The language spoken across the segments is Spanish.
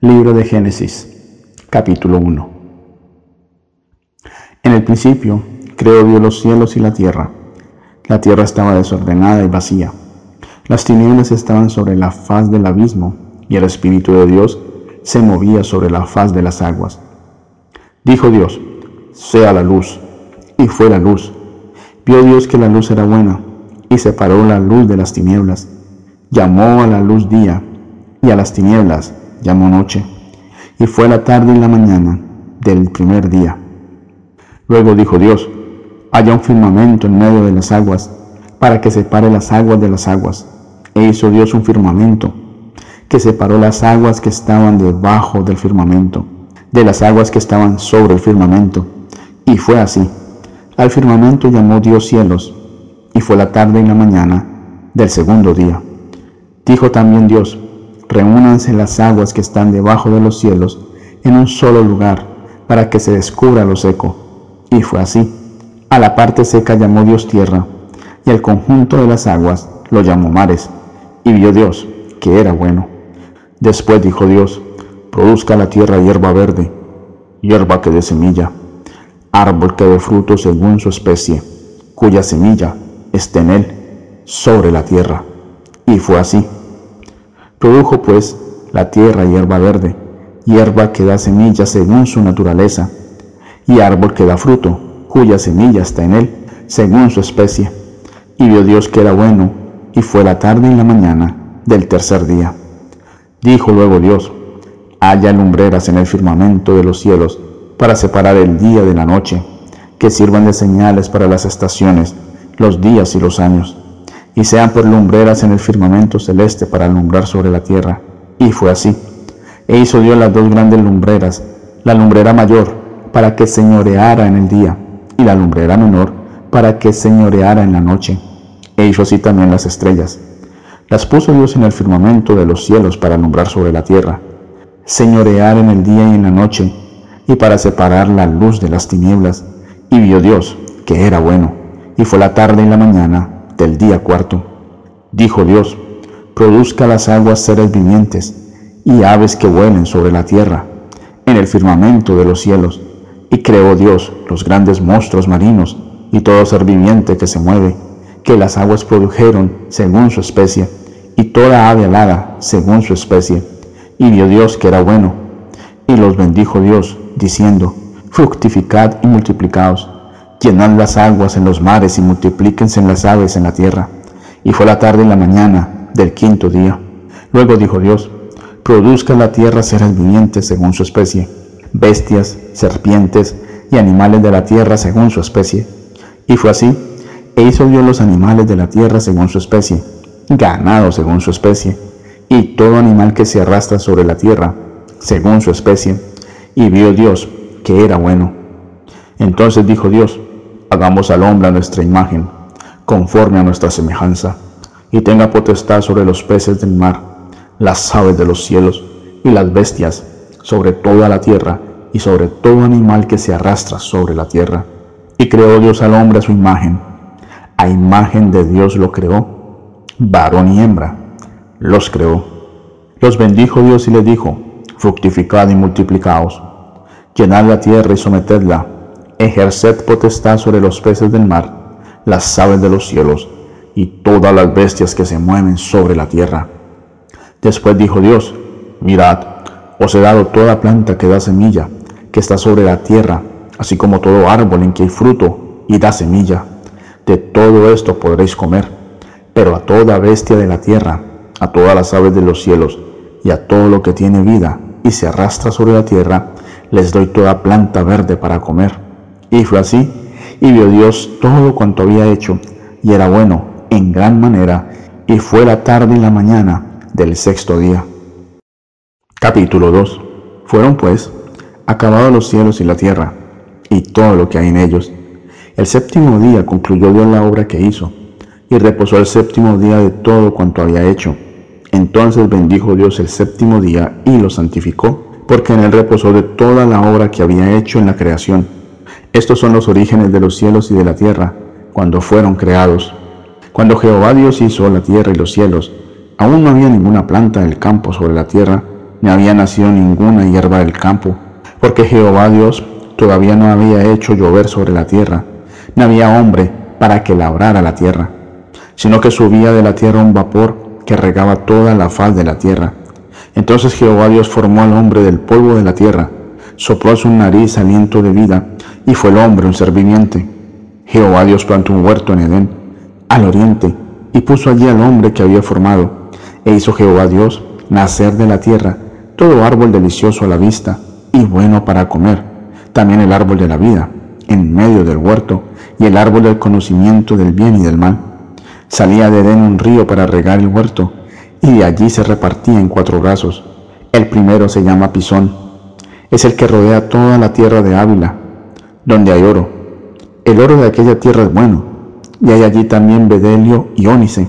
Libro de Génesis, capítulo 1. En el principio creó Dios los cielos y la tierra. La tierra estaba desordenada y vacía. Las tinieblas estaban sobre la faz del abismo y el Espíritu de Dios se movía sobre la faz de las aguas. Dijo Dios, sea la luz, y fue la luz. Vio Dios que la luz era buena, y separó la luz de las tinieblas. Llamó a la luz día, y a las tinieblas llamó noche, y fue la tarde y la mañana del primer día. Luego dijo Dios, haya un firmamento en medio de las aguas, para que separe las aguas de las aguas. E hizo Dios un firmamento, que separó las aguas que estaban debajo del firmamento, de las aguas que estaban sobre el firmamento. Y fue así. Al firmamento llamó Dios cielos, y fue la tarde y la mañana del segundo día. Dijo también Dios, reúnanse las aguas que están debajo de los cielos en un solo lugar, para que se descubra lo seco. Y fue así. A la parte seca llamó Dios tierra, y al conjunto de las aguas lo llamó mares. Y vio Dios que era bueno. Después dijo Dios, produzca la tierra hierba verde, hierba que dé semilla, árbol que dé fruto según su especie, cuya semilla esté en él, sobre la tierra. Y fue así. Produjo pues la tierra hierba verde, hierba que da semilla según su naturaleza, y árbol que da fruto, cuya semilla está en él, según su especie. Y vio Dios que era bueno, y fue la tarde y la mañana del tercer día. Dijo luego Dios, haya lumbreras en el firmamento de los cielos para separar el día de la noche, que sirvan de señales para las estaciones, los días y los años y sean por lumbreras en el firmamento celeste para alumbrar sobre la tierra. Y fue así. E hizo Dios las dos grandes lumbreras, la lumbrera mayor para que señoreara en el día, y la lumbrera menor para que señoreara en la noche. E hizo así también las estrellas. Las puso Dios en el firmamento de los cielos para alumbrar sobre la tierra, señorear en el día y en la noche, y para separar la luz de las tinieblas. Y vio Dios que era bueno, y fue la tarde y la mañana, del día cuarto. Dijo Dios, produzca las aguas seres vivientes y aves que vuelen sobre la tierra, en el firmamento de los cielos. Y creó Dios los grandes monstruos marinos y todo ser viviente que se mueve, que las aguas produjeron según su especie, y toda ave alada según su especie. Y vio Dios que era bueno, y los bendijo Dios, diciendo, fructificad y multiplicaos llenad las aguas en los mares y multiplíquense en las aves en la tierra. Y fue la tarde y la mañana del quinto día. Luego dijo Dios, produzca la tierra seres vivientes según su especie, bestias, serpientes y animales de la tierra según su especie. Y fue así, e hizo Dios los animales de la tierra según su especie, ganado según su especie, y todo animal que se arrastra sobre la tierra según su especie. Y vio Dios que era bueno. Entonces dijo Dios, hagamos al hombre a nuestra imagen, conforme a nuestra semejanza, y tenga potestad sobre los peces del mar, las aves de los cielos y las bestias, sobre toda la tierra y sobre todo animal que se arrastra sobre la tierra. Y creó Dios al hombre a su imagen. A imagen de Dios lo creó, varón y hembra, los creó. Los bendijo Dios y les dijo, fructificad y multiplicaos, llenad la tierra y sometedla ejerced potestad sobre los peces del mar, las aves de los cielos y todas las bestias que se mueven sobre la tierra. Después dijo Dios, mirad, os he dado toda planta que da semilla, que está sobre la tierra, así como todo árbol en que hay fruto y da semilla. De todo esto podréis comer, pero a toda bestia de la tierra, a todas las aves de los cielos y a todo lo que tiene vida y se arrastra sobre la tierra, les doy toda planta verde para comer. Y fue así, y vio Dios todo cuanto había hecho, y era bueno en gran manera, y fue la tarde y la mañana del sexto día. Capítulo 2. Fueron pues acabados los cielos y la tierra, y todo lo que hay en ellos. El séptimo día concluyó Dios la obra que hizo, y reposó el séptimo día de todo cuanto había hecho. Entonces bendijo Dios el séptimo día y lo santificó, porque en él reposó de toda la obra que había hecho en la creación estos son los orígenes de los cielos y de la tierra, cuando fueron creados. Cuando Jehová Dios hizo la tierra y los cielos, aún no había ninguna planta del campo sobre la tierra, ni había nacido ninguna hierba del campo, porque Jehová Dios todavía no había hecho llover sobre la tierra, ni había hombre para que labrara la tierra, sino que subía de la tierra un vapor que regaba toda la faz de la tierra. Entonces Jehová Dios formó al hombre del polvo de la tierra, sopló a su nariz aliento de vida, y fue el hombre un ser viviente. Jehová Dios plantó un huerto en Edén, al oriente, y puso allí al hombre que había formado, e hizo Jehová Dios nacer de la tierra todo árbol delicioso a la vista y bueno para comer, también el árbol de la vida, en medio del huerto, y el árbol del conocimiento del bien y del mal. Salía de Edén un río para regar el huerto, y de allí se repartía en cuatro brazos. El primero se llama Pisón, es el que rodea toda la tierra de Ávila, donde hay oro. El oro de aquella tierra es bueno, y hay allí también bedelio y ónice.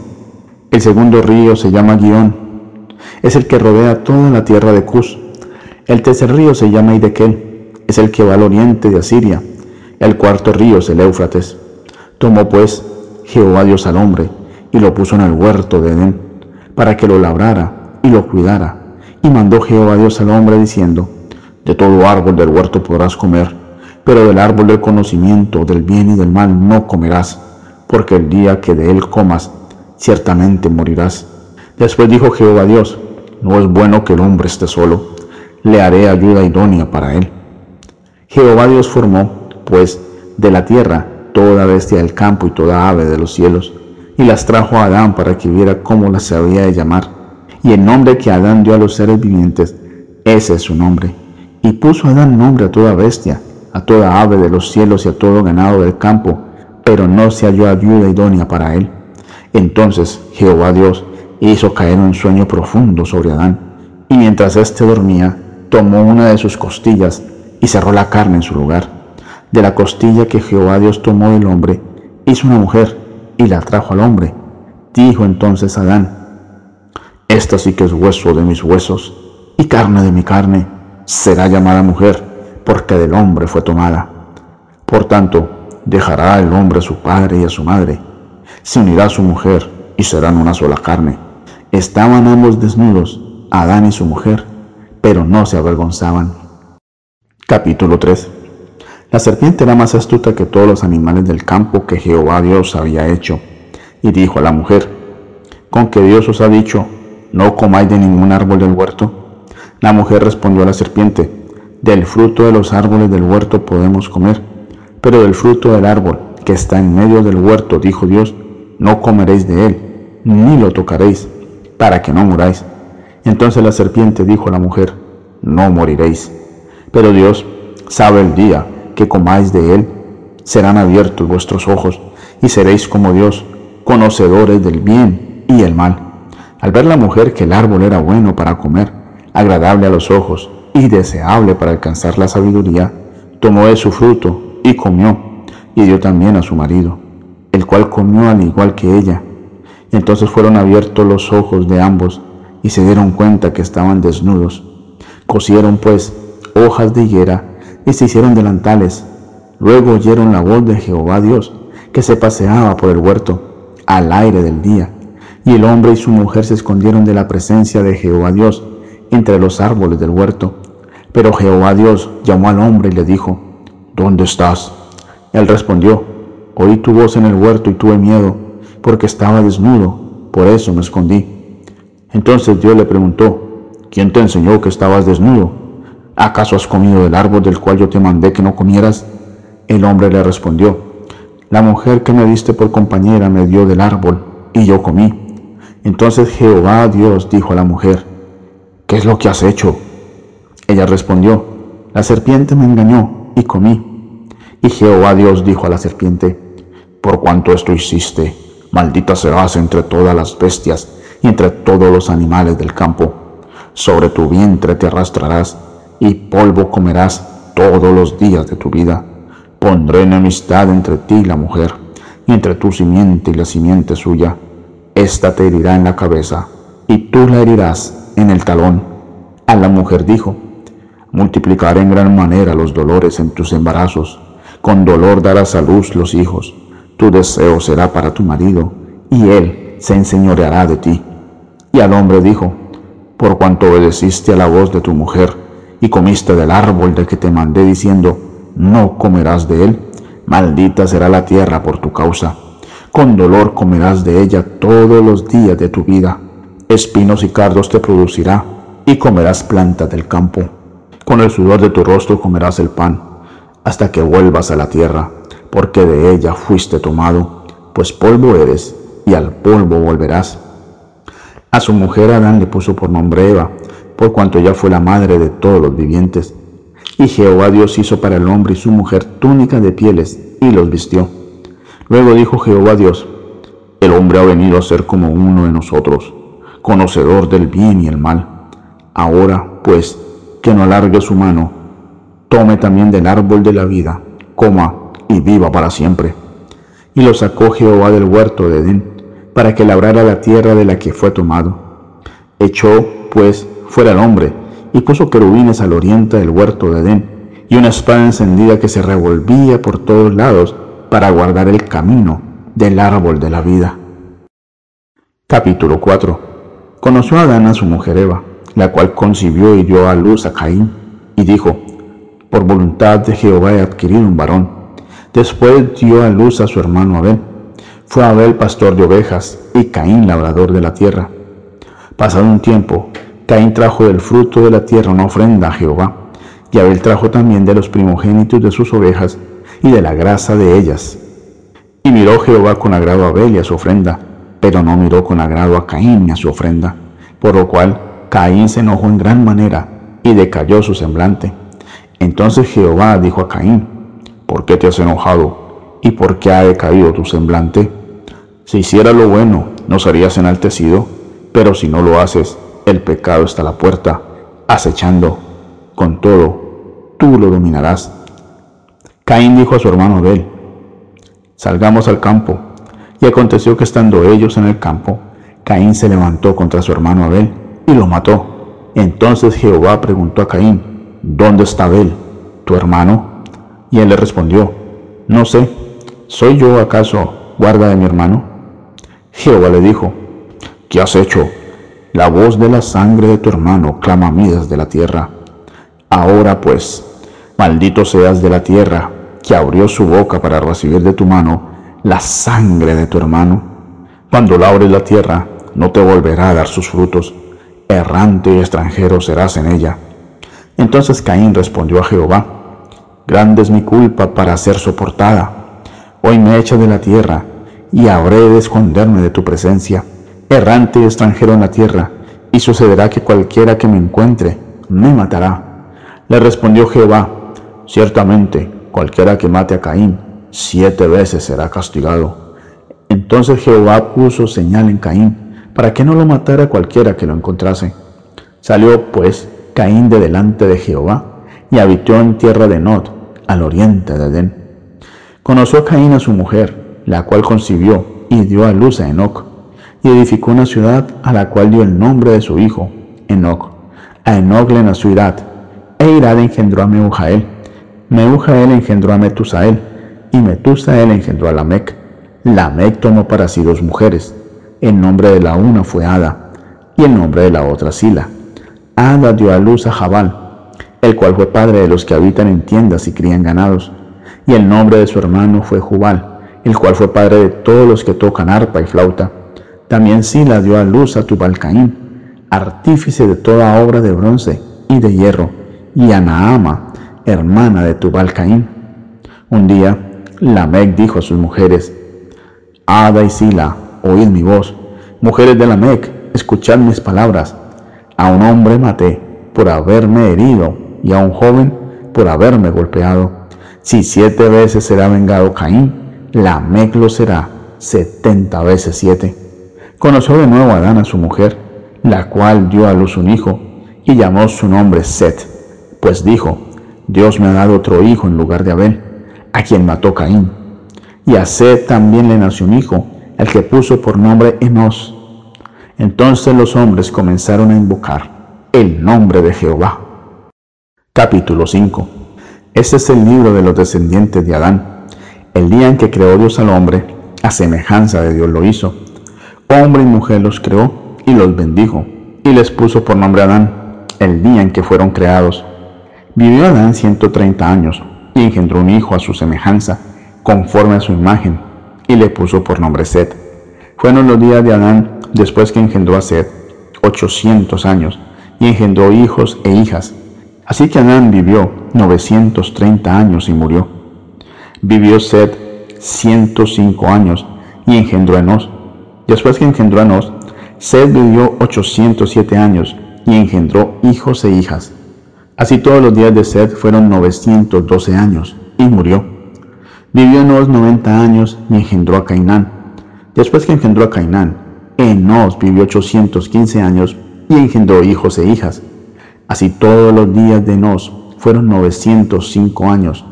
El segundo río se llama Guión, es el que rodea toda la tierra de Cus. El tercer río se llama Idequel, es el que va al oriente de Asiria. El cuarto río es el Éufrates. Tomó pues Jehová Dios al hombre y lo puso en el huerto de Edén, para que lo labrara y lo cuidara. Y mandó Jehová Dios al hombre diciendo, De todo árbol del huerto podrás comer, pero del árbol del conocimiento del bien y del mal no comerás, porque el día que de él comas, ciertamente morirás. Después dijo Jehová Dios, No es bueno que el hombre esté solo, le haré ayuda idónea para él. Jehová Dios formó, pues, de la tierra toda bestia del campo y toda ave de los cielos, y las trajo a Adán para que viera cómo las había de llamar. Y el nombre que Adán dio a los seres vivientes, ese es su nombre. Y puso Adán nombre a toda bestia, a toda ave de los cielos y a todo ganado del campo, pero no se halló ayuda idónea para él. Entonces Jehová Dios hizo caer un sueño profundo sobre Adán, y mientras éste dormía, tomó una de sus costillas y cerró la carne en su lugar. De la costilla que Jehová Dios tomó del hombre, hizo una mujer y la trajo al hombre. Dijo entonces Adán, Esta sí que es hueso de mis huesos y carne de mi carne, será llamada mujer, porque del hombre fue tomada. Por tanto, dejará el hombre a su padre y a su madre, se unirá a su mujer y serán una sola carne. Estaban ambos desnudos, Adán y su mujer, pero no se avergonzaban. Capítulo 3 La serpiente era más astuta que todos los animales del campo que Jehová Dios había hecho, y dijo a la mujer, ¿con que Dios os ha dicho, no comáis de ningún árbol del huerto? La mujer respondió a la serpiente, del fruto de los árboles del huerto podemos comer, pero del fruto del árbol que está en medio del huerto, dijo Dios, no comeréis de él, ni lo tocaréis, para que no muráis. Entonces la serpiente dijo a la mujer, no moriréis. Pero Dios sabe el día que comáis de él, serán abiertos vuestros ojos y seréis como Dios, conocedores del bien y el mal. Al ver la mujer que el árbol era bueno para comer, agradable a los ojos y deseable para alcanzar la sabiduría, tomó de su fruto y comió, y dio también a su marido, el cual comió al igual que ella. Entonces fueron abiertos los ojos de ambos y se dieron cuenta que estaban desnudos. Cosieron pues hojas de higuera y se hicieron delantales. Luego oyeron la voz de Jehová Dios, que se paseaba por el huerto al aire del día. Y el hombre y su mujer se escondieron de la presencia de Jehová Dios entre los árboles del huerto. Pero Jehová Dios llamó al hombre y le dijo, ¿Dónde estás? Él respondió, Oí tu voz en el huerto y tuve miedo, porque estaba desnudo, por eso me escondí. Entonces Dios le preguntó, ¿quién te enseñó que estabas desnudo? ¿Acaso has comido del árbol del cual yo te mandé que no comieras? El hombre le respondió, la mujer que me diste por compañera me dio del árbol, y yo comí. Entonces Jehová Dios dijo a la mujer, ¿qué es lo que has hecho? Ella respondió, la serpiente me engañó y comí. Y Jehová Dios dijo a la serpiente, por cuanto esto hiciste, maldita serás entre todas las bestias y entre todos los animales del campo. Sobre tu vientre te arrastrarás y polvo comerás todos los días de tu vida. Pondré enemistad entre ti y la mujer, y entre tu simiente y la simiente suya. Esta te herirá en la cabeza, y tú la herirás en el talón. A la mujer dijo, multiplicaré en gran manera los dolores en tus embarazos, con dolor darás a luz los hijos, tu deseo será para tu marido, y él se enseñoreará de ti. Y al hombre dijo, por cuanto obedeciste a la voz de tu mujer y comiste del árbol de que te mandé diciendo, no comerás de él, maldita será la tierra por tu causa. Con dolor comerás de ella todos los días de tu vida. Espinos y cardos te producirá, y comerás plantas del campo. Con el sudor de tu rostro comerás el pan, hasta que vuelvas a la tierra, porque de ella fuiste tomado, pues polvo eres, y al polvo volverás. A su mujer Adán le puso por nombre Eva, por cuanto ella fue la madre de todos los vivientes. Y Jehová Dios hizo para el hombre y su mujer túnica de pieles y los vistió. Luego dijo Jehová Dios, el hombre ha venido a ser como uno de nosotros, conocedor del bien y el mal. Ahora, pues, que no alargue su mano, tome también del árbol de la vida, coma y viva para siempre. Y lo sacó Jehová del huerto de Edén, para que labrara la tierra de la que fue tomado. Echó, pues, fuera el hombre, y puso querubines al oriente del huerto de Edén, y una espada encendida que se revolvía por todos lados para guardar el camino del árbol de la vida. Capítulo 4 Conoció a Adán a su mujer Eva, la cual concibió y dio a luz a Caín, y dijo, por voluntad de Jehová he adquirido un varón. Después dio a luz a su hermano Abel. Fue Abel pastor de ovejas y Caín labrador de la tierra. Pasado un tiempo, Caín trajo del fruto de la tierra una ofrenda a Jehová, y Abel trajo también de los primogénitos de sus ovejas y de la grasa de ellas. Y miró Jehová con agrado a Abel y a su ofrenda, pero no miró con agrado a Caín y a su ofrenda, por lo cual Caín se enojó en gran manera y decayó su semblante. Entonces Jehová dijo a Caín, ¿por qué te has enojado y por qué ha decaído tu semblante? Si hiciera lo bueno, no serías enaltecido, pero si no lo haces, el pecado está a la puerta, acechando. Con todo, tú lo dominarás. Caín dijo a su hermano Abel, salgamos al campo. Y aconteció que estando ellos en el campo, Caín se levantó contra su hermano Abel y lo mató. Entonces Jehová preguntó a Caín, ¿dónde está Abel, tu hermano? Y él le respondió, no sé, ¿soy yo acaso guarda de mi hermano? Jehová le dijo, ¿qué has hecho? La voz de la sangre de tu hermano clama a mí desde la tierra. Ahora pues, maldito seas de la tierra, que abrió su boca para recibir de tu mano la sangre de tu hermano. Cuando labres la tierra, no te volverá a dar sus frutos errante y extranjero serás en ella. Entonces Caín respondió a Jehová, Grande es mi culpa para ser soportada. Hoy me echa de la tierra, y habré de esconderme de tu presencia, errante y extranjero en la tierra, y sucederá que cualquiera que me encuentre me matará. Le respondió Jehová, Ciertamente, cualquiera que mate a Caín, siete veces será castigado. Entonces Jehová puso señal en Caín, para que no lo matara cualquiera que lo encontrase. Salió pues Caín de delante de Jehová y habitó en tierra de Nod, al oriente de Edén. Conoció Caín a su mujer, la cual concibió y dio a luz a Enoc, y edificó una ciudad a la cual dio el nombre de su hijo, Enoc. A Enoc le nació Irad, e Irad engendró a Meujael. Meujael engendró a Metusael, y Metusael engendró a Lamec. Lamec tomó para sí dos mujeres, el nombre de la una fue Ada y el nombre de la otra Sila. Ada dio a luz a Jabal, el cual fue padre de los que habitan en tiendas y crían ganados. Y el nombre de su hermano fue Jubal, el cual fue padre de todos los que tocan arpa y flauta. También Sila dio a luz a Tubalcaín, artífice de toda obra de bronce y de hierro, y a Naama, hermana de Tubalcaín. Un día, Lamec dijo a sus mujeres, Ada y Sila, oíd mi voz. Mujeres de la Mec, escuchad mis palabras. A un hombre maté por haberme herido y a un joven por haberme golpeado. Si siete veces será vengado Caín, la Mec lo será setenta veces siete. Conoció de nuevo a Adán a su mujer, la cual dio a luz un hijo y llamó su nombre Set, pues dijo, Dios me ha dado otro hijo en lugar de Abel, a quien mató Caín. Y a Set también le nació un hijo, el que puso por nombre Enos. Entonces los hombres comenzaron a invocar el nombre de Jehová. Capítulo 5. Este es el libro de los descendientes de Adán. El día en que creó Dios al hombre, a semejanza de Dios lo hizo. Hombre y mujer los creó y los bendijo, y les puso por nombre Adán, el día en que fueron creados. Vivió Adán 130 años y engendró un hijo a su semejanza, conforme a su imagen, y le puso por nombre Set. Fueron los días de Adán después que engendró a Set, 800 años, y engendró hijos e hijas. Así que Adán vivió 930 años y murió. Vivió Set 105 años y engendró a Enos. Después que engendró a Enos, Sed vivió 807 años y engendró hijos e hijas. Así todos los días de Sed fueron 912 años y murió. Vivió Enos 90 años y engendró a Cainán. Después que engendró a Cainán, Enos vivió 815 años y engendró hijos e hijas. Así todos los días de Enos fueron 905 años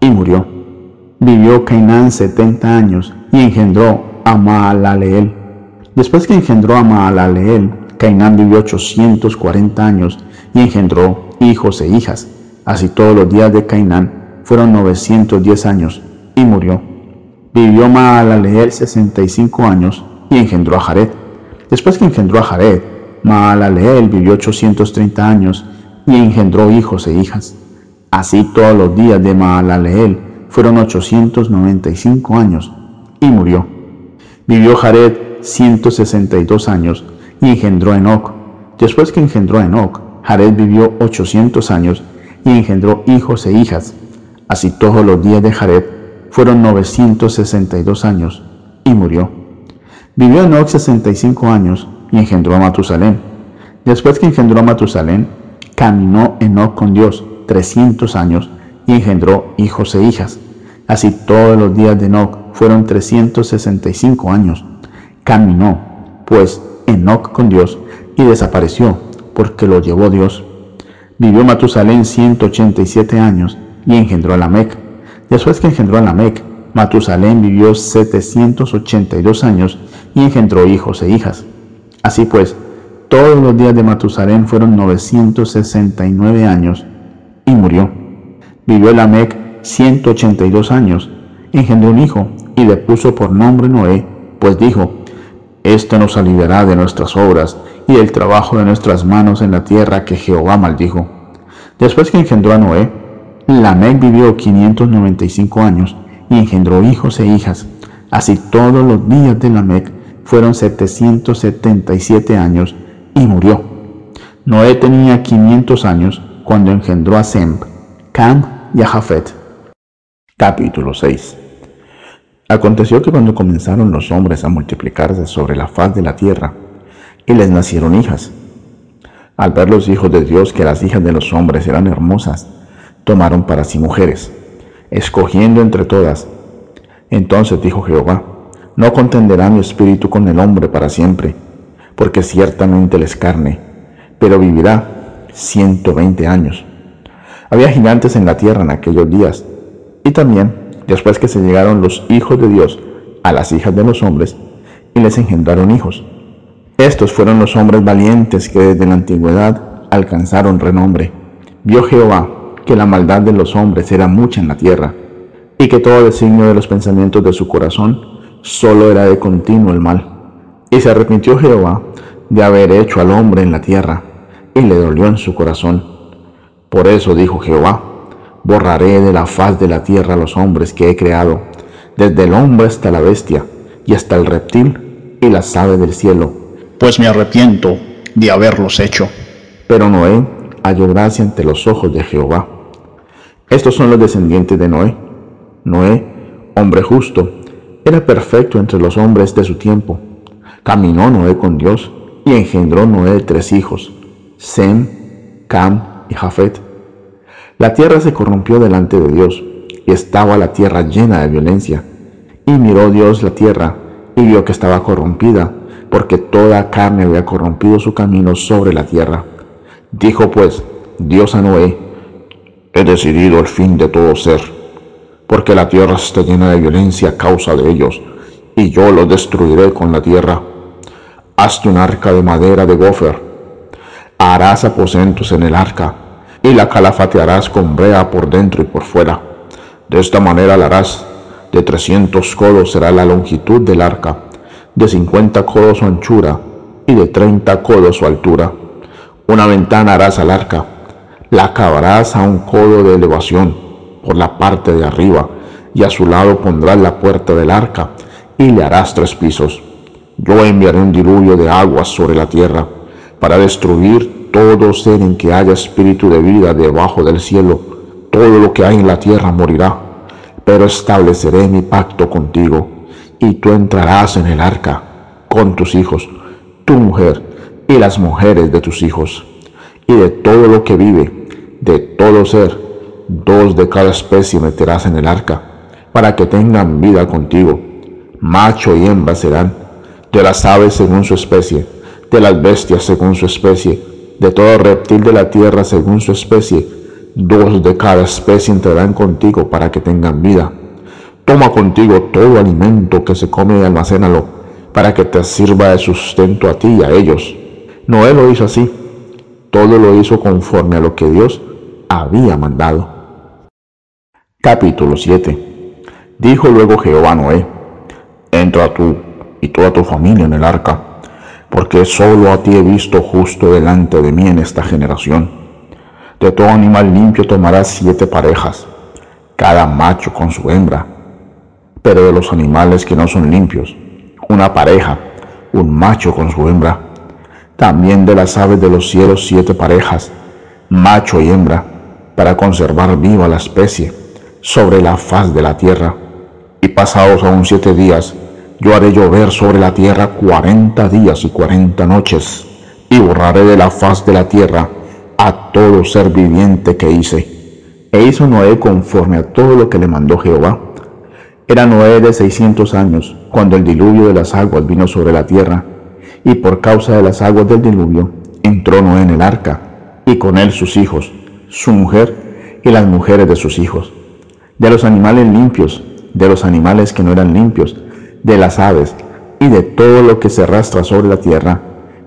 y murió. Vivió Cainán 70 años y engendró a Maalaleel. Después que engendró a Maalaleel, Cainán vivió 840 años y engendró hijos e hijas. Así todos los días de Cainán fueron 910 años y murió. Vivió Maalaleel 65 años y engendró a Jared. Después que engendró a Jared, Maalaleel vivió 830 años y engendró hijos e hijas. Así todos los días de Maalaleel fueron 895 años y murió. Vivió Jared 162 años y engendró a Enoch. Después que engendró a Enoch, Jared vivió 800 años y engendró hijos e hijas. Así todos los días de Jared fueron 962 años y murió. Vivió Enoch 65 años y engendró a Matusalén. Después que engendró a Matusalén, caminó Enoch con Dios 300 años y engendró hijos e hijas. Así todos los días de Enoch fueron 365 años. Caminó, pues, Enoch con Dios y desapareció, porque lo llevó Dios. Vivió Matusalén 187 años y engendró a Lamec. Después que engendró a Lamec, Matusalén vivió 782 años y engendró hijos e hijas. Así pues, todos los días de Matusalén fueron 969 años y murió. Vivió Lamec 182 años, engendró un hijo y le puso por nombre Noé, pues dijo, Esto nos aliviará de nuestras obras y del trabajo de nuestras manos en la tierra que Jehová maldijo. Después que engendró a Noé, Lamec vivió 595 años y engendró hijos e hijas. Así todos los días de Lamec fueron 777 años y murió. Noé tenía 500 años cuando engendró a Sem, Cam y a Jafet. Capítulo 6 Aconteció que cuando comenzaron los hombres a multiplicarse sobre la faz de la tierra, y les nacieron hijas, al ver los hijos de Dios que las hijas de los hombres eran hermosas, tomaron para sí mujeres, escogiendo entre todas. Entonces dijo Jehová, no contenderá mi espíritu con el hombre para siempre, porque ciertamente les carne, pero vivirá ciento veinte años. Había gigantes en la tierra en aquellos días, y también después que se llegaron los hijos de Dios a las hijas de los hombres, y les engendraron hijos. Estos fueron los hombres valientes que desde la antigüedad alcanzaron renombre. Vio Jehová que la maldad de los hombres era mucha en la tierra, y que todo designio de los pensamientos de su corazón solo era de continuo el mal. Y se arrepintió Jehová de haber hecho al hombre en la tierra, y le dolió en su corazón. Por eso dijo Jehová, borraré de la faz de la tierra a los hombres que he creado, desde el hombre hasta la bestia, y hasta el reptil y las aves del cielo, pues me arrepiento de haberlos hecho. Pero Noé halló gracia ante los ojos de Jehová. Estos son los descendientes de Noé. Noé, hombre justo, era perfecto entre los hombres de su tiempo. Caminó Noé con Dios y engendró Noé tres hijos, Sem, Cam y Jafet. La tierra se corrompió delante de Dios y estaba la tierra llena de violencia. Y miró Dios la tierra y vio que estaba corrompida, porque toda carne había corrompido su camino sobre la tierra. Dijo pues Dios a Noé, he decidido el fin de todo ser porque la tierra está llena de violencia a causa de ellos, y yo los destruiré con la tierra. Hazte un arca de madera de gofer, harás aposentos en el arca, y la calafatearás con brea por dentro y por fuera. De esta manera la harás, de trescientos codos será la longitud del arca, de cincuenta codos su anchura, y de treinta codos su altura. Una ventana harás al arca, la acabarás a un codo de elevación por la parte de arriba, y a su lado pondrás la puerta del arca, y le harás tres pisos. Yo enviaré un diluvio de aguas sobre la tierra, para destruir todo ser en que haya espíritu de vida debajo del cielo. Todo lo que hay en la tierra morirá, pero estableceré mi pacto contigo, y tú entrarás en el arca con tus hijos, tu mujer y las mujeres de tus hijos, y de todo lo que vive, de todo ser, dos de cada especie meterás en el arca, para que tengan vida contigo. Macho y hembra serán, de las aves según su especie, de las bestias según su especie, de todo reptil de la tierra según su especie, dos de cada especie entrarán contigo para que tengan vida. Toma contigo todo alimento que se come y almacénalo, para que te sirva de sustento a ti y a ellos. Noé lo hizo así. Todo lo hizo conforme a lo que Dios había mandado. Capítulo 7 Dijo luego Jehová a Noé, entra tú y toda tu familia en el arca, porque solo a ti he visto justo delante de mí en esta generación. De todo animal limpio tomarás siete parejas, cada macho con su hembra, pero de los animales que no son limpios, una pareja, un macho con su hembra. También de las aves de los cielos siete parejas, macho y hembra, para conservar viva la especie sobre la faz de la tierra. Y pasados aún siete días, yo haré llover sobre la tierra cuarenta días y cuarenta noches, y borraré de la faz de la tierra a todo ser viviente que hice. E hizo Noé conforme a todo lo que le mandó Jehová. Era Noé de seiscientos años cuando el diluvio de las aguas vino sobre la tierra, y por causa de las aguas del diluvio entró Noé en el arca, y con él sus hijos, su mujer y las mujeres de sus hijos. De los animales limpios, de los animales que no eran limpios, de las aves y de todo lo que se arrastra sobre la tierra,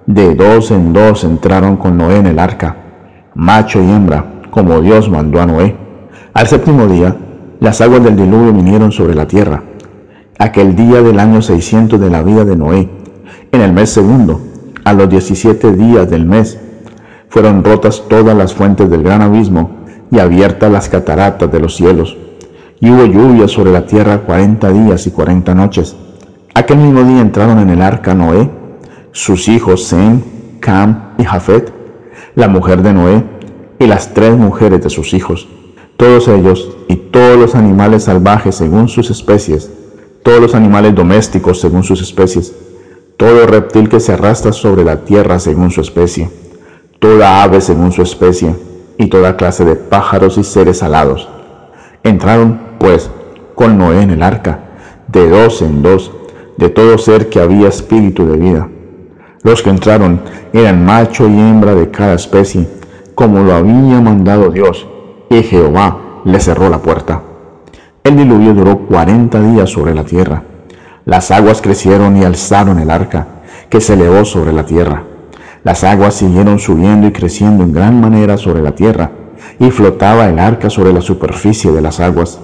de dos en dos entraron con Noé en el arca, macho y hembra, como Dios mandó a Noé. Al séptimo día, las aguas del diluvio vinieron sobre la tierra. Aquel día del año 600 de la vida de Noé, en el mes segundo, a los 17 días del mes, fueron rotas todas las fuentes del gran abismo y abiertas las cataratas de los cielos. Y hubo lluvia sobre la tierra cuarenta días y cuarenta noches. Aquel mismo día entraron en el arca Noé, sus hijos Sem, Cam y Jafet, la mujer de Noé y las tres mujeres de sus hijos todos ellos y todos los animales salvajes según sus especies, todos los animales domésticos según sus especies, todo reptil que se arrastra sobre la tierra según su especie, toda ave según su especie, y toda clase de pájaros y seres alados. Entraron, pues, con Noé en el arca, de dos en dos, de todo ser que había espíritu de vida. Los que entraron eran macho y hembra de cada especie, como lo había mandado Dios, y Jehová le cerró la puerta. El diluvio duró cuarenta días sobre la tierra. Las aguas crecieron y alzaron el arca, que se elevó sobre la tierra. Las aguas siguieron subiendo y creciendo en gran manera sobre la tierra, y flotaba el arca sobre la superficie de las aguas.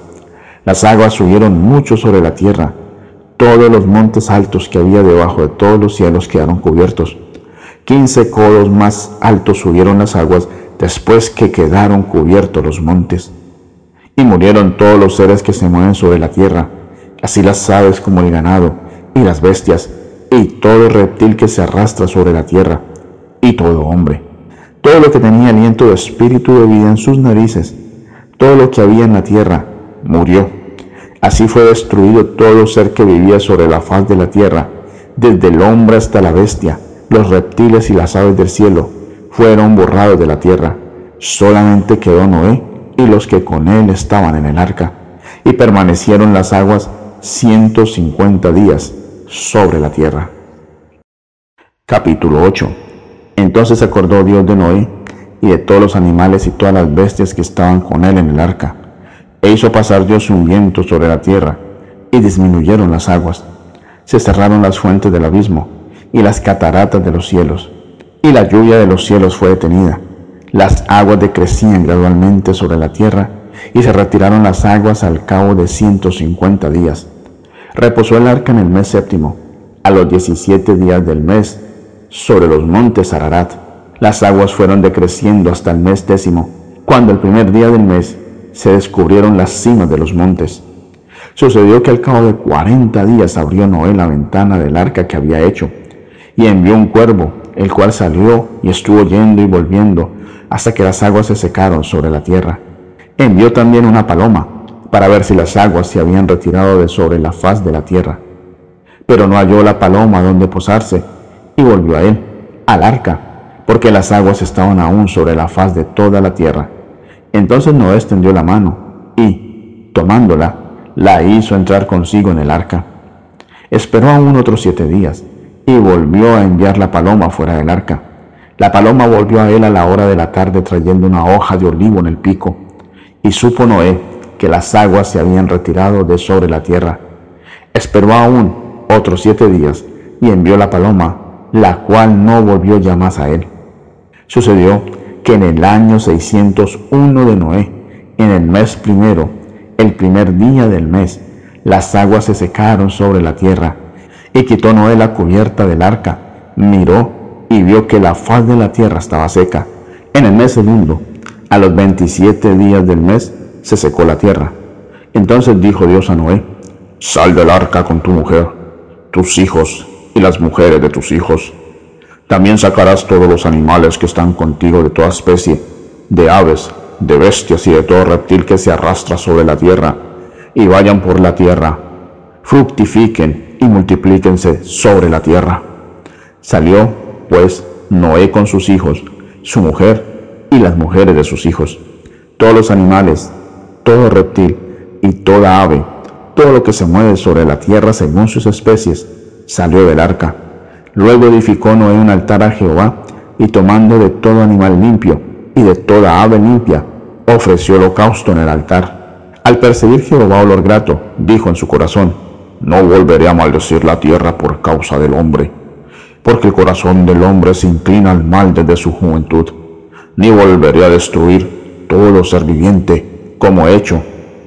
Las aguas subieron mucho sobre la tierra. Todos los montes altos que había debajo de todos los cielos quedaron cubiertos. Quince codos más altos subieron las aguas después que quedaron cubiertos los montes. Y murieron todos los seres que se mueven sobre la tierra, así las aves como el ganado, y las bestias, y todo reptil que se arrastra sobre la tierra, y todo hombre. Todo lo que tenía aliento de espíritu de vida en sus narices, todo lo que había en la tierra, murió. Así fue destruido todo ser que vivía sobre la faz de la tierra, desde el hombre hasta la bestia, los reptiles y las aves del cielo, fueron borrados de la tierra. Solamente quedó Noé y los que con él estaban en el arca, y permanecieron las aguas ciento cincuenta días sobre la tierra. Capítulo 8 Entonces acordó Dios de Noé y de todos los animales y todas las bestias que estaban con él en el arca, e hizo pasar Dios un viento sobre la tierra, y disminuyeron las aguas. Se cerraron las fuentes del abismo y las cataratas de los cielos y la lluvia de los cielos fue detenida. Las aguas decrecían gradualmente sobre la tierra y se retiraron las aguas al cabo de ciento cincuenta días. Reposó el arca en el mes séptimo, a los diecisiete días del mes, sobre los montes Ararat. Las aguas fueron decreciendo hasta el mes décimo, cuando el primer día del mes se descubrieron las cimas de los montes. Sucedió que al cabo de cuarenta días abrió Noé la ventana del arca que había hecho, y envió un cuervo, el cual salió y estuvo yendo y volviendo hasta que las aguas se secaron sobre la tierra. Envió también una paloma, para ver si las aguas se habían retirado de sobre la faz de la tierra. Pero no halló la paloma donde posarse, y volvió a él, al arca, porque las aguas estaban aún sobre la faz de toda la tierra. Entonces Noé extendió la mano, y, tomándola, la hizo entrar consigo en el arca. Esperó aún otros siete días, y volvió a enviar la paloma fuera del arca. La paloma volvió a él a la hora de la tarde trayendo una hoja de olivo en el pico, y supo Noé que las aguas se habían retirado de sobre la tierra. Esperó aún otros siete días y envió la paloma, la cual no volvió ya más a él. Sucedió que en el año 601 de Noé, en el mes primero, el primer día del mes, las aguas se secaron sobre la tierra y quitó Noé la cubierta del arca, miró y vio que la faz de la tierra estaba seca. En el mes segundo, a los veintisiete días del mes, se secó la tierra. Entonces dijo Dios a Noé, Sal del arca con tu mujer, tus hijos y las mujeres de tus hijos. También sacarás todos los animales que están contigo de toda especie, de aves, de bestias y de todo reptil que se arrastra sobre la tierra, y vayan por la tierra, fructifiquen y multiplíquense sobre la tierra. Salió, pues, Noé con sus hijos, su mujer y las mujeres de sus hijos, todos los animales, todo reptil y toda ave, todo lo que se mueve sobre la tierra según sus especies, salió del arca. Luego edificó Noé un altar a Jehová y tomando de todo animal limpio y de toda ave limpia, ofreció holocausto en el altar. Al percibir Jehová olor grato, dijo en su corazón, no volveré a maldecir la tierra por causa del hombre, porque el corazón del hombre se inclina al mal desde su juventud, ni volveré a destruir todo lo ser viviente, como he hecho.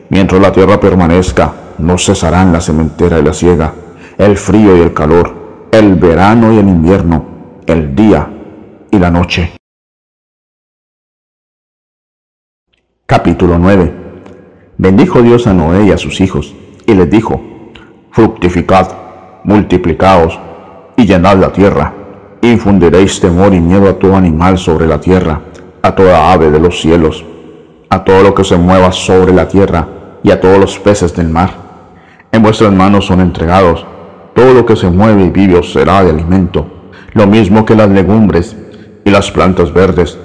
Mientras la tierra permanezca, no cesarán la cementera y la siega, el frío y el calor, el verano y el invierno, el día y la noche. Capítulo 9 Bendijo Dios a Noé y a sus hijos, y les dijo, fructificad, multiplicaos y llenad la tierra. Infundiréis temor y miedo a todo animal sobre la tierra, a toda ave de los cielos, a todo lo que se mueva sobre la tierra y a todos los peces del mar. En vuestras manos son entregados. Todo lo que se mueve y vive os será de alimento, lo mismo que las legumbres y las plantas verdes.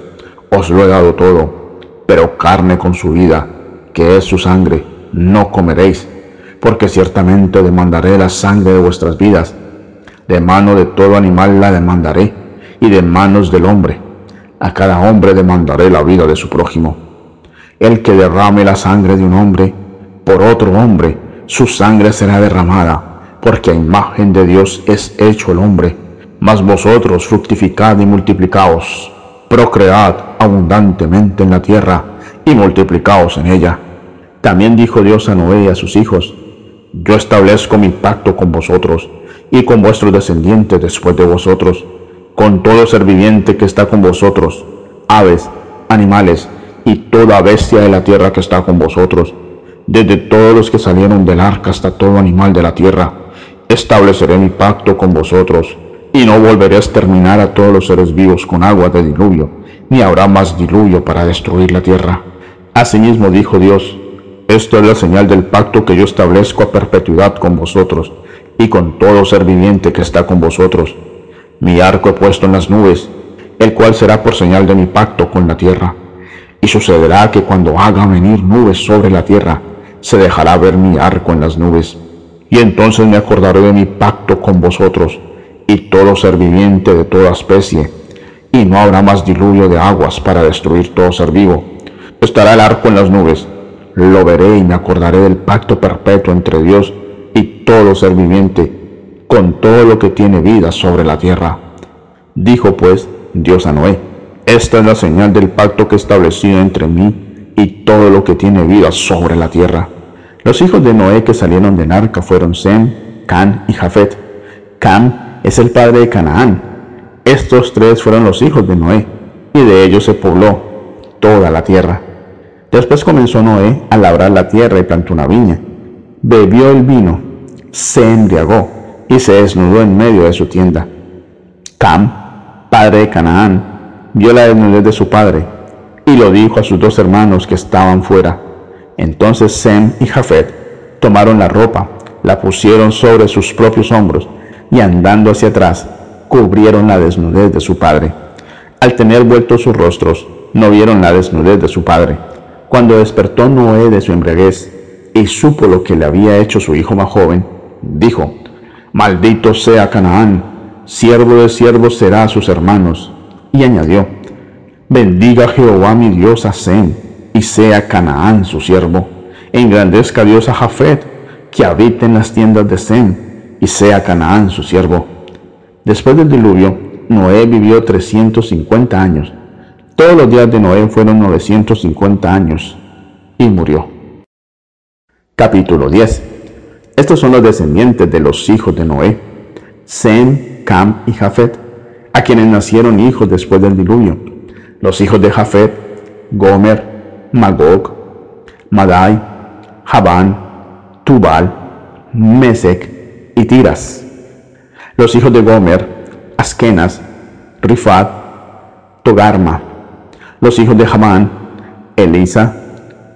Os lo he dado todo, pero carne con su vida, que es su sangre, no comeréis porque ciertamente demandaré la sangre de vuestras vidas. De mano de todo animal la demandaré, y de manos del hombre. A cada hombre demandaré la vida de su prójimo. El que derrame la sangre de un hombre por otro hombre, su sangre será derramada, porque a imagen de Dios es hecho el hombre. Mas vosotros fructificad y multiplicaos, procread abundantemente en la tierra y multiplicaos en ella. También dijo Dios a Noé y a sus hijos, yo establezco mi pacto con vosotros y con vuestros descendientes después de vosotros, con todo ser viviente que está con vosotros, aves, animales y toda bestia de la tierra que está con vosotros, desde todos los que salieron del arca hasta todo animal de la tierra. Estableceré mi pacto con vosotros y no volveré a exterminar a todos los seres vivos con agua de diluvio, ni habrá más diluvio para destruir la tierra. Asimismo dijo Dios, esto es la señal del pacto que yo establezco a perpetuidad con vosotros y con todo ser viviente que está con vosotros. Mi arco he puesto en las nubes, el cual será por señal de mi pacto con la tierra. Y sucederá que cuando haga venir nubes sobre la tierra, se dejará ver mi arco en las nubes. Y entonces me acordaré de mi pacto con vosotros y todo ser viviente de toda especie, y no habrá más diluvio de aguas para destruir todo ser vivo. Estará el arco en las nubes lo veré y me acordaré del pacto perpetuo entre Dios y todo ser viviente, con todo lo que tiene vida sobre la tierra. Dijo pues Dios a Noé, esta es la señal del pacto que he establecido entre mí y todo lo que tiene vida sobre la tierra. Los hijos de Noé que salieron de Narca fueron Sem, Can y Jafet. Cam es el padre de Canaán, Estos tres fueron los hijos de Noé, y de ellos se pobló toda la tierra. Después comenzó Noé a labrar la tierra y plantó una viña. Bebió el vino, se embriagó y se desnudó en medio de su tienda. Cam, padre de Canaán, vio la desnudez de su padre y lo dijo a sus dos hermanos que estaban fuera. Entonces Sem y Jafet tomaron la ropa, la pusieron sobre sus propios hombros y andando hacia atrás, cubrieron la desnudez de su padre. Al tener vueltos sus rostros, no vieron la desnudez de su padre cuando despertó Noé de su embriaguez y supo lo que le había hecho su hijo más joven, dijo, Maldito sea Canaán, siervo de siervos será a sus hermanos. Y añadió, Bendiga Jehová mi Dios a Sem, y sea Canaán su siervo. Engrandezca Dios a Jafet, que habita en las tiendas de Sem, y sea Canaán su siervo. Después del diluvio, Noé vivió 350 años todos los días de Noé fueron 950 años y murió. Capítulo 10. Estos son los descendientes de los hijos de Noé, Sem, Cam y Jafet, a quienes nacieron hijos después del diluvio. Los hijos de Jafet, Gomer, Magog, Madai, Javán, Tubal, Mesec y Tiras. Los hijos de Gomer, Askenas, Rifat, Togarma, los hijos de Hamán, Elisa,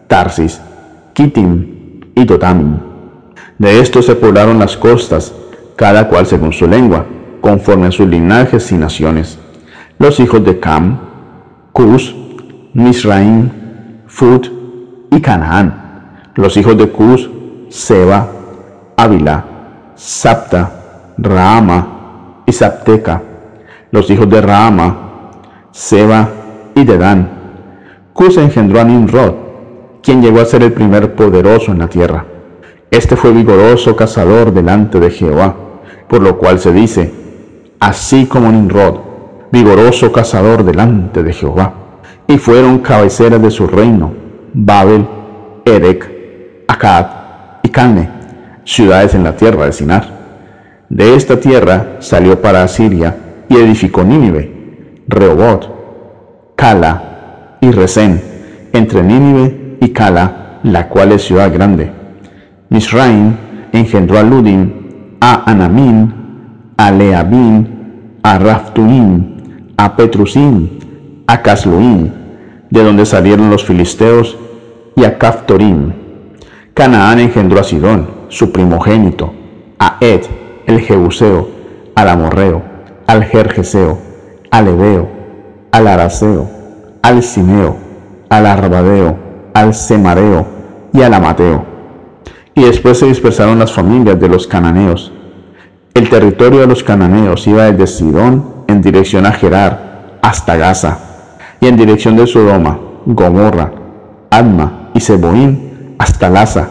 Tarsis, Kitim y Totamim. De estos se poblaron las costas, cada cual según su lengua, conforme a sus linajes y naciones. Los hijos de Cam, Cus, Misraim, Fut y Canaán. Los hijos de Cus, Seba, Ávila, Sapta, Rahama y Sapteca. Los hijos de Rahama, Seba y de Dan. Cus engendró a Nimrod, quien llegó a ser el primer poderoso en la tierra. Este fue vigoroso cazador delante de Jehová, por lo cual se dice, así como Nimrod, vigoroso cazador delante de Jehová. Y fueron cabeceras de su reino, Babel, Erec, Akkad y Calne, ciudades en la tierra de Sinar. De esta tierra salió para Asiria y edificó Nínive, Rehobot, Cala y Resén, entre Nínive y Cala, la cual es ciudad grande. Misraim engendró a Ludim, a Anamín, a Leabín, a Raftuim, a Petrusim, a Casluim, de donde salieron los filisteos, y a Caftorim. Canaán engendró a Sidón, su primogénito, a Ed, el Jebuseo, al Amorreo, al Jerjeseo, al Ebeo, al Araseo, al Simeo, al Arbadeo, al Semareo y al Amateo. Y después se dispersaron las familias de los cananeos. El territorio de los cananeos iba desde Sidón en dirección a Gerar hasta Gaza, y en dirección de Sodoma, Gomorra, Adma y Seboín hasta Laza.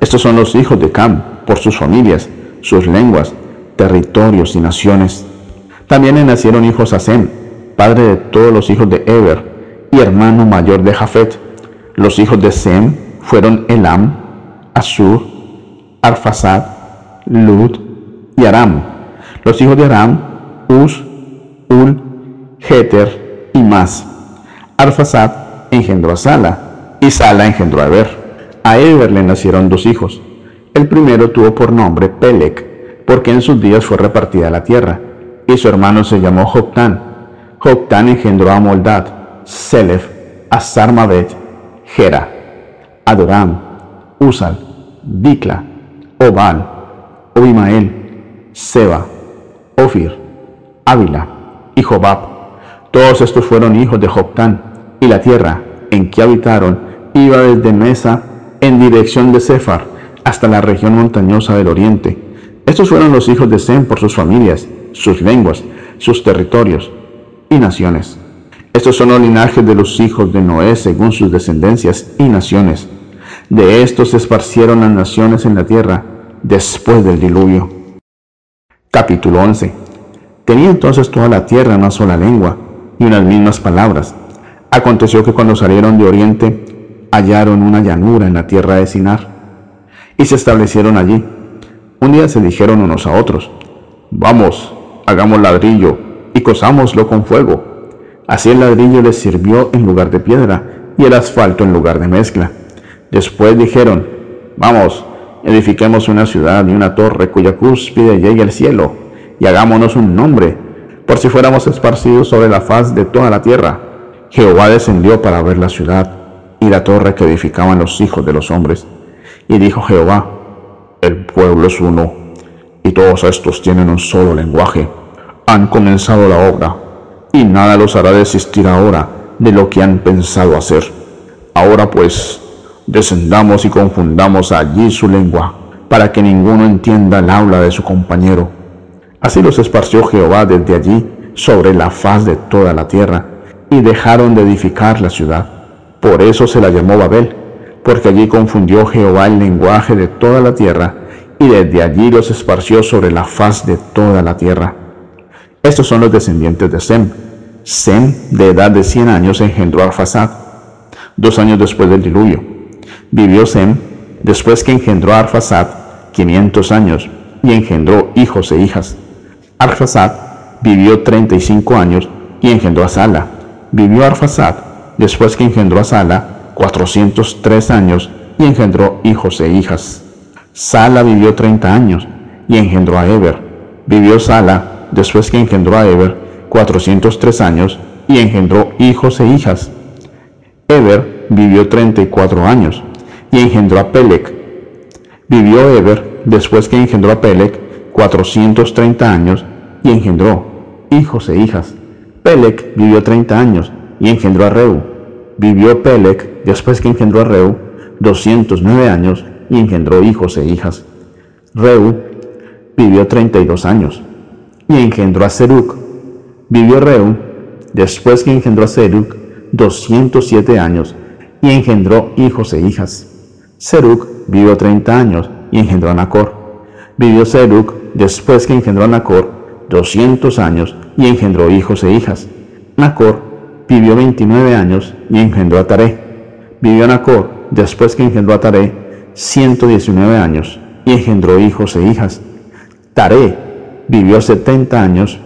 Estos son los hijos de Cam, por sus familias, sus lenguas, territorios y naciones. También le nacieron hijos a Sem, padre de todos los hijos de Eber y hermano mayor de Jafet. Los hijos de Sem fueron Elam, Asur, Arfasad, Lud y Aram. Los hijos de Aram, Uz, Ul, Heter y Mas. Arfasad engendró a Sala y Sala engendró a Eber. A Eber le nacieron dos hijos. El primero tuvo por nombre Pelec, porque en sus días fue repartida la tierra, y su hermano se llamó Joctán Joctán engendró a Moldad, Selef, a Sarmavet, Gera, Adoram, Usal, Dikla, Obal, Obimael, Seba, Ofir, Ávila y Jobab. Todos estos fueron hijos de Joctán, y la tierra en que habitaron iba desde Mesa en dirección de Cefar hasta la región montañosa del oriente. Estos fueron los hijos de Sem por sus familias, sus lenguas, sus territorios, y naciones. Estos son los linajes de los hijos de Noé según sus descendencias y naciones. De estos se esparcieron las naciones en la tierra después del diluvio. Capítulo 11. Tenía entonces toda la tierra una sola lengua y unas mismas palabras. Aconteció que cuando salieron de oriente hallaron una llanura en la tierra de Sinar y se establecieron allí. Un día se dijeron unos a otros, vamos, hagamos ladrillo y cosámoslo con fuego. Así el ladrillo les sirvió en lugar de piedra y el asfalto en lugar de mezcla. Después dijeron, vamos, edifiquemos una ciudad y una torre cuya cúspide llegue al cielo, y hagámonos un nombre, por si fuéramos esparcidos sobre la faz de toda la tierra. Jehová descendió para ver la ciudad y la torre que edificaban los hijos de los hombres. Y dijo Jehová, el pueblo es uno, y todos estos tienen un solo lenguaje. Han comenzado la obra, y nada los hará desistir ahora de lo que han pensado hacer. Ahora pues, descendamos y confundamos allí su lengua, para que ninguno entienda el habla de su compañero. Así los esparció Jehová desde allí sobre la faz de toda la tierra, y dejaron de edificar la ciudad. Por eso se la llamó Babel, porque allí confundió Jehová el lenguaje de toda la tierra, y desde allí los esparció sobre la faz de toda la tierra. Estos son los descendientes de Sem. Sem, de edad de cien años, engendró a dos años después del diluvio. Vivió Sem, después que engendró a Arfasad, quinientos años, y engendró hijos e hijas. Arfasad vivió treinta y cinco años, y engendró a Sala. Vivió Arfasad, después que engendró a Sala, cuatrocientos tres años, y engendró hijos e hijas. Sala vivió treinta años, y engendró a Eber. Vivió Sala, después que engendró a Eber, cuatrocientos tres años, y engendró hijos e hijas. Eber vivió treinta y cuatro años, y engendró a Pelec. Vivió Eber, después que engendró a Pelec, cuatrocientos treinta años, y engendró hijos e hijas. Pelec vivió treinta años, y engendró a Reu. Vivió Pelec, después que engendró a Reu, doscientos nueve años, y engendró hijos e hijas. Reu vivió treinta y dos años, y engendró a Seruc. Vivió Reu, después que engendró a Seruc, doscientos siete años, y engendró hijos e hijas. Seruc vivió treinta años, y engendró a Nacor. Vivió Seruc, después que engendró a Nacor, doscientos años, y engendró hijos e hijas. Nacor vivió veintinueve años, y engendró a Taré. Vivió Nacor, después que engendró a Taré, ciento diecinueve años, y engendró hijos e hijas. Taré vivió setenta años,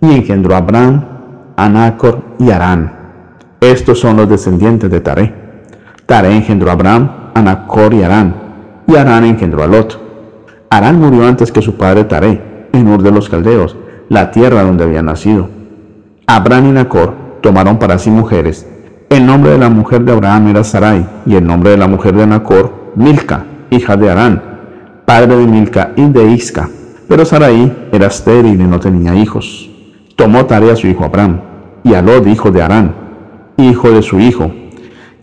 y engendró a Abraham, a Nacor y Arán. Estos son los descendientes de Taré. Taré engendró a Abraham, a Nacor y Arán, y Arán engendró a Lot. Arán murió antes que su padre Taré, en Ur de los Caldeos, la tierra donde había nacido. Abraham y Nacor tomaron para sí mujeres. El nombre de la mujer de Abraham era Sarai, y el nombre de la mujer de Nacor, Milca, hija de Arán, padre de Milca y de Isca. Pero Sarai era estéril y no tenía hijos. Tomó tarea a su hijo Abraham, y a Lot, hijo de Arán, hijo de su hijo,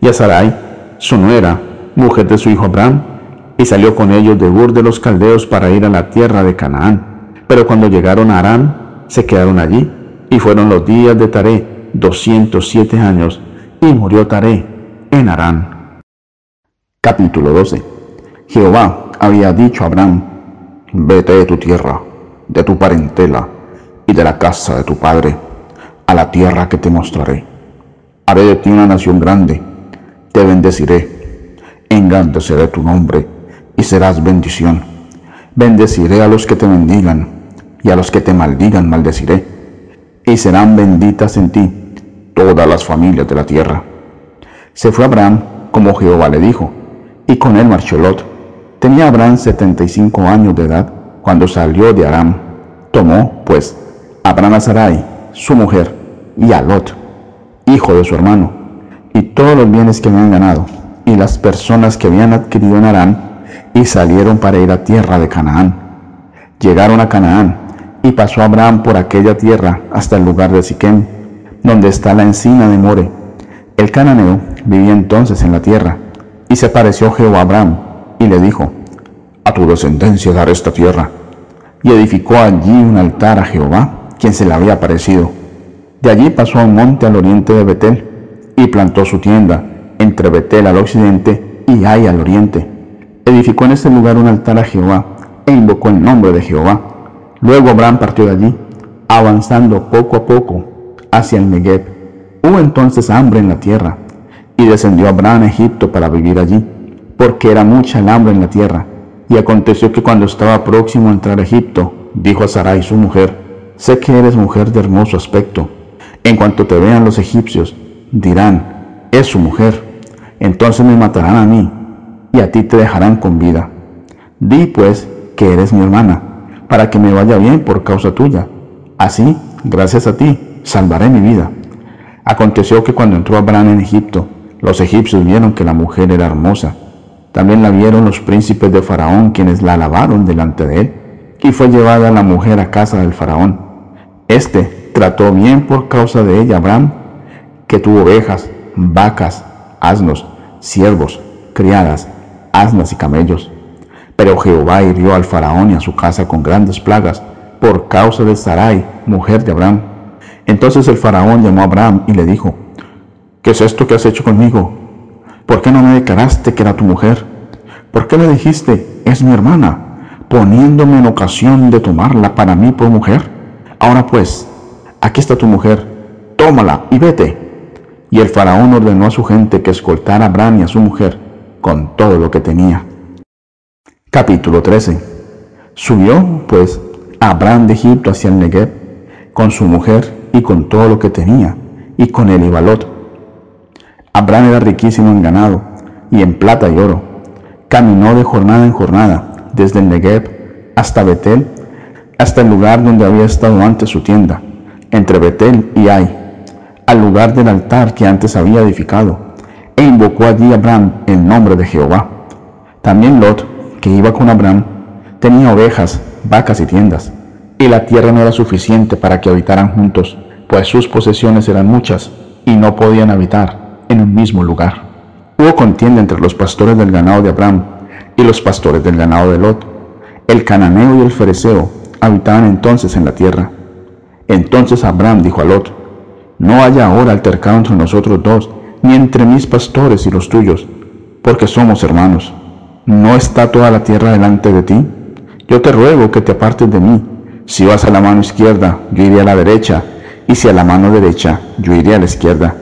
y a Sarai, su nuera, mujer de su hijo Abraham, y salió con ellos de Ur de los Caldeos para ir a la tierra de Canaán. Pero cuando llegaron a Arán, se quedaron allí, y fueron los días de Taré, doscientos siete años, y murió Taré en Arán. Capítulo 12 Jehová había dicho a Abraham, vete de tu tierra, de tu parentela, y de la casa de tu padre, a la tierra que te mostraré. Haré de ti una nación grande, te bendeciré, engrandeceré tu nombre, y serás bendición. Bendeciré a los que te bendigan, y a los que te maldigan maldeciré, y serán benditas en ti todas las familias de la tierra. Se fue Abraham como Jehová le dijo, y con él marchó Lot. Tenía Abraham setenta y cinco años de edad cuando salió de Aram. Tomó, pues, Abraham a Sarai, su mujer, y a Lot, hijo de su hermano, y todos los bienes que habían ganado, y las personas que habían adquirido en Aram, y salieron para ir a tierra de Canaán. Llegaron a Canaán, y pasó Abraham por aquella tierra hasta el lugar de Siquem, donde está la encina de More. El cananeo vivía entonces en la tierra, y se pareció Jehová a Abraham, y le dijo, A tu descendencia daré esta tierra. Y edificó allí un altar a Jehová, quien se le había parecido. De allí pasó a un monte al oriente de Betel, y plantó su tienda entre Betel al occidente y Ai al oriente. Edificó en ese lugar un altar a Jehová, e invocó el nombre de Jehová. Luego Abraham partió de allí, avanzando poco a poco hacia el Negev. Hubo entonces hambre en la tierra, y descendió Abraham a Egipto para vivir allí, porque era mucha el hambre en la tierra. Y aconteció que cuando estaba próximo a entrar a Egipto, dijo a Sarai su mujer, sé que eres mujer de hermoso aspecto. En cuanto te vean los egipcios, dirán, es su mujer. Entonces me matarán a mí y a ti te dejarán con vida. Di pues que eres mi hermana, para que me vaya bien por causa tuya. Así, gracias a ti, salvaré mi vida. Aconteció que cuando entró Abraham en Egipto, los egipcios vieron que la mujer era hermosa. También la vieron los príncipes de Faraón, quienes la alabaron delante de él, y fue llevada la mujer a casa del Faraón. Este trató bien por causa de ella Abraham, que tuvo ovejas, vacas, asnos, siervos, criadas, asnas y camellos. Pero Jehová hirió al faraón y a su casa con grandes plagas por causa de Sarai, mujer de Abraham. Entonces el faraón llamó a Abraham y le dijo, ¿qué es esto que has hecho conmigo? ¿Por qué no me declaraste que era tu mujer? ¿Por qué me dijiste, es mi hermana, poniéndome en ocasión de tomarla para mí por mujer? Ahora pues, aquí está tu mujer, tómala y vete. Y el faraón ordenó a su gente que escoltara a Abraham y a su mujer con todo lo que tenía. Capítulo 13. Subió, pues, Abraham de Egipto hacia el Negev, con su mujer y con todo lo que tenía, y con él iba Lot. Abraham era riquísimo en ganado y en plata y oro. Caminó de jornada en jornada, desde el Negev hasta Betel, hasta el lugar donde había estado antes su tienda, entre Betel y Ai, al lugar del altar que antes había edificado, e invocó allí Abraham el nombre de Jehová. También Lot, que iba con Abraham, tenía ovejas, vacas y tiendas, y la tierra no era suficiente para que habitaran juntos, pues sus posesiones eran muchas y no podían habitar en un mismo lugar. Hubo contienda entre los pastores del ganado de Abraham y los pastores del ganado de Lot. El cananeo y el fereceo habitaban entonces en la tierra. Entonces Abraham dijo a Lot, no haya ahora altercado entre nosotros dos, ni entre mis pastores y los tuyos, porque somos hermanos. ¿No está toda la tierra delante de ti? Yo te ruego que te apartes de mí. Si vas a la mano izquierda, yo iré a la derecha, y si a la mano derecha, yo iré a la izquierda.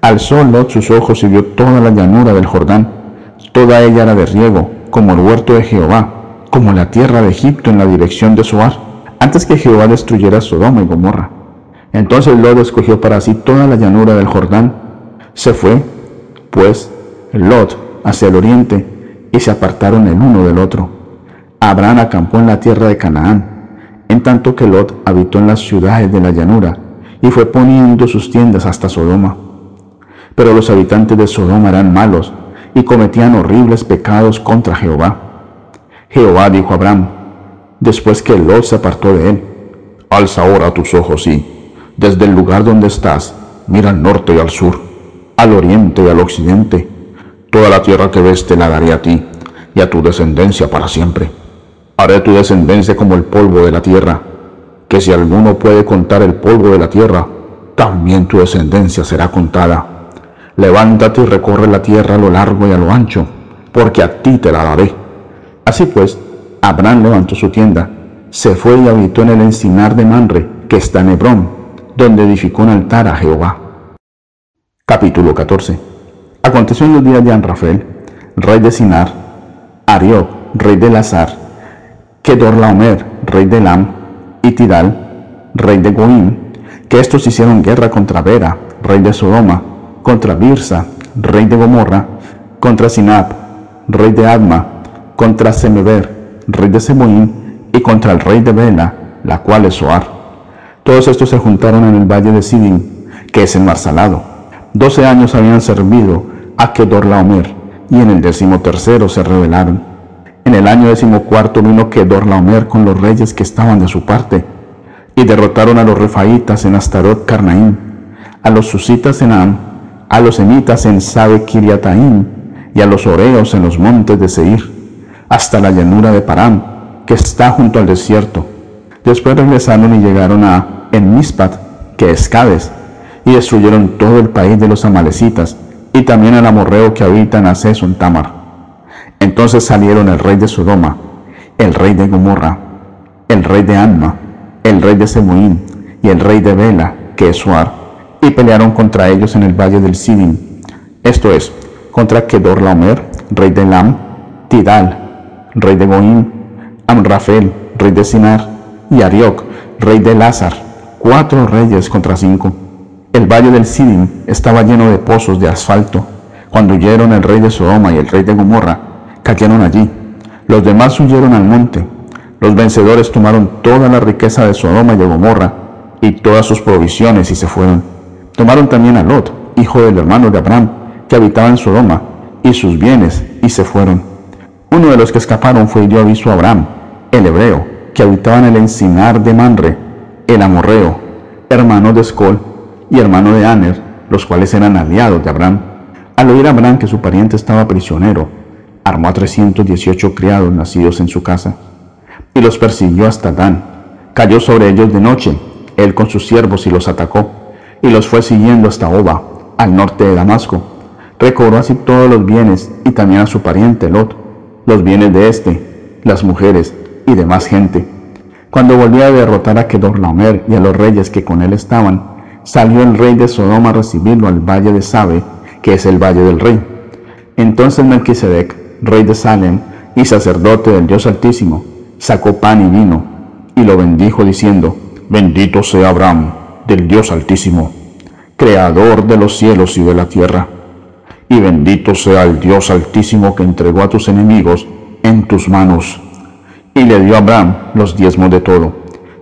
Alzó Lot sus ojos y vio toda la llanura del Jordán. Toda ella era de riego, como el huerto de Jehová, como la tierra de Egipto en la dirección de Soar, antes que Jehová destruyera Sodoma y Gomorra. Entonces Lot escogió para sí toda la llanura del Jordán. Se fue, pues, Lot hacia el oriente, y se apartaron el uno del otro. Abraham acampó en la tierra de Canaán, en tanto que Lot habitó en las ciudades de la llanura, y fue poniendo sus tiendas hasta Sodoma. Pero los habitantes de Sodoma eran malos, y cometían horribles pecados contra Jehová. Jehová dijo a Abraham, después que Lot se apartó de él, Alza ahora tus ojos y, desde el lugar donde estás, mira al norte y al sur, al oriente y al occidente, Toda la tierra que ves te la daré a ti y a tu descendencia para siempre. Haré tu descendencia como el polvo de la tierra, que si alguno puede contar el polvo de la tierra, también tu descendencia será contada. Levántate y recorre la tierra a lo largo y a lo ancho, porque a ti te la daré. Así pues, Abraham levantó su tienda, se fue y habitó en el encinar de Manre, que está en Hebrón, donde edificó un altar a Jehová. Capítulo 14 Aconteció en los días de Anrafel, rey de Sinar, Arioc, rey de Lazar, Kedorlaomer, rey de Lam, y Tidal, rey de Goim, que estos hicieron guerra contra Vera, rey de Sodoma, contra Birsa, rey de Gomorra, contra Sinab, rey de Adma, contra Semeber, rey de Seboim, y contra el rey de Bela, la cual es Soar. Todos estos se juntaron en el valle de Sidim, que es el mar salado. Doce años habían servido a Kedorlaomer, y en el decimotercero se rebelaron. En el año decimocuarto vino Kedorlaomer con los reyes que estaban de su parte, y derrotaron a los refaitas en Astarot Carnaim, a los susitas en Am, a los emitas en Sabe Kiriataim, y a los oreos en los montes de Seir, hasta la llanura de Param, que está junto al desierto. Después regresaron y llegaron a En Mispat, que es Cades, y destruyeron todo el país de los amalecitas, y también al amorreo que habita en en Tamar. Entonces salieron el rey de Sodoma, el rey de Gomorra, el rey de Anma, el rey de Semuín y el rey de Bela, que es Suar, y pelearon contra ellos en el valle del Sidim, esto es, contra Kedorlaomer, rey de Lam, Tidal, rey de Goim, Amrafel, rey de Sinar, y Arioc, rey de Lázar, cuatro reyes contra cinco. El valle del Sidim estaba lleno de pozos de asfalto. Cuando huyeron el rey de Sodoma y el rey de Gomorra, cayeron allí. Los demás huyeron al monte. Los vencedores tomaron toda la riqueza de Sodoma y de Gomorra y todas sus provisiones y se fueron. Tomaron también a Lot, hijo del hermano de Abraham, que habitaba en Sodoma, y sus bienes y se fueron. Uno de los que escaparon fue y dio aviso a Abraham, el hebreo, que habitaba en el encinar de Manre, el amorreo, hermano de Escol y hermano de Aner, los cuales eran aliados de Abraham. Al oír Abraham que su pariente estaba prisionero, armó a 318 criados nacidos en su casa y los persiguió hasta Dan. Cayó sobre ellos de noche, él con sus siervos y los atacó, y los fue siguiendo hasta Oba, al norte de Damasco. Recobró así todos los bienes y también a su pariente Lot, los bienes de éste, las mujeres y demás gente. Cuando volvió a derrotar a Kedorlaomer y a los reyes que con él estaban, salió el rey de Sodoma a recibirlo al valle de Sabe, que es el valle del rey. Entonces Melquisedec, rey de Salem y sacerdote del Dios Altísimo, sacó pan y vino y lo bendijo diciendo, Bendito sea Abraham, del Dios Altísimo, creador de los cielos y de la tierra y bendito sea el Dios altísimo que entregó a tus enemigos en tus manos. Y le dio a Abraham los diezmos de todo.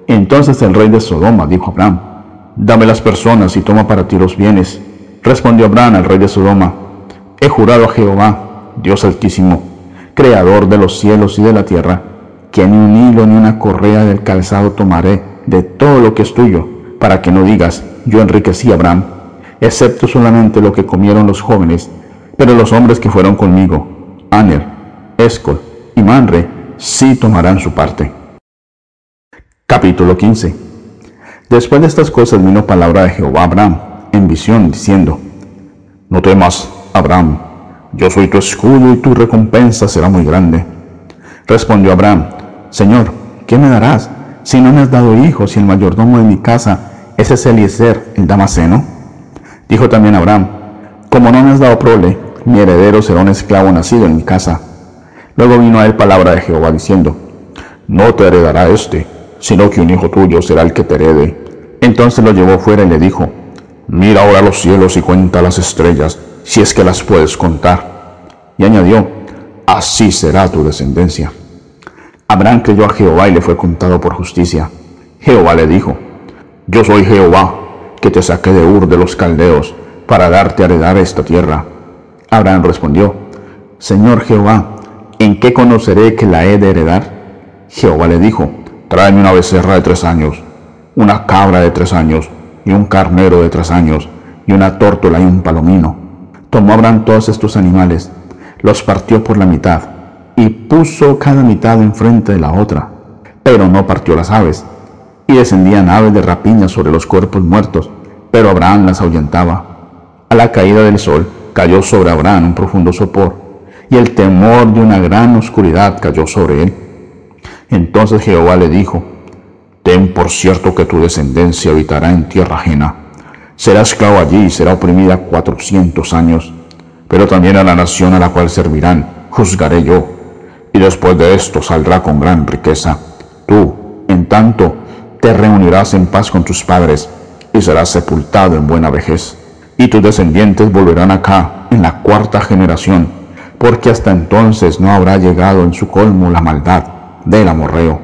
Entonces el rey de Sodoma dijo a Abraham, dame las personas y toma para ti los bienes. Respondió Abraham al rey de Sodoma, he jurado a Jehová, Dios altísimo, creador de los cielos y de la tierra, que ni un hilo ni una correa del calzado tomaré de todo lo que es tuyo, para que no digas, yo enriquecí a Abraham, excepto solamente lo que comieron los jóvenes pero los hombres que fueron conmigo, Aner, Escol y Manre, sí tomarán su parte. Capítulo 15 Después de estas cosas vino palabra de Jehová a Abraham en visión, diciendo, No temas, Abraham, yo soy tu escudo y tu recompensa será muy grande. Respondió Abraham, Señor, ¿qué me darás si no me has dado hijos y el mayordomo de mi casa ese es Eliezer, el Damaseno? Dijo también Abraham, Como no me has dado prole, mi heredero será un esclavo nacido en mi casa. Luego vino a él palabra de Jehová diciendo, no te heredará este, sino que un hijo tuyo será el que te herede. Entonces lo llevó fuera y le dijo, mira ahora los cielos y cuenta las estrellas, si es que las puedes contar. Y añadió, así será tu descendencia. Abraham creyó a Jehová y le fue contado por justicia. Jehová le dijo, yo soy Jehová, que te saqué de Ur de los caldeos, para darte a heredar esta tierra. Abraham respondió, Señor Jehová, ¿en qué conoceré que la he de heredar? Jehová le dijo, tráeme una becerra de tres años, una cabra de tres años, y un carnero de tres años, y una tórtola y un palomino. Tomó Abraham todos estos animales, los partió por la mitad, y puso cada mitad enfrente de la otra, pero no partió las aves. Y descendían aves de rapiña sobre los cuerpos muertos, pero Abraham las ahuyentaba. A la caída del sol, cayó sobre Abraham un profundo sopor, y el temor de una gran oscuridad cayó sobre él. Entonces Jehová le dijo, Ten por cierto que tu descendencia habitará en tierra ajena. Será esclavo allí y será oprimida cuatrocientos años. Pero también a la nación a la cual servirán, juzgaré yo. Y después de esto saldrá con gran riqueza. Tú, en tanto, te reunirás en paz con tus padres y serás sepultado en buena vejez y tus descendientes volverán acá en la cuarta generación, porque hasta entonces no habrá llegado en su colmo la maldad del amorreo.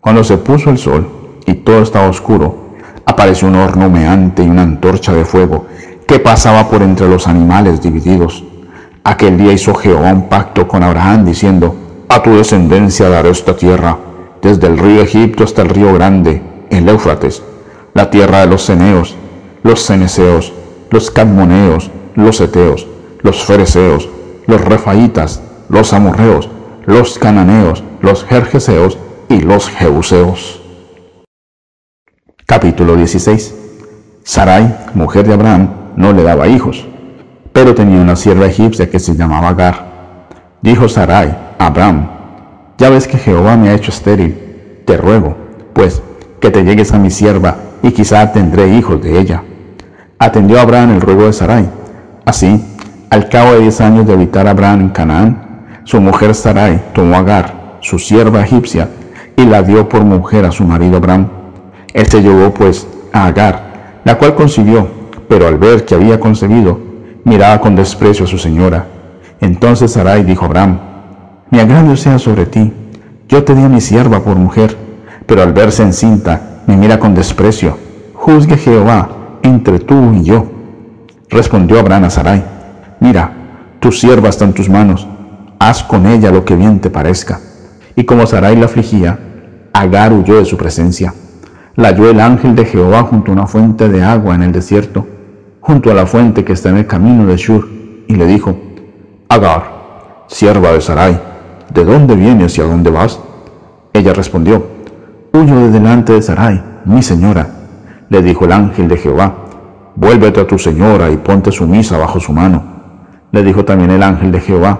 Cuando se puso el sol y todo estaba oscuro, apareció un horno meante y una antorcha de fuego que pasaba por entre los animales divididos. Aquel día hizo Jehová un pacto con Abraham diciendo, a tu descendencia daré esta tierra, desde el río Egipto hasta el río grande, el Éufrates, la tierra de los ceneos, los ceneseos, los cadmoneos, los eteos, los fereceos, los refaitas, los amorreos, los cananeos, los jerjeseos y los jebuseos. Capítulo 16 Sarai, mujer de Abraham, no le daba hijos, pero tenía una sierva egipcia que se llamaba Agar. Dijo Sarai a Abraham, ya ves que Jehová me ha hecho estéril, te ruego, pues, que te llegues a mi sierva y quizá tendré hijos de ella atendió Abraham el ruego de Sarai. Así, al cabo de diez años de habitar Abraham en Canaán, su mujer Sarai tomó a Agar, su sierva egipcia, y la dio por mujer a su marido Abraham. Él se llevó pues a Agar, la cual concibió, pero al ver que había concebido, miraba con desprecio a su señora. Entonces Sarai dijo a Abraham, mi agravio sea sobre ti, yo te di a mi sierva por mujer, pero al verse encinta, me mira con desprecio. Juzgue Jehová entre tú y yo. Respondió Abraham a Sarai, mira, tu sierva está en tus manos, haz con ella lo que bien te parezca. Y como Sarai la afligía, Agar huyó de su presencia. La halló el ángel de Jehová junto a una fuente de agua en el desierto, junto a la fuente que está en el camino de Shur, y le dijo, Agar, sierva de Sarai, ¿de dónde vienes y a dónde vas? Ella respondió, Huyo de delante de Sarai, mi señora. Le dijo el ángel de Jehová, vuélvete a tu señora y ponte sumisa bajo su mano. Le dijo también el ángel de Jehová,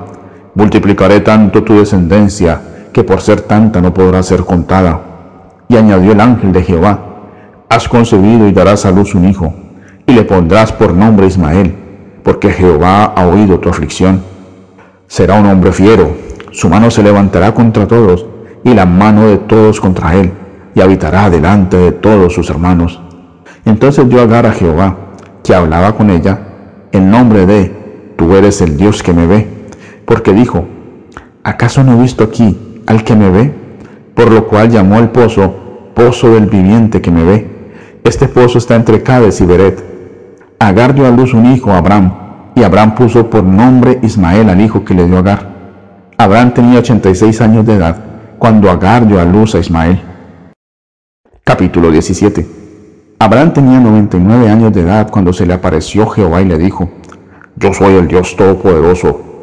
multiplicaré tanto tu descendencia que por ser tanta no podrá ser contada. Y añadió el ángel de Jehová, has concebido y darás a luz un hijo, y le pondrás por nombre Ismael, porque Jehová ha oído tu aflicción. Será un hombre fiero, su mano se levantará contra todos, y la mano de todos contra él, y habitará delante de todos sus hermanos. Entonces dio Agar a Jehová, que hablaba con ella, en nombre de, tú eres el Dios que me ve, porque dijo, ¿acaso no he visto aquí al que me ve, por lo cual llamó el pozo pozo del viviente que me ve. Este pozo está entre Cades y Beret. Agar dio a luz un hijo a Abraham, y Abraham puso por nombre Ismael al hijo que le dio Agar. Abraham tenía 86 años de edad cuando Agar dio a luz a Ismael. Capítulo 17 Abraham tenía 99 años de edad cuando se le apareció Jehová y le dijo, Yo soy el Dios Todopoderoso,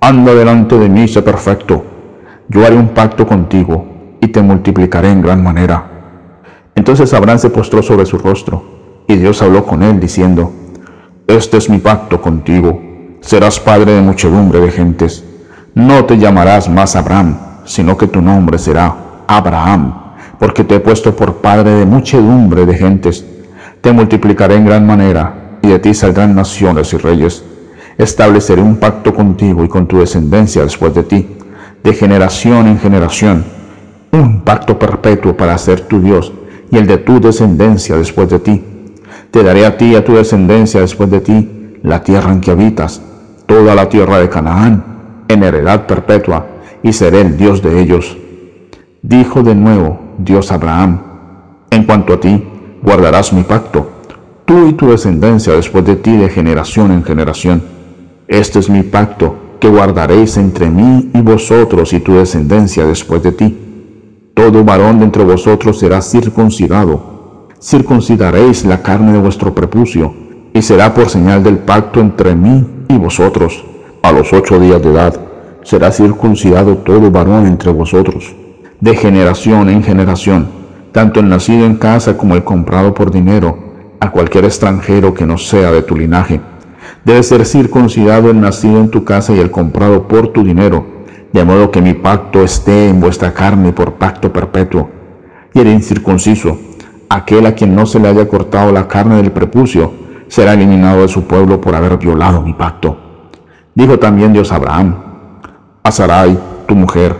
anda delante de mí, sé perfecto yo haré un pacto contigo y te multiplicaré en gran manera. Entonces Abraham se postró sobre su rostro, y Dios habló con él, diciendo, Este es mi pacto contigo, serás padre de muchedumbre de gentes. No te llamarás más Abraham, sino que tu nombre será Abraham, porque te he puesto por padre de muchedumbre de gentes. Te multiplicaré en gran manera, y de ti saldrán naciones y reyes. Estableceré un pacto contigo y con tu descendencia después de ti de generación en generación, un pacto perpetuo para ser tu Dios y el de tu descendencia después de ti. Te daré a ti y a tu descendencia después de ti la tierra en que habitas, toda la tierra de Canaán, en heredad perpetua, y seré el Dios de ellos. Dijo de nuevo Dios Abraham, en cuanto a ti, guardarás mi pacto, tú y tu descendencia después de ti de generación en generación. Este es mi pacto que guardaréis entre mí y vosotros y tu descendencia después de ti. Todo varón de entre vosotros será circuncidado. Circuncidaréis la carne de vuestro prepucio, y será por señal del pacto entre mí y vosotros. A los ocho días de edad será circuncidado todo varón entre vosotros, de generación en generación, tanto el nacido en casa como el comprado por dinero, a cualquier extranjero que no sea de tu linaje debe ser circuncidado el nacido en tu casa y el comprado por tu dinero, de modo que mi pacto esté en vuestra carne por pacto perpetuo. Y el incircunciso, aquel a quien no se le haya cortado la carne del prepucio, será eliminado de su pueblo por haber violado mi pacto. Dijo también Dios a Abraham, a Sarai, tu mujer,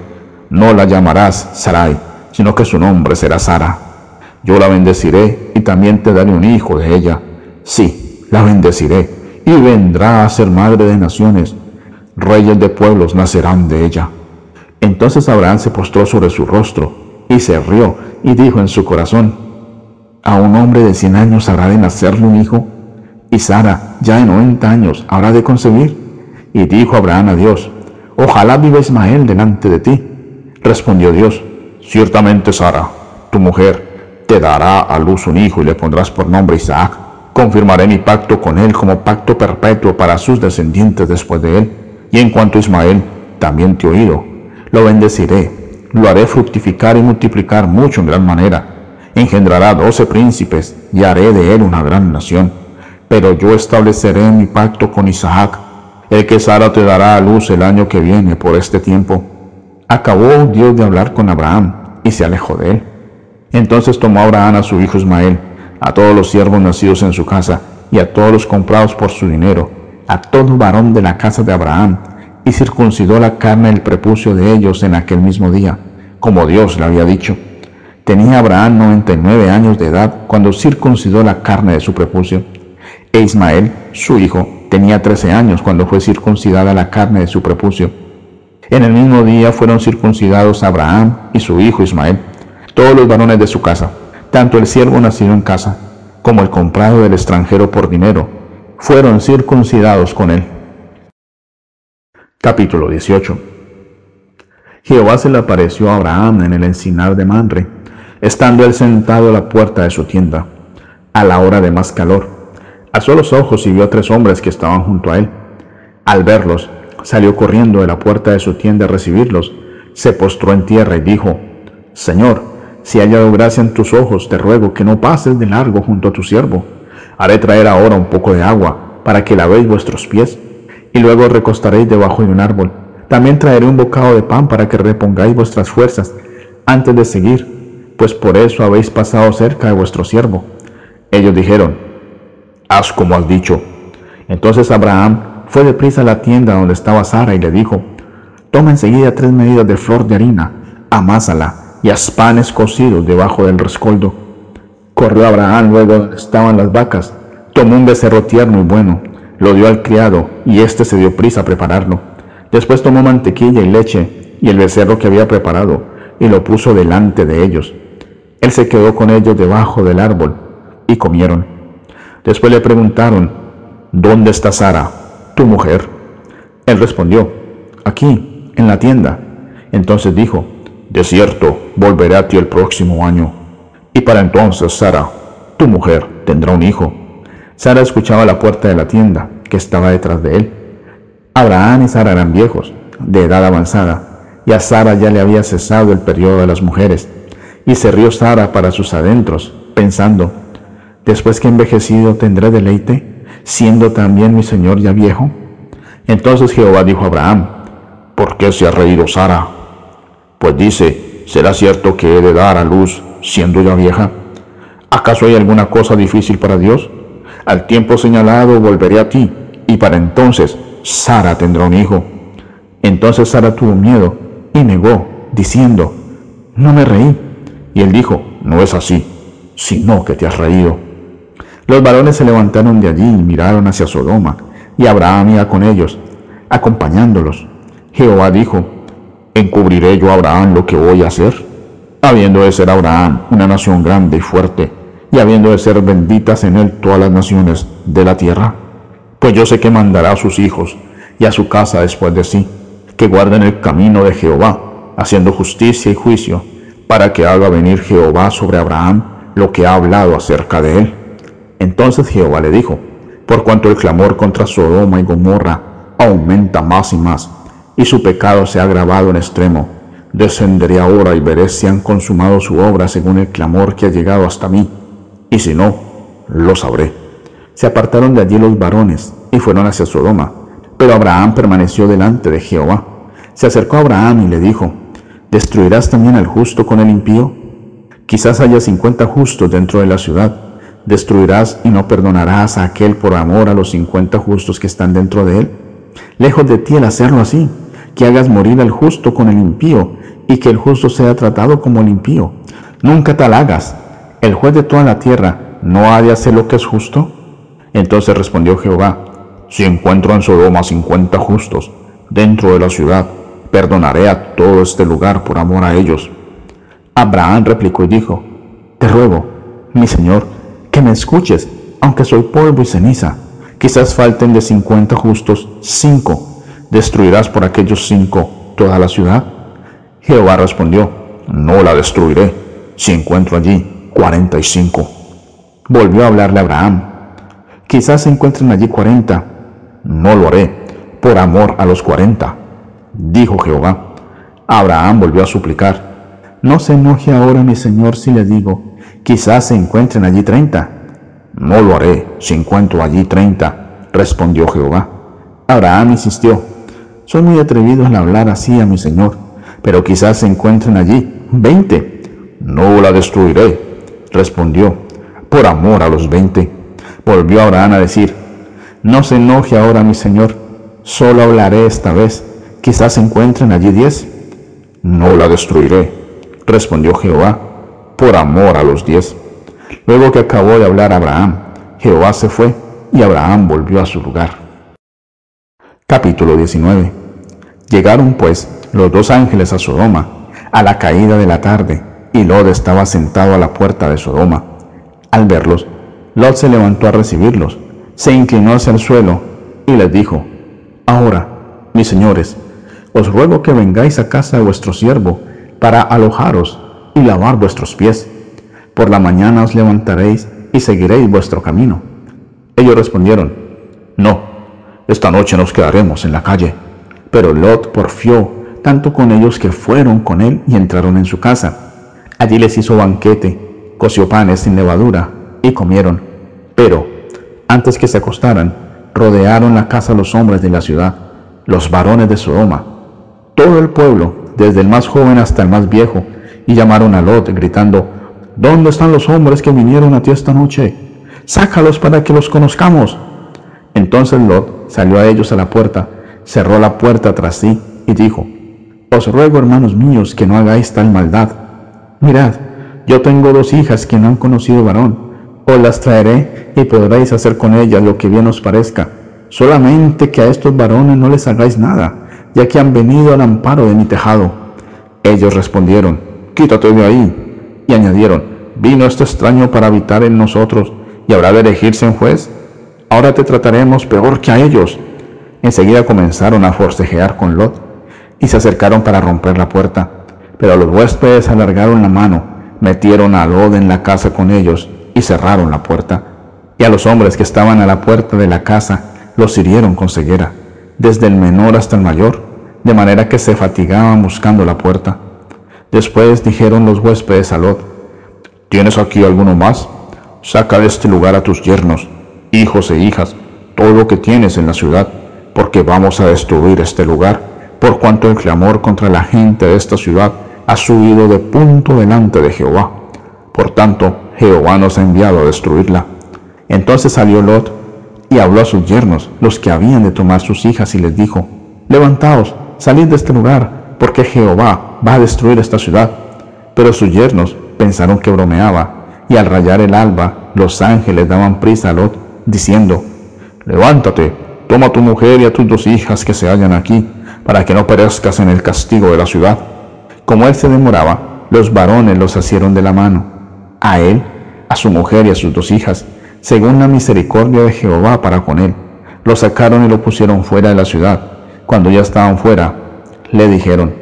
no la llamarás Sarai, sino que su nombre será Sara. Yo la bendeciré y también te daré un hijo de ella. Sí, la bendeciré y vendrá a ser madre de naciones. Reyes de pueblos nacerán de ella. Entonces Abraham se postró sobre su rostro y se rió y dijo en su corazón, ¿a un hombre de cien años habrá de nacerle un hijo? Y Sara, ya de noventa años, habrá de concebir. Y dijo Abraham a Dios, ojalá viva Ismael delante de ti. Respondió Dios, ciertamente Sara, tu mujer, te dará a luz un hijo y le pondrás por nombre Isaac confirmaré mi pacto con él como pacto perpetuo para sus descendientes después de él. Y en cuanto a Ismael, también te he oído, lo bendeciré, lo haré fructificar y multiplicar mucho en gran manera. Engendrará doce príncipes y haré de él una gran nación. Pero yo estableceré mi pacto con Isaac, el que Sara te dará a luz el año que viene por este tiempo. Acabó Dios de hablar con Abraham y se alejó de él. Entonces tomó Abraham a su hijo Ismael a todos los siervos nacidos en su casa y a todos los comprados por su dinero, a todo varón de la casa de Abraham, y circuncidó la carne del prepucio de ellos en aquel mismo día, como Dios le había dicho. Tenía Abraham 99 años de edad cuando circuncidó la carne de su prepucio. E Ismael, su hijo, tenía 13 años cuando fue circuncidada la carne de su prepucio. En el mismo día fueron circuncidados Abraham y su hijo Ismael, todos los varones de su casa, tanto el siervo nacido en casa como el comprado del extranjero por dinero, fueron circuncidados con él. Capítulo 18 Jehová se le apareció a Abraham en el encinar de Manre, estando él sentado a la puerta de su tienda, a la hora de más calor. Alzó los ojos y vio a tres hombres que estaban junto a él. Al verlos, salió corriendo de la puerta de su tienda a recibirlos, se postró en tierra y dijo, Señor, si hallado gracia en tus ojos, te ruego que no pases de largo junto a tu siervo. Haré traer ahora un poco de agua, para que lavéis vuestros pies, y luego recostaréis debajo de un árbol también traeré un bocado de pan para que repongáis vuestras fuerzas antes de seguir, pues por eso habéis pasado cerca de vuestro siervo. Ellos dijeron, haz como has dicho. Entonces Abraham fue deprisa a la tienda donde estaba Sara y le dijo, toma enseguida tres medidas de flor de harina, amásala y haz cocidos debajo del rescoldo. Corrió Abraham luego donde estaban las vacas, tomó un becerro tierno y bueno, lo dio al criado y éste se dio prisa a prepararlo. Después tomó mantequilla y leche y el becerro que había preparado y lo puso delante de ellos. Él se quedó con ellos debajo del árbol y comieron. Después le preguntaron, ¿dónde está Sara, tu mujer? Él respondió, aquí, en la tienda. Entonces dijo, de cierto, volveré a ti el próximo año. Y para entonces Sara, tu mujer, tendrá un hijo. Sara escuchaba la puerta de la tienda que estaba detrás de él. Abraham y Sara eran viejos, de edad avanzada, y a Sara ya le había cesado el periodo de las mujeres. Y se rió Sara para sus adentros, pensando, después que envejecido tendré deleite, siendo también mi señor ya viejo. Entonces Jehová dijo a Abraham, ¿por qué se ha reído Sara? Pues dice, ¿será cierto que he de dar a luz siendo ya vieja? ¿Acaso hay alguna cosa difícil para Dios? Al tiempo señalado volveré a ti, y para entonces Sara tendrá un hijo. Entonces Sara tuvo miedo y negó, diciendo, no me reí. Y él dijo, no es así, sino que te has reído. Los varones se levantaron de allí y miraron hacia Sodoma, y Abraham iba con ellos, acompañándolos. Jehová dijo, ¿encubriré yo a Abraham lo que voy a hacer? Habiendo de ser Abraham una nación grande y fuerte, y habiendo de ser benditas en él todas las naciones de la tierra pues yo sé que mandará a sus hijos y a su casa después de sí, que guarden el camino de Jehová, haciendo justicia y juicio, para que haga venir Jehová sobre Abraham lo que ha hablado acerca de él. Entonces Jehová le dijo, por cuanto el clamor contra Sodoma y Gomorra aumenta más y más, y su pecado se ha agravado en extremo, descenderé ahora y veré si han consumado su obra según el clamor que ha llegado hasta mí, y si no, lo sabré. Se apartaron de allí los varones y fueron hacia Sodoma. Pero Abraham permaneció delante de Jehová. Se acercó a Abraham y le dijo, ¿destruirás también al justo con el impío? Quizás haya cincuenta justos dentro de la ciudad. ¿Destruirás y no perdonarás a aquel por amor a los cincuenta justos que están dentro de él? Lejos de ti el hacerlo así, que hagas morir al justo con el impío y que el justo sea tratado como el impío. Nunca tal hagas. El juez de toda la tierra no ha de hacer lo que es justo. Entonces respondió Jehová, si encuentro en Sodoma cincuenta justos dentro de la ciudad, perdonaré a todo este lugar por amor a ellos. Abraham replicó y dijo, te ruego, mi señor, que me escuches, aunque soy polvo y ceniza. Quizás falten de cincuenta justos cinco. ¿Destruirás por aquellos cinco toda la ciudad? Jehová respondió, no la destruiré, si encuentro allí cuarenta y cinco. Volvió a hablarle a Abraham, Quizás se encuentren allí cuarenta. No lo haré, por amor a los cuarenta. Dijo Jehová. Abraham volvió a suplicar. No se enoje ahora mi señor si le digo, quizás se encuentren allí treinta. No lo haré si encuentro allí treinta, respondió Jehová. Abraham insistió. Soy muy atrevido en hablar así a mi señor, pero quizás se encuentren allí veinte. No la destruiré, respondió, por amor a los veinte. Volvió Abraham a decir, no se enoje ahora mi señor, solo hablaré esta vez, quizás se encuentren allí diez. No la destruiré, respondió Jehová, por amor a los diez. Luego que acabó de hablar Abraham, Jehová se fue y Abraham volvió a su lugar. Capítulo 19 Llegaron pues los dos ángeles a Sodoma a la caída de la tarde, y Lot estaba sentado a la puerta de Sodoma. Al verlos, Lot se levantó a recibirlos, se inclinó hacia el suelo y les dijo, Ahora, mis señores, os ruego que vengáis a casa de vuestro siervo para alojaros y lavar vuestros pies. Por la mañana os levantaréis y seguiréis vuestro camino. Ellos respondieron, No, esta noche nos quedaremos en la calle. Pero Lot porfió tanto con ellos que fueron con él y entraron en su casa. Allí les hizo banquete, coció panes sin levadura y comieron. Pero, antes que se acostaran, rodearon la casa los hombres de la ciudad, los varones de Sodoma, todo el pueblo, desde el más joven hasta el más viejo, y llamaron a Lot gritando, ¿Dónde están los hombres que vinieron a ti esta noche? Sácalos para que los conozcamos. Entonces Lot salió a ellos a la puerta, cerró la puerta tras sí y dijo, Os ruego, hermanos míos, que no hagáis tal maldad. Mirad, yo tengo dos hijas que no han conocido varón. Os las traeré y podréis hacer con ellas lo que bien os parezca. Solamente que a estos varones no les hagáis nada, ya que han venido al amparo de mi tejado. Ellos respondieron, Quítate de ahí. Y añadieron, Vino este extraño para habitar en nosotros, y habrá de elegirse en juez. Ahora te trataremos peor que a ellos. Enseguida comenzaron a forcejear con Lot y se acercaron para romper la puerta. Pero los huéspedes alargaron la mano, metieron a Lot en la casa con ellos y cerraron la puerta. Y a los hombres que estaban a la puerta de la casa los hirieron con ceguera, desde el menor hasta el mayor, de manera que se fatigaban buscando la puerta. Después dijeron los huéspedes a Lot, ¿tienes aquí alguno más? Saca de este lugar a tus yernos, hijos e hijas, todo lo que tienes en la ciudad porque vamos a destruir este lugar, por cuanto el clamor contra la gente de esta ciudad ha subido de punto delante de Jehová. Por tanto, Jehová nos ha enviado a destruirla. Entonces salió Lot y habló a sus yernos, los que habían de tomar sus hijas, y les dijo, Levantaos, salid de este lugar, porque Jehová va a destruir esta ciudad. Pero sus yernos pensaron que bromeaba, y al rayar el alba, los ángeles daban prisa a Lot, diciendo, Levántate, Toma tu mujer y a tus dos hijas que se hallan aquí, para que no perezcas en el castigo de la ciudad. Como él se demoraba, los varones los asieron de la mano, a él, a su mujer y a sus dos hijas, según la misericordia de Jehová para con él. Lo sacaron y lo pusieron fuera de la ciudad. Cuando ya estaban fuera, le dijeron,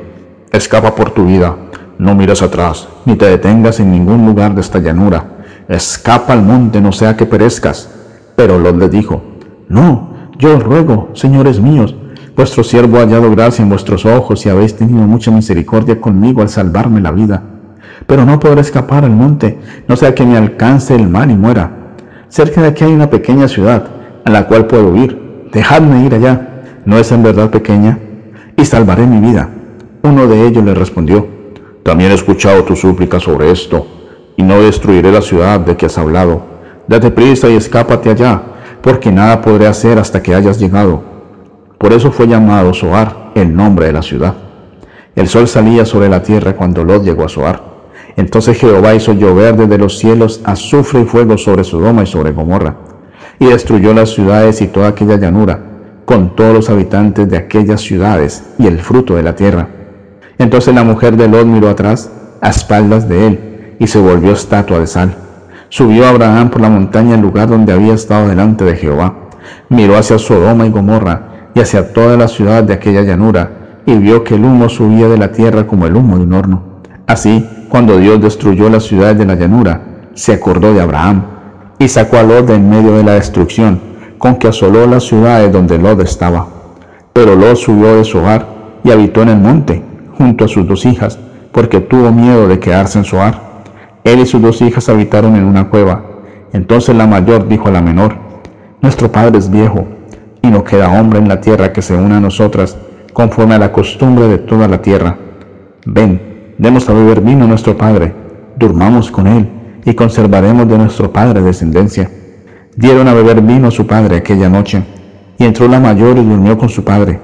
escapa por tu vida, no mires atrás, ni te detengas en ningún lugar de esta llanura. Escapa al monte, no sea que perezcas. Pero Lot le dijo, no, yo os ruego, señores míos, vuestro siervo ha hallado gracia en vuestros ojos y habéis tenido mucha misericordia conmigo al salvarme la vida. Pero no podré escapar al monte, no sea que me alcance el mal y muera. Cerca de aquí hay una pequeña ciudad, a la cual puedo ir. Dejadme ir allá. ¿No es en verdad pequeña? Y salvaré mi vida. Uno de ellos le respondió, También he escuchado tu súplica sobre esto, y no destruiré la ciudad de que has hablado. Date prisa y escápate allá porque nada podré hacer hasta que hayas llegado. Por eso fue llamado Soar, el nombre de la ciudad. El sol salía sobre la tierra cuando Lot llegó a Soar. Entonces Jehová hizo llover desde los cielos azufre y fuego sobre Sodoma y sobre Gomorra, y destruyó las ciudades y toda aquella llanura, con todos los habitantes de aquellas ciudades y el fruto de la tierra. Entonces la mujer de Lot miró atrás, a espaldas de él, y se volvió estatua de sal. Subió Abraham por la montaña al lugar donde había estado delante de Jehová. Miró hacia Sodoma y Gomorra y hacia toda la ciudad de aquella llanura y vio que el humo subía de la tierra como el humo de un horno. Así, cuando Dios destruyó las ciudades de la llanura, se acordó de Abraham y sacó a Lot de en medio de la destrucción, con que asoló las ciudades donde Lot estaba. Pero Lot subió de su hogar y habitó en el monte, junto a sus dos hijas, porque tuvo miedo de quedarse en su hogar. Él y sus dos hijas habitaron en una cueva. Entonces la mayor dijo a la menor, Nuestro padre es viejo, y no queda hombre en la tierra que se una a nosotras, conforme a la costumbre de toda la tierra. Ven, demos a beber vino a nuestro padre, durmamos con él, y conservaremos de nuestro padre descendencia. Dieron a beber vino a su padre aquella noche, y entró la mayor y durmió con su padre,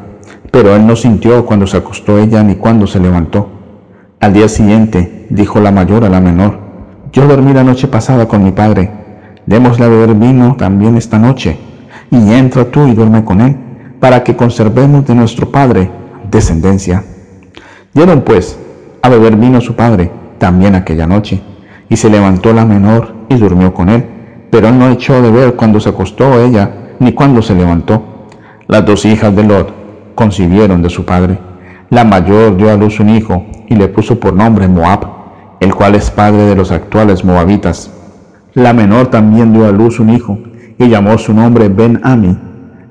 pero él no sintió cuando se acostó ella ni cuando se levantó. Al día siguiente dijo la mayor a la menor, yo dormí la noche pasada con mi padre, démosle a beber vino también esta noche, y entra tú y duerme con él, para que conservemos de nuestro padre descendencia. Dieron pues a beber vino su padre también aquella noche, y se levantó la menor y durmió con él, pero no echó de ver cuando se acostó ella, ni cuando se levantó. Las dos hijas de Lot concibieron de su padre. La mayor dio a luz un hijo y le puso por nombre Moab, el cual es padre de los actuales moabitas. La menor también dio a luz un hijo y llamó su nombre Ben-Ami,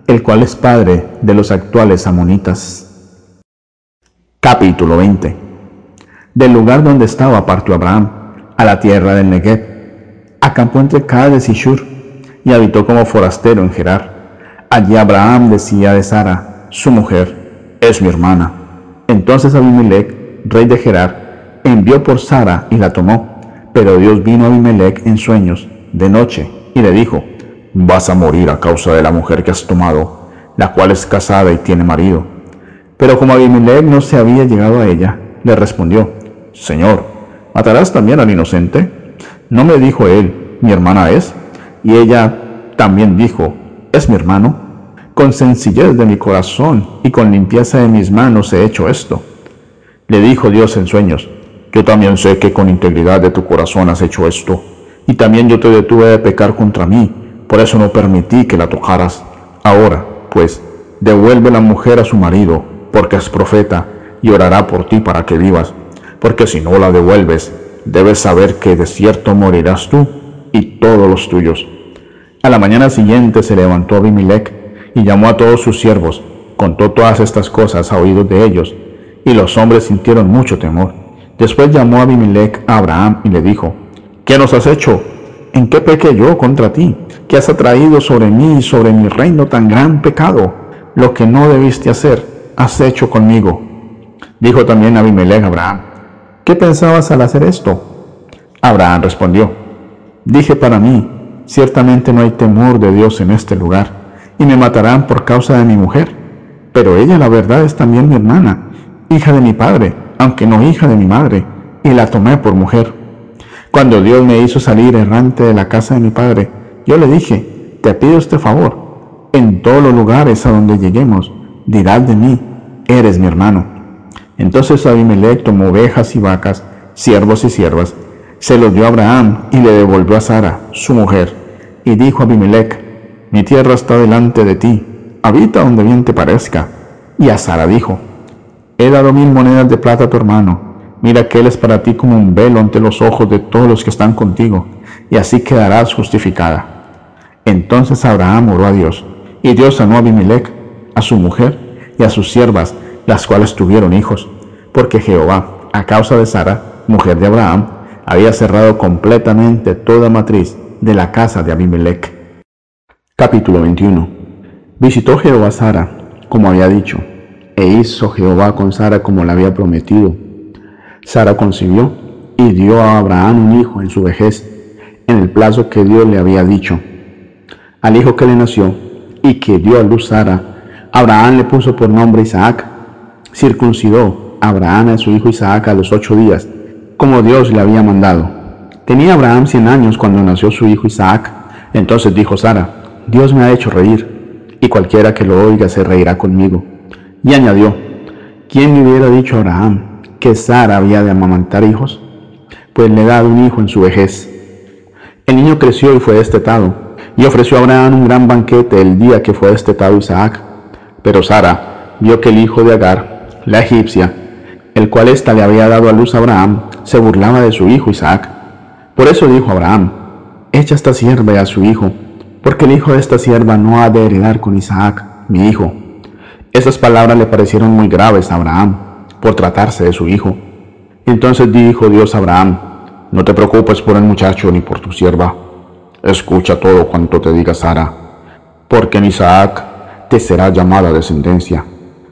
el cual es padre de los actuales amonitas. Capítulo 20 Del lugar donde estaba partió Abraham, a la tierra del Negev, acampó entre Cades y Shur, y habitó como forastero en Gerar. Allí Abraham decía de Sara, su mujer, es mi hermana. Entonces Abimelech, rey de Gerar, envió por Sara y la tomó. Pero Dios vino a Abimelech en sueños, de noche, y le dijo, vas a morir a causa de la mujer que has tomado, la cual es casada y tiene marido. Pero como Abimelech no se había llegado a ella, le respondió, Señor, ¿matarás también al inocente? No me dijo él, mi hermana es, y ella también dijo, es mi hermano. Con sencillez de mi corazón y con limpieza de mis manos he hecho esto. Le dijo Dios en sueños, yo también sé que con integridad de tu corazón has hecho esto, y también yo te detuve de pecar contra mí, por eso no permití que la tocaras. Ahora, pues, devuelve la mujer a su marido, porque es profeta, y orará por ti para que vivas, porque si no la devuelves, debes saber que de cierto morirás tú y todos los tuyos. A la mañana siguiente se levantó Abimelech y llamó a todos sus siervos, contó todas estas cosas a oídos de ellos, y los hombres sintieron mucho temor. Después llamó a Abimelech a Abraham y le dijo, ¿qué nos has hecho? ¿En qué pequé yo contra ti? ¿Qué has atraído sobre mí y sobre mi reino tan gran pecado? Lo que no debiste hacer, has hecho conmigo. Dijo también Abimelech a Abraham, ¿qué pensabas al hacer esto? Abraham respondió, dije para mí, ciertamente no hay temor de Dios en este lugar, y me matarán por causa de mi mujer. Pero ella la verdad es también mi hermana, hija de mi padre, aunque no hija de mi madre, y la tomé por mujer. Cuando Dios me hizo salir errante de la casa de mi padre, yo le dije, te pido este favor, en todos los lugares a donde lleguemos, dirás de mí, eres mi hermano. Entonces Abimelech tomó ovejas y vacas, siervos y siervas, se los dio a Abraham y le devolvió a Sara, su mujer, y dijo a Abimelech, mi tierra está delante de ti, habita donde bien te parezca. Y a Sara dijo, He dado mil monedas de plata a tu hermano. Mira que él es para ti como un velo ante los ojos de todos los que están contigo, y así quedarás justificada. Entonces Abraham oró a Dios, y Dios sanó a Abimelech, a su mujer y a sus siervas, las cuales tuvieron hijos, porque Jehová, a causa de Sara, mujer de Abraham, había cerrado completamente toda matriz de la casa de Abimelech. Capítulo 21 Visitó Jehová Sara, como había dicho, e hizo Jehová con Sara como le había prometido. Sara concibió y dio a Abraham un hijo en su vejez, en el plazo que Dios le había dicho. Al hijo que le nació y que dio a luz Sara, Abraham le puso por nombre Isaac. Circuncidó Abraham a su hijo Isaac a los ocho días, como Dios le había mandado. Tenía Abraham cien años cuando nació su hijo Isaac. Entonces dijo Sara, Dios me ha hecho reír, y cualquiera que lo oiga se reirá conmigo. Y añadió, ¿quién le hubiera dicho a Abraham que Sara había de amamantar hijos? Pues le he dado un hijo en su vejez. El niño creció y fue destetado, y ofreció a Abraham un gran banquete el día que fue destetado Isaac. Pero Sara vio que el hijo de Agar, la egipcia, el cual ésta le había dado a luz a Abraham, se burlaba de su hijo Isaac. Por eso dijo Abraham, echa esta sierva a su hijo, porque el hijo de esta sierva no ha de heredar con Isaac, mi hijo. Esas palabras le parecieron muy graves a Abraham por tratarse de su hijo. Entonces dijo Dios a Abraham, no te preocupes por el muchacho ni por tu sierva. Escucha todo cuanto te diga Sara, porque en Isaac te será llamada descendencia.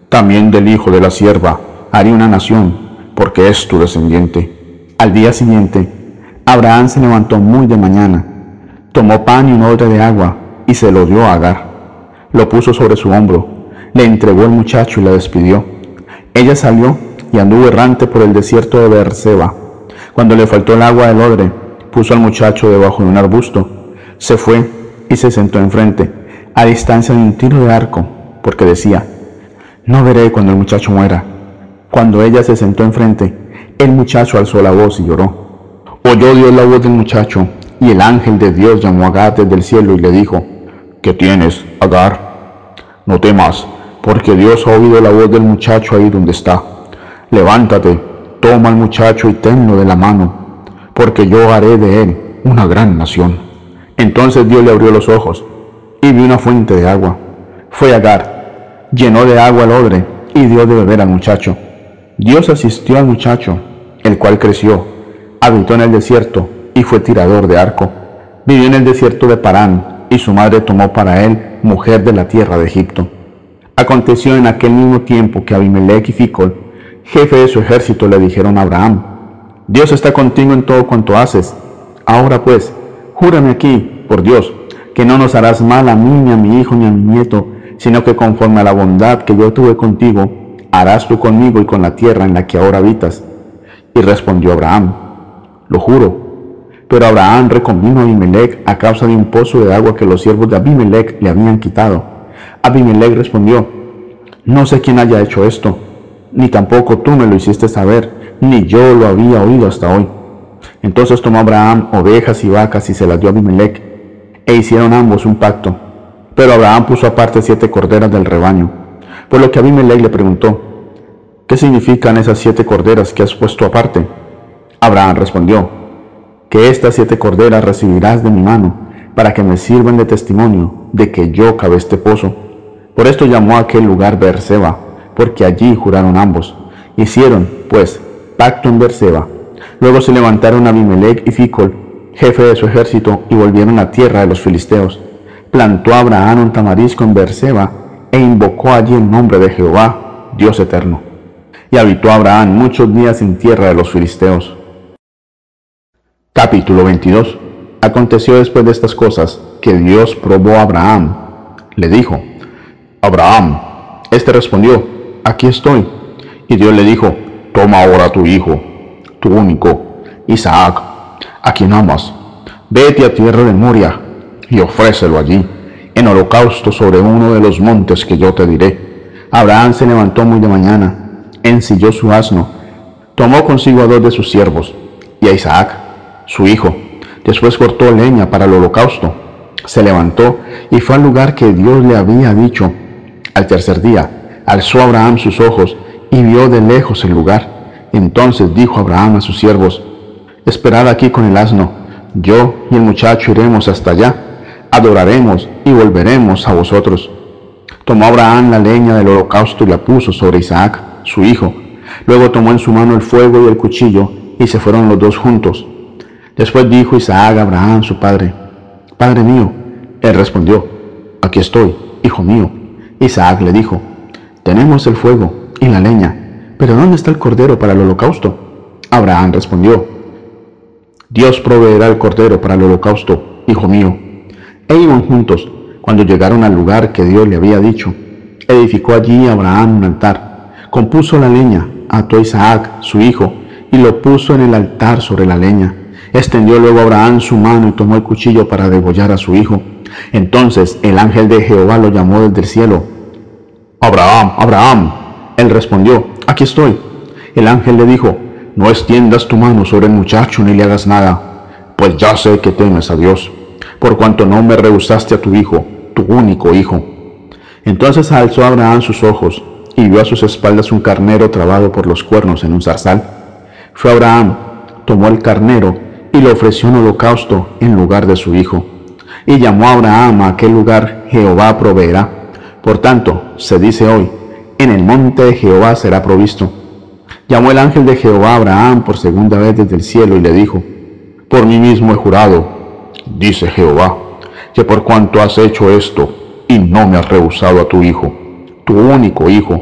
También del hijo de la sierva haré una nación, porque es tu descendiente. Al día siguiente, Abraham se levantó muy de mañana, tomó pan y un odre de agua y se lo dio a Agar. Lo puso sobre su hombro le entregó el muchacho y la despidió. Ella salió y anduvo errante por el desierto de Beerseba. Cuando le faltó el agua del odre, puso al muchacho debajo de un arbusto, se fue y se sentó enfrente, a distancia de un tiro de arco, porque decía, no veré cuando el muchacho muera. Cuando ella se sentó enfrente, el muchacho alzó la voz y lloró. Oyó Dios la voz del muchacho, y el ángel de Dios llamó a Agar desde el cielo y le dijo, ¿qué tienes, Agar? No temas, porque Dios ha oído la voz del muchacho ahí donde está. Levántate, toma al muchacho y tenlo de la mano, porque yo haré de él una gran nación. Entonces Dios le abrió los ojos y vio una fuente de agua. Fue Agar, llenó de agua el odre y dio de beber al muchacho. Dios asistió al muchacho, el cual creció, habitó en el desierto y fue tirador de arco. Vivió en el desierto de Parán y su madre tomó para él mujer de la tierra de Egipto. Aconteció en aquel mismo tiempo que Abimelech y Ficol, jefe de su ejército, le dijeron a Abraham, Dios está contigo en todo cuanto haces. Ahora pues, júrame aquí, por Dios, que no nos harás mal a mí, ni a mi hijo, ni a mi nieto, sino que conforme a la bondad que yo tuve contigo, harás tú conmigo y con la tierra en la que ahora habitas. Y respondió Abraham, lo juro. Pero Abraham reconvino a Abimelech a causa de un pozo de agua que los siervos de Abimelech le habían quitado. Abimelech respondió, no sé quién haya hecho esto, ni tampoco tú me lo hiciste saber, ni yo lo había oído hasta hoy. Entonces tomó Abraham ovejas y vacas y se las dio a Abimelech, e hicieron ambos un pacto. Pero Abraham puso aparte siete corderas del rebaño, por lo que Abimelech le preguntó, ¿qué significan esas siete corderas que has puesto aparte? Abraham respondió, que estas siete corderas recibirás de mi mano, para que me sirvan de testimonio de que yo cavé este pozo. Por esto llamó a aquel lugar Beerseba, porque allí juraron ambos. Hicieron, pues, pacto en Berseba. Luego se levantaron Abimelech y Ficol, jefe de su ejército, y volvieron a tierra de los filisteos. Plantó Abraham un tamarisco en Berseba e invocó allí el nombre de Jehová, Dios eterno. Y habitó Abraham muchos días en tierra de los filisteos. Capítulo 22 Aconteció después de estas cosas que Dios probó a Abraham. Le dijo, Abraham, este respondió, aquí estoy. Y Dios le dijo, Toma ahora tu hijo, tu único, Isaac, a quien amas. Vete a tierra de Moria y ofrécelo allí, en holocausto sobre uno de los montes que yo te diré. Abraham se levantó muy de mañana, ensilló su asno, tomó consigo a dos de sus siervos y a Isaac, su hijo. Después cortó leña para el holocausto. Se levantó y fue al lugar que Dios le había dicho. Al tercer día, alzó Abraham sus ojos y vio de lejos el lugar. Entonces dijo Abraham a sus siervos, Esperad aquí con el asno, yo y el muchacho iremos hasta allá, adoraremos y volveremos a vosotros. Tomó Abraham la leña del holocausto y la puso sobre Isaac, su hijo. Luego tomó en su mano el fuego y el cuchillo y se fueron los dos juntos. Después dijo Isaac a Abraham, su padre, Padre mío. Él respondió, Aquí estoy, hijo mío. Isaac le dijo, Tenemos el fuego y la leña, pero ¿dónde está el cordero para el holocausto? Abraham respondió, Dios proveerá el cordero para el holocausto, hijo mío. E iban juntos. Cuando llegaron al lugar que Dios le había dicho, edificó allí Abraham un altar, compuso la leña, ató a Isaac, su hijo, y lo puso en el altar sobre la leña. Extendió luego Abraham su mano y tomó el cuchillo para degollar a su hijo. Entonces el ángel de Jehová lo llamó desde el cielo. Abraham, Abraham. Él respondió, aquí estoy. El ángel le dijo, no extiendas tu mano sobre el muchacho ni le hagas nada, pues ya sé que temes a Dios, por cuanto no me rehusaste a tu hijo, tu único hijo. Entonces alzó Abraham sus ojos y vio a sus espaldas un carnero trabado por los cuernos en un zarzal. Fue Abraham, tomó el carnero y lo ofreció en holocausto en lugar de su hijo. Y llamó a Abraham a aquel lugar Jehová proveerá. Por tanto, se dice hoy, en el monte de Jehová será provisto. Llamó el ángel de Jehová a Abraham por segunda vez desde el cielo y le dijo, Por mí mismo he jurado, dice Jehová, que por cuanto has hecho esto y no me has rehusado a tu hijo, tu único hijo,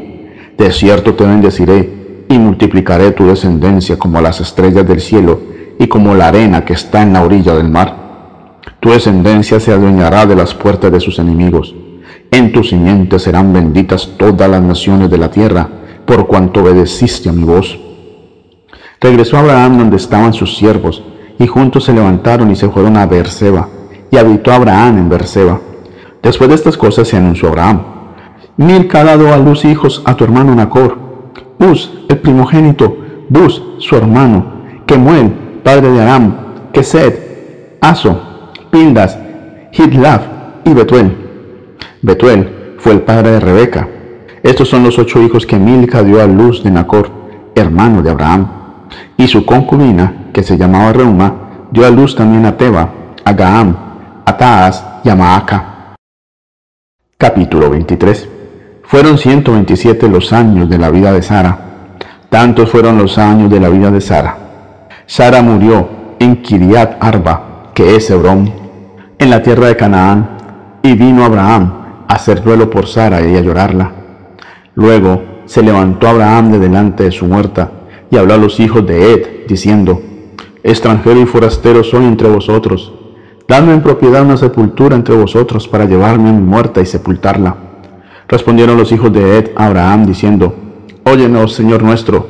de cierto te bendeciré y multiplicaré tu descendencia como las estrellas del cielo y como la arena que está en la orilla del mar. Tu descendencia se adueñará de las puertas de sus enemigos. En tu simiente serán benditas todas las naciones de la tierra, por cuanto obedeciste a mi voz. Regresó Abraham donde estaban sus siervos, y juntos se levantaron y se fueron a Beerseba, y habitó Abraham en Beerseba. Después de estas cosas se anunció Abraham. Milca ha dado a luz hijos a tu hermano Nacor, Uz, el primogénito, Bus, su hermano, Kemuel, padre de Aram, Kesed, Aso, Pildas, Hidlaf y Betuel. Betuel fue el padre de Rebeca. Estos son los ocho hijos que Milca dio a luz de Nacor, hermano de Abraham. Y su concubina, que se llamaba Reuma, dio a luz también a Teba, a Gaam, a Taas y a Maaca. Capítulo 23 Fueron 127 los años de la vida de Sara. Tantos fueron los años de la vida de Sara. Sara murió en Kiriat Arba, que es Hebrón, en la tierra de Canaán, y vino Abraham a hacer duelo por Sara y a llorarla. Luego se levantó Abraham de delante de su muerta y habló a los hijos de Ed, diciendo, extranjero y forastero soy entre vosotros. Dadme en propiedad una sepultura entre vosotros para llevarme a mi muerta y sepultarla. Respondieron los hijos de Ed a Abraham, diciendo, Óyenos, Señor nuestro,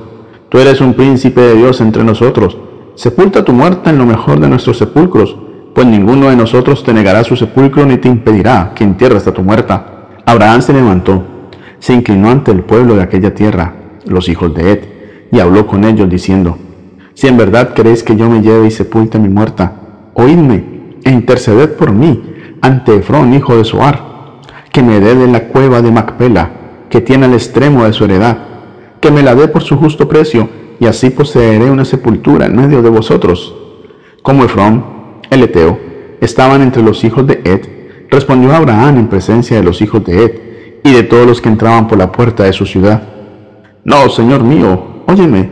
tú eres un príncipe de Dios entre nosotros. Sepulta tu muerta en lo mejor de nuestros sepulcros, pues ninguno de nosotros te negará su sepulcro ni te impedirá que entierres a tu muerta. Abraham se levantó, se inclinó ante el pueblo de aquella tierra, los hijos de Ed, y habló con ellos, diciendo, si en verdad queréis que yo me lleve y sepulte mi muerta, oídme e interceded por mí ante Efrón, hijo de Soar, que me dé de la cueva de Macpela, que tiene el extremo de su heredad, que me la dé por su justo precio, y así poseeré una sepultura en medio de vosotros. Como Efrón, el Eteo, estaban entre los hijos de Ed, respondió Abraham en presencia de los hijos de Ed y de todos los que entraban por la puerta de su ciudad. No, Señor mío, óyeme,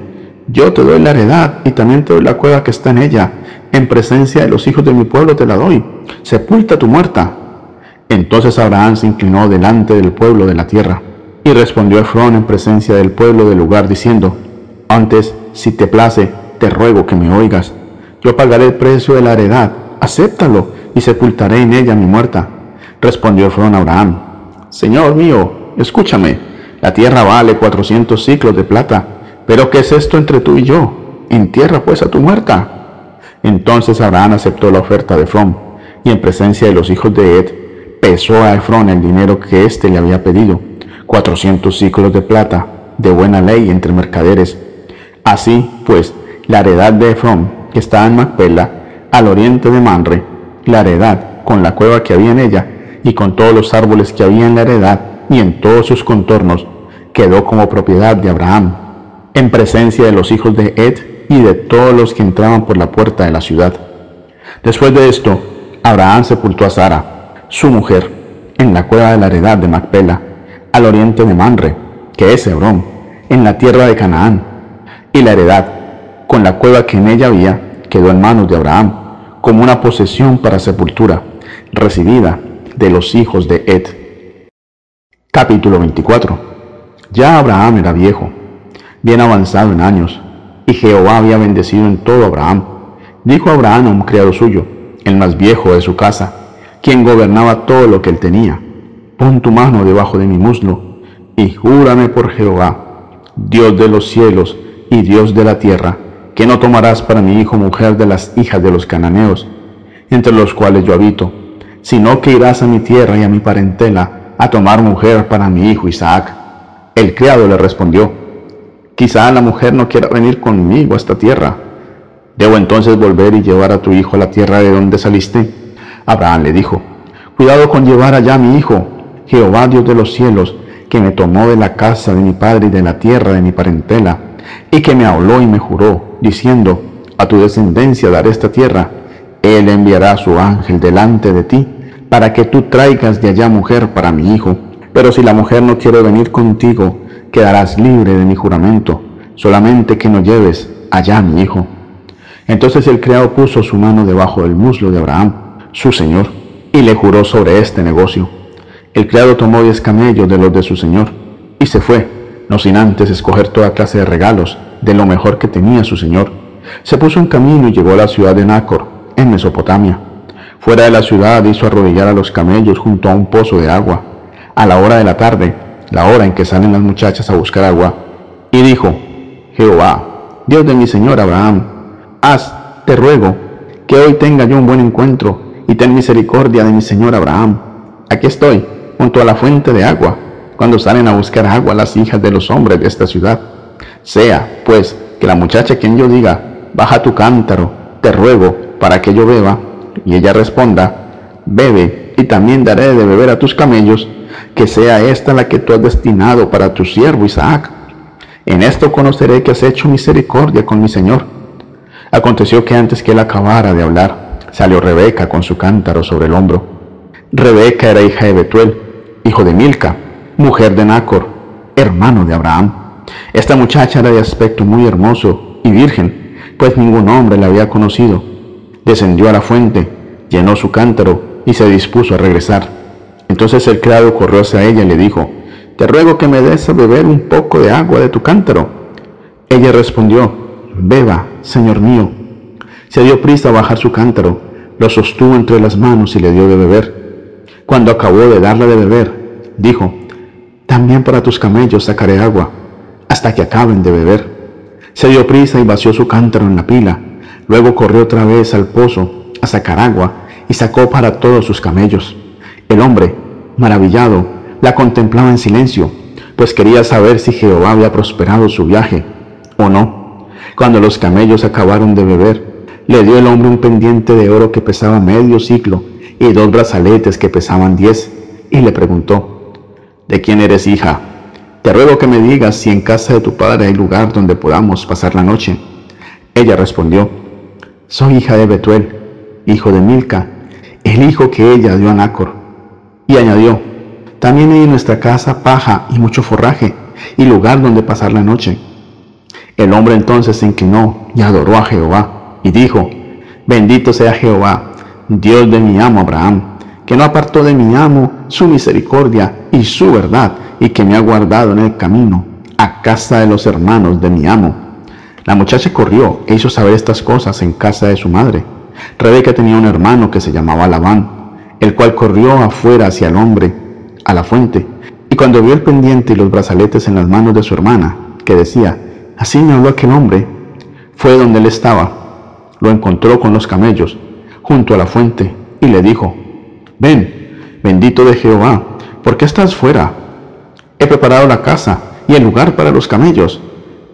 yo te doy la heredad y también te doy la cueva que está en ella. En presencia de los hijos de mi pueblo te la doy. Sepulta tu muerta. Entonces Abraham se inclinó delante del pueblo de la tierra. Y respondió Efrón en presencia del pueblo del lugar, diciendo, Antes, si te place, te ruego que me oigas. Yo pagaré el precio de la heredad. Acéptalo y sepultaré en ella mi muerta. Respondió Efrón a Abraham, Señor mío, escúchame. La tierra vale cuatrocientos ciclos de plata pero ¿qué es esto entre tú y yo? Entierra pues a tu muerta. Entonces Abraham aceptó la oferta de Efrón, y en presencia de los hijos de Ed, pesó a Efrón el dinero que éste le había pedido, cuatrocientos ciclos de plata, de buena ley entre mercaderes. Así, pues, la heredad de Efrón, que estaba en Macpela, al oriente de Manre, la heredad con la cueva que había en ella, y con todos los árboles que había en la heredad, y en todos sus contornos, quedó como propiedad de Abraham en presencia de los hijos de Ed y de todos los que entraban por la puerta de la ciudad. Después de esto, Abraham sepultó a Sara, su mujer, en la cueva de la heredad de Macpela, al oriente de Manre, que es Hebrón, en la tierra de Canaán, y la heredad, con la cueva que en ella había, quedó en manos de Abraham, como una posesión para sepultura, recibida de los hijos de Ed. Capítulo 24 Ya Abraham era viejo, bien avanzado en años, y Jehová había bendecido en todo Abraham. Dijo Abraham a un criado suyo, el más viejo de su casa, quien gobernaba todo lo que él tenía, pon tu mano debajo de mi muslo, y júrame por Jehová, Dios de los cielos y Dios de la tierra, que no tomarás para mi hijo mujer de las hijas de los cananeos, entre los cuales yo habito, sino que irás a mi tierra y a mi parentela a tomar mujer para mi hijo Isaac. El criado le respondió, Quizá la mujer no quiera venir conmigo a esta tierra. ¿Debo entonces volver y llevar a tu hijo a la tierra de donde saliste? Abraham le dijo, Cuidado con llevar allá a mi hijo, Jehová Dios de los cielos, que me tomó de la casa de mi padre y de la tierra de mi parentela, y que me habló y me juró, diciendo, A tu descendencia daré esta tierra. Él enviará a su ángel delante de ti, para que tú traigas de allá mujer para mi hijo. Pero si la mujer no quiere venir contigo, quedarás libre de mi juramento, solamente que no lleves allá a mi hijo. Entonces el criado puso su mano debajo del muslo de Abraham, su señor, y le juró sobre este negocio. El criado tomó diez camellos de los de su señor y se fue, no sin antes escoger toda clase de regalos de lo mejor que tenía su señor. Se puso en camino y llegó a la ciudad de Nácor, en Mesopotamia. Fuera de la ciudad hizo arrodillar a los camellos junto a un pozo de agua. A la hora de la tarde la hora en que salen las muchachas a buscar agua, y dijo, Jehová, Dios de mi Señor Abraham, haz, te ruego, que hoy tenga yo un buen encuentro y ten misericordia de mi señor Abraham. Aquí estoy, junto a la fuente de agua, cuando salen a buscar agua las hijas de los hombres de esta ciudad. Sea, pues, que la muchacha quien yo diga, baja tu cántaro, te ruego, para que yo beba, y ella responda, bebe, y también daré de beber a tus camellos, que sea esta la que tú has destinado para tu siervo Isaac. En esto conoceré que has hecho misericordia con mi Señor. Aconteció que antes que él acabara de hablar, salió Rebeca con su cántaro sobre el hombro. Rebeca era hija de Betuel, hijo de Milca, mujer de Nacor, hermano de Abraham. Esta muchacha era de aspecto muy hermoso y virgen, pues ningún hombre la había conocido. Descendió a la fuente, llenó su cántaro y se dispuso a regresar. Entonces el criado corrió hacia ella y le dijo, Te ruego que me des a beber un poco de agua de tu cántaro. Ella respondió, Beba, señor mío. Se dio prisa a bajar su cántaro, lo sostuvo entre las manos y le dio de beber. Cuando acabó de darle de beber, dijo, También para tus camellos sacaré agua, hasta que acaben de beber. Se dio prisa y vació su cántaro en la pila. Luego corrió otra vez al pozo a sacar agua y sacó para todos sus camellos. El hombre, maravillado, la contemplaba en silencio, pues quería saber si Jehová había prosperado su viaje o no. Cuando los camellos acabaron de beber, le dio el hombre un pendiente de oro que pesaba medio ciclo y dos brazaletes que pesaban diez, y le preguntó, ¿de quién eres hija? Te ruego que me digas si en casa de tu padre hay lugar donde podamos pasar la noche. Ella respondió, soy hija de Betuel, hijo de Milca, el hijo que ella dio a Nácor. Y añadió, también hay en nuestra casa paja y mucho forraje, y lugar donde pasar la noche. El hombre entonces se inclinó y adoró a Jehová, y dijo, bendito sea Jehová, Dios de mi amo Abraham, que no apartó de mi amo su misericordia y su verdad, y que me ha guardado en el camino a casa de los hermanos de mi amo. La muchacha corrió e hizo saber estas cosas en casa de su madre. Rebeca tenía un hermano que se llamaba Labán, el cual corrió afuera hacia el hombre, a la fuente, y cuando vio el pendiente y los brazaletes en las manos de su hermana, que decía, así me habló aquel hombre, fue donde él estaba, lo encontró con los camellos, junto a la fuente, y le dijo, ven, bendito de Jehová, ¿por qué estás fuera? He preparado la casa y el lugar para los camellos.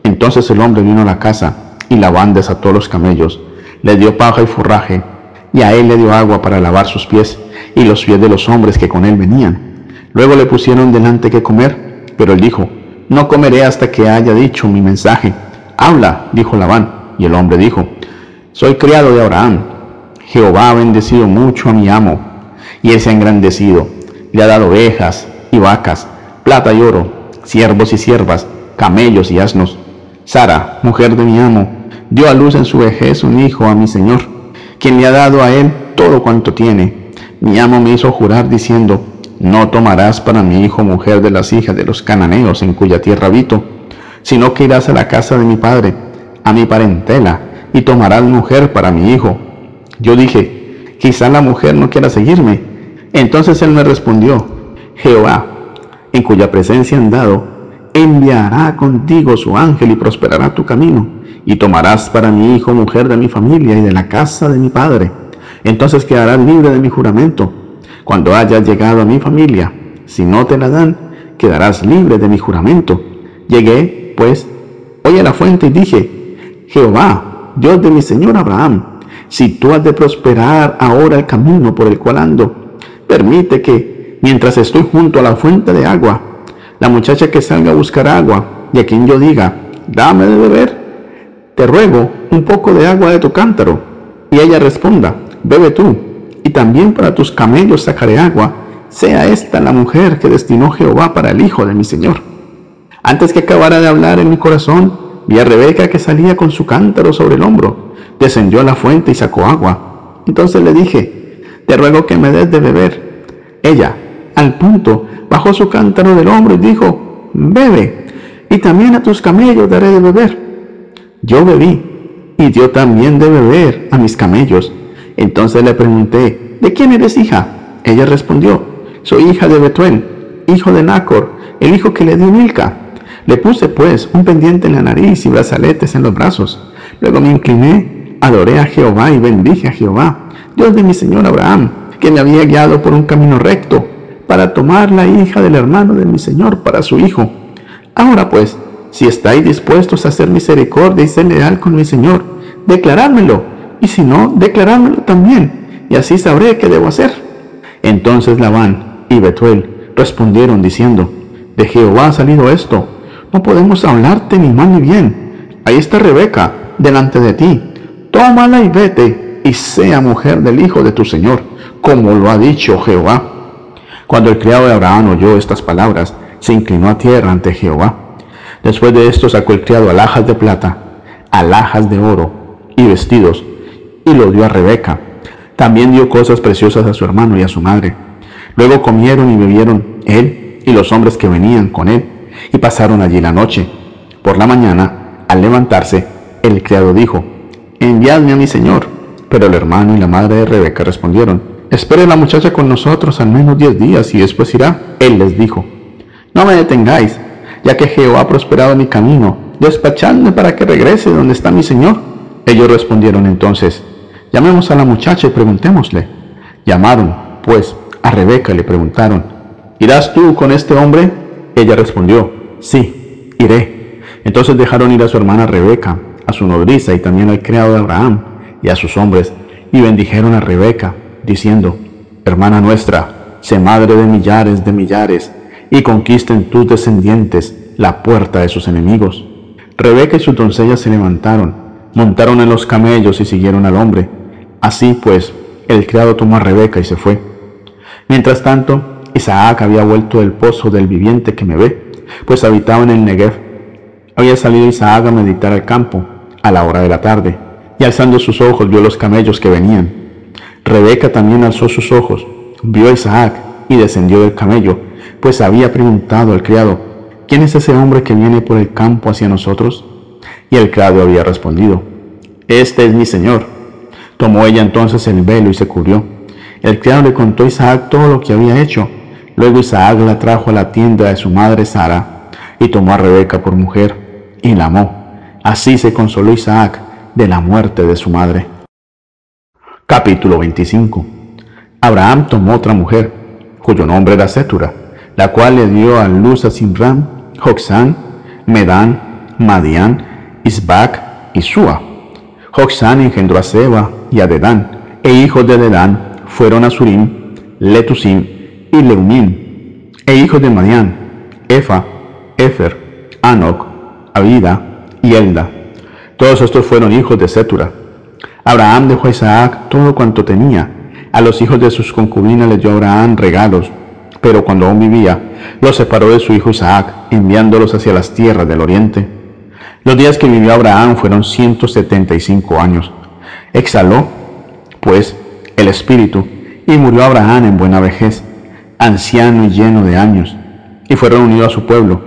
Entonces el hombre vino a la casa, y Labán desató los camellos, le dio paja y forraje, y a él le dio agua para lavar sus pies y los pies de los hombres que con él venían. Luego le pusieron delante que comer, pero él dijo, no comeré hasta que haya dicho mi mensaje. Habla, dijo Labán, y el hombre dijo, soy criado de Abraham. Jehová ha bendecido mucho a mi amo, y él se ha engrandecido, le ha dado ovejas y vacas, plata y oro, siervos y siervas, camellos y asnos. Sara, mujer de mi amo, dio a luz en su vejez un hijo a mi señor, quien le ha dado a él todo cuanto tiene. Mi amo me hizo jurar diciendo, no tomarás para mi hijo mujer de las hijas de los cananeos en cuya tierra habito, sino que irás a la casa de mi padre, a mi parentela, y tomarás mujer para mi hijo. Yo dije, quizá la mujer no quiera seguirme. Entonces él me respondió, Jehová, en cuya presencia han dado, enviará contigo su ángel y prosperará tu camino, y tomarás para mi hijo mujer de mi familia y de la casa de mi padre. Entonces quedarás libre de mi juramento. Cuando hayas llegado a mi familia, si no te la dan, quedarás libre de mi juramento. Llegué, pues, hoy a la fuente y dije, Jehová, Dios de mi Señor Abraham, si tú has de prosperar ahora el camino por el cual ando, permite que, mientras estoy junto a la fuente de agua, la muchacha que salga a buscar agua y a quien yo diga, dame de beber, te ruego un poco de agua de tu cántaro. Y ella responda, bebe tú, y también para tus camellos sacaré agua, sea esta la mujer que destinó Jehová para el hijo de mi Señor. Antes que acabara de hablar en mi corazón, vi a Rebeca que salía con su cántaro sobre el hombro, descendió a la fuente y sacó agua. Entonces le dije, te ruego que me des de beber. Ella, al punto, bajó su cántaro del hombro y dijo, bebe, y también a tus camellos daré de beber. Yo bebí, y dio también de beber a mis camellos. Entonces le pregunté, ¿de quién eres hija? Ella respondió, soy hija de Betuel, hijo de Nacor, el hijo que le dio Milca. Le puse pues un pendiente en la nariz y brazaletes en los brazos. Luego me incliné, adoré a Jehová y bendije a Jehová, Dios de mi señor Abraham, que me había guiado por un camino recto, para tomar la hija del hermano de mi señor para su hijo. Ahora pues, si estáis dispuestos a hacer misericordia y ser leal con mi señor, declarármelo, y si no, declarármelo también, y así sabré qué debo hacer. Entonces Labán y Betuel respondieron diciendo, de Jehová ha salido esto, no podemos hablarte ni mal ni bien. Ahí está Rebeca, delante de ti, tómala y vete, y sea mujer del hijo de tu señor, como lo ha dicho Jehová. Cuando el criado de Abraham oyó estas palabras, se inclinó a tierra ante Jehová. Después de esto sacó el criado alhajas de plata, alhajas de oro y vestidos, y lo dio a Rebeca. También dio cosas preciosas a su hermano y a su madre. Luego comieron y bebieron él y los hombres que venían con él, y pasaron allí la noche. Por la mañana, al levantarse, el criado dijo, Enviadme a mi señor. Pero el hermano y la madre de Rebeca respondieron, Espere la muchacha con nosotros al menos diez días y después irá. Él les dijo, No me detengáis, ya que Jehová ha prosperado mi camino, despachadme para que regrese donde está mi señor. Ellos respondieron entonces, Llamemos a la muchacha y preguntémosle. Llamaron, pues, a Rebeca y le preguntaron, ¿Irás tú con este hombre? Ella respondió, Sí, iré. Entonces dejaron ir a su hermana Rebeca, a su nodriza y también al criado de Abraham y a sus hombres, y bendijeron a Rebeca diciendo, Hermana nuestra, sé madre de millares de millares, y conquisten tus descendientes la puerta de sus enemigos. Rebeca y sus doncellas se levantaron, montaron en los camellos y siguieron al hombre. Así pues, el criado tomó a Rebeca y se fue. Mientras tanto, Isaac había vuelto del pozo del viviente que me ve, pues habitaba en el Negev. Había salido Isaac a meditar al campo, a la hora de la tarde, y alzando sus ojos vio los camellos que venían Rebeca también alzó sus ojos, vio a Isaac y descendió del camello, pues había preguntado al criado, ¿quién es ese hombre que viene por el campo hacia nosotros? Y el criado había respondido, Este es mi señor. Tomó ella entonces el velo y se cubrió. El criado le contó a Isaac todo lo que había hecho. Luego Isaac la trajo a la tienda de su madre Sara y tomó a Rebeca por mujer y la amó. Así se consoló Isaac de la muerte de su madre. Capítulo 25 Abraham tomó otra mujer, cuyo nombre era Setura, la cual le dio a luz a Simram, Joxán, Medán, Madián, Isbac y Sua. Joxán engendró a Seba y a Dedán, e hijos de Dedán fueron a Surim, Letusim y Leumim, e hijos de Madián, Efa, Efer, Anok, Abida y Elda. Todos estos fueron hijos de Setura. Abraham dejó a Isaac todo cuanto tenía. A los hijos de sus concubinas les dio Abraham regalos, pero cuando aún vivía, los separó de su hijo Isaac, enviándolos hacia las tierras del oriente. Los días que vivió Abraham fueron 175 años. Exhaló, pues, el espíritu, y murió Abraham en buena vejez, anciano y lleno de años, y fueron unidos a su pueblo.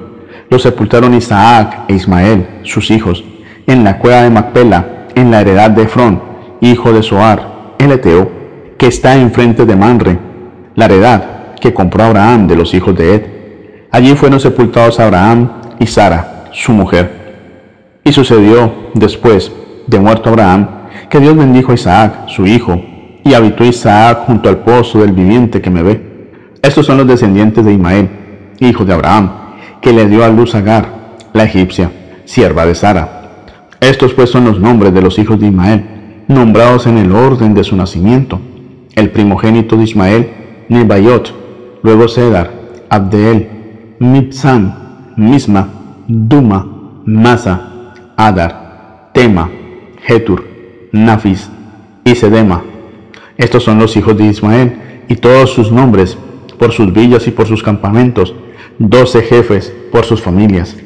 Los sepultaron Isaac e Ismael, sus hijos, en la cueva de Macpela, en la heredad de Efrón, hijo de Soar, el Eteo, que está enfrente de Manre, la heredad que compró Abraham de los hijos de Ed. Allí fueron sepultados Abraham y Sara, su mujer. Y sucedió después de muerto Abraham, que Dios bendijo a Isaac, su hijo, y habitó Isaac junto al pozo del viviente que me ve. Estos son los descendientes de Ismael, hijo de Abraham, que le dio a luz Agar, la egipcia, sierva de Sara. Estos pues son los nombres de los hijos de Ismael, nombrados en el orden de su nacimiento. El primogénito de Ismael, Nebayot, luego Cedar, Abdeel, Mipsam, Misma, Duma, Masa, Adar, Tema, Getur, Nafis y Sedema. Estos son los hijos de Ismael y todos sus nombres, por sus villas y por sus campamentos, doce jefes por sus familias.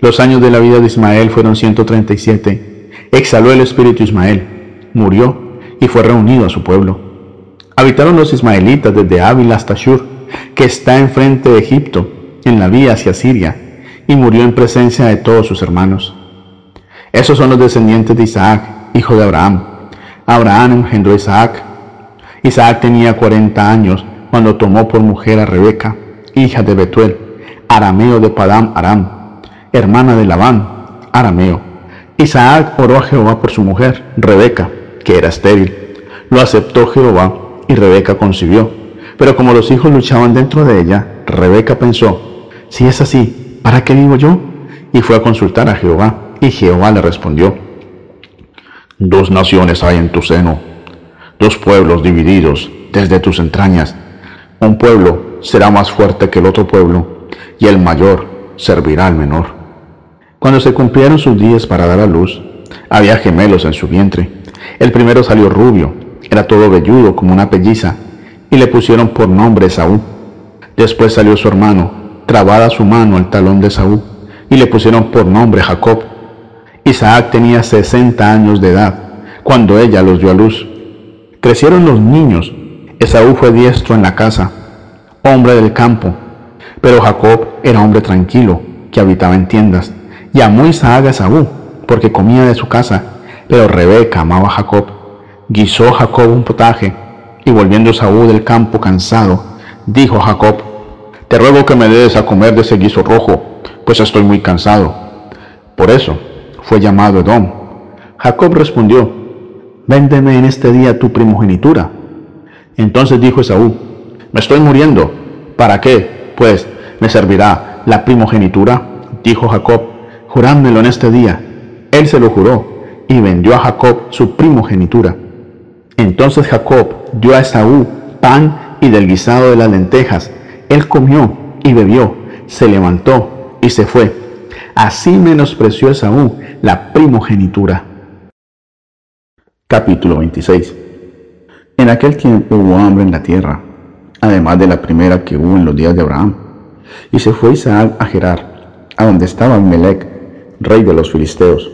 Los años de la vida de Ismael fueron 137. Exhaló el espíritu Ismael, murió y fue reunido a su pueblo. Habitaron los ismaelitas desde Ávila hasta Shur, que está enfrente de Egipto, en la vía hacia Siria, y murió en presencia de todos sus hermanos. Esos son los descendientes de Isaac, hijo de Abraham. Abraham engendró a Isaac. Isaac tenía 40 años cuando tomó por mujer a Rebeca, hija de Betuel, arameo de Padam Aram hermana de Labán, arameo, Isaac oró a Jehová por su mujer, Rebeca, que era estéril. Lo aceptó Jehová y Rebeca concibió. Pero como los hijos luchaban dentro de ella, Rebeca pensó, si es así, ¿para qué vivo yo? Y fue a consultar a Jehová, y Jehová le respondió, Dos naciones hay en tu seno, dos pueblos divididos desde tus entrañas. Un pueblo será más fuerte que el otro pueblo, y el mayor servirá al menor. Cuando se cumplieron sus días para dar a luz, había gemelos en su vientre. El primero salió rubio, era todo velludo como una pelliza, y le pusieron por nombre Saúl. Después salió su hermano, trabada su mano al talón de Saúl, y le pusieron por nombre Jacob. Isaac tenía sesenta años de edad cuando ella los dio a luz. Crecieron los niños. Esaú fue diestro en la casa, hombre del campo, pero Jacob era hombre tranquilo, que habitaba en tiendas. Llamó Isaac a Esaú, porque comía de su casa, pero Rebeca amaba a Jacob. Guisó Jacob un potaje, y volviendo Esaú del campo cansado, dijo a Jacob, Te ruego que me des a comer de ese guiso rojo, pues estoy muy cansado. Por eso fue llamado Edom. Jacob respondió, Véndeme en este día tu primogenitura. Entonces dijo Esaú, Me estoy muriendo. ¿Para qué? Pues me servirá la primogenitura. Dijo Jacob, jurámelo en este día. Él se lo juró y vendió a Jacob su primogenitura. Entonces Jacob dio a Esaú pan y del guisado de las lentejas. Él comió y bebió, se levantó y se fue. Así menospreció Esaú la primogenitura. Capítulo 26 En aquel tiempo hubo hambre en la tierra, además de la primera que hubo en los días de Abraham. Y se fue Isaac a Gerar, a donde estaba Abimelech, rey de los filisteos.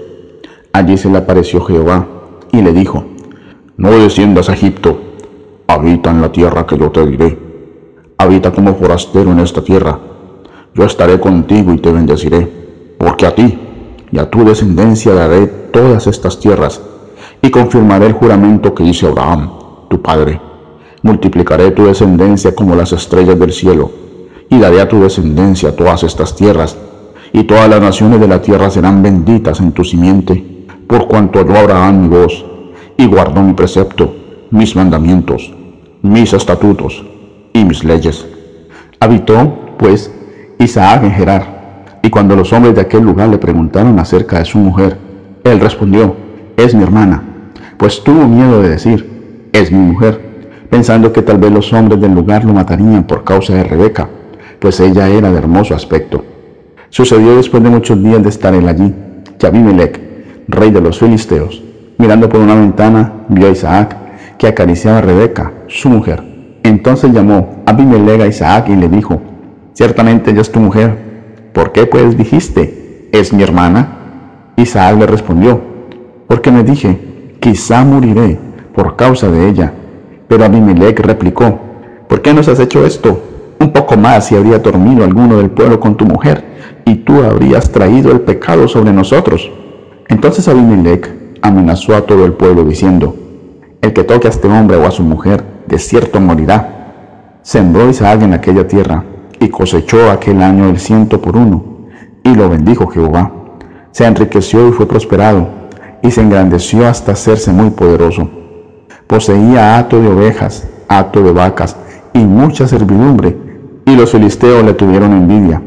Allí se le apareció Jehová y le dijo, No desciendas a Egipto, habita en la tierra que yo te diré. Habita como forastero en esta tierra. Yo estaré contigo y te bendeciré, porque a ti y a tu descendencia daré todas estas tierras, y confirmaré el juramento que hice Abraham, tu padre. Multiplicaré tu descendencia como las estrellas del cielo, y daré a tu descendencia todas estas tierras, y todas las naciones de la tierra serán benditas en tu simiente, por cuanto oyó Abraham mi voz, y guardó mi precepto, mis mandamientos, mis estatutos y mis leyes. Habitó, pues, Isaac en Gerar, y cuando los hombres de aquel lugar le preguntaron acerca de su mujer, él respondió, es mi hermana, pues tuvo miedo de decir, es mi mujer, pensando que tal vez los hombres del lugar lo matarían por causa de Rebeca, pues ella era de hermoso aspecto. Sucedió después de muchos días de estar él allí, que Abimelech, rey de los filisteos, mirando por una ventana, vio a Isaac, que acariciaba a Rebeca, su mujer. Entonces llamó Abimelech a Isaac y le dijo, ciertamente ella es tu mujer. ¿Por qué pues dijiste, es mi hermana? Isaac le respondió, porque me dije, quizá moriré por causa de ella. Pero Abimelech replicó, ¿por qué nos has hecho esto? Un poco más y habría dormido alguno del pueblo con tu mujer, y tú habrías traído el pecado sobre nosotros. Entonces Abimelech amenazó a todo el pueblo diciendo, el que toque a este hombre o a su mujer, de cierto morirá. Sembró Isaac en aquella tierra y cosechó aquel año el ciento por uno, y lo bendijo Jehová. Se enriqueció y fue prosperado, y se engrandeció hasta hacerse muy poderoso. Poseía hato de ovejas, hato de vacas, y mucha servidumbre, y los filisteos le tuvieron envidia.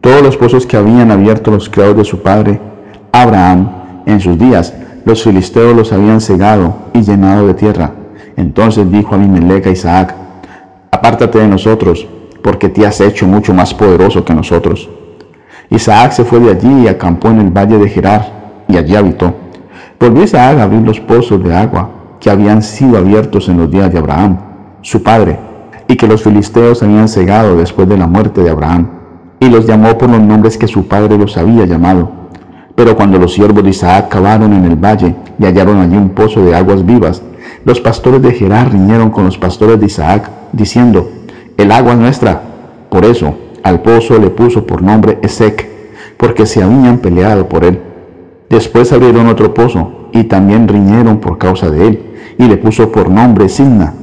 Todos los pozos que habían abierto los criados de su padre, Abraham, en sus días, los filisteos los habían cegado y llenado de tierra. Entonces dijo Abimelech a Isaac, apártate de nosotros, porque te has hecho mucho más poderoso que nosotros. Isaac se fue de allí y acampó en el valle de Gerar, y allí habitó. Volvió Isaac a abrir los pozos de agua que habían sido abiertos en los días de Abraham, su padre, y que los filisteos habían cegado después de la muerte de Abraham, y los llamó por los nombres que su padre los había llamado. Pero cuando los siervos de Isaac cavaron en el valle y hallaron allí un pozo de aguas vivas, los pastores de Gerar riñeron con los pastores de Isaac, diciendo, el agua es nuestra. Por eso al pozo le puso por nombre Esec, porque se habían peleado por él. Después abrieron otro pozo y también riñeron por causa de él, y le puso por nombre Signa.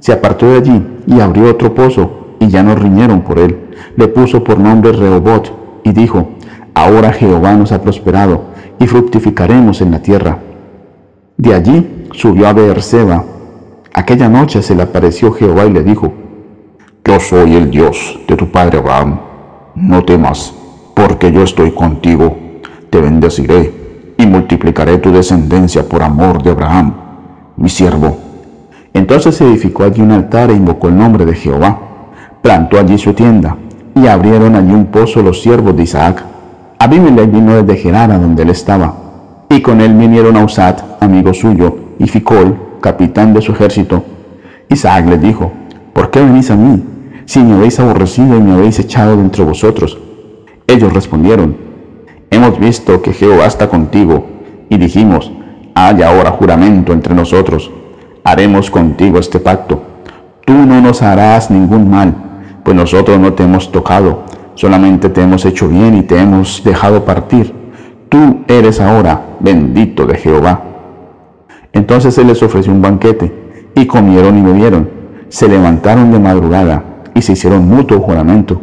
Se apartó de allí y abrió otro pozo y ya no riñeron por él. Le puso por nombre Rehobot y dijo, ahora Jehová nos ha prosperado y fructificaremos en la tierra. De allí subió a Beerseba. Aquella noche se le apareció Jehová y le dijo, Yo soy el Dios de tu padre Abraham. No temas, porque yo estoy contigo. Te bendeciré y multiplicaré tu descendencia por amor de Abraham, mi siervo. Entonces edificó allí un altar e invocó el nombre de Jehová. Plantó allí su tienda y abrieron allí un pozo los siervos de Isaac. Abimelech vino desde Gerara donde él estaba, y con él vinieron a Usat, amigo suyo, y Ficol, capitán de su ejército. Isaac les dijo, ¿por qué venís a mí, si me habéis aborrecido y me habéis echado de entre vosotros? Ellos respondieron, hemos visto que Jehová está contigo, y dijimos, haya ahora juramento entre nosotros, haremos contigo este pacto. Tú no nos harás ningún mal, pues nosotros no te hemos tocado, solamente te hemos hecho bien y te hemos dejado partir. Tú eres ahora bendito de Jehová. Entonces él les ofreció un banquete, y comieron y bebieron. Se levantaron de madrugada y se hicieron mutuo juramento.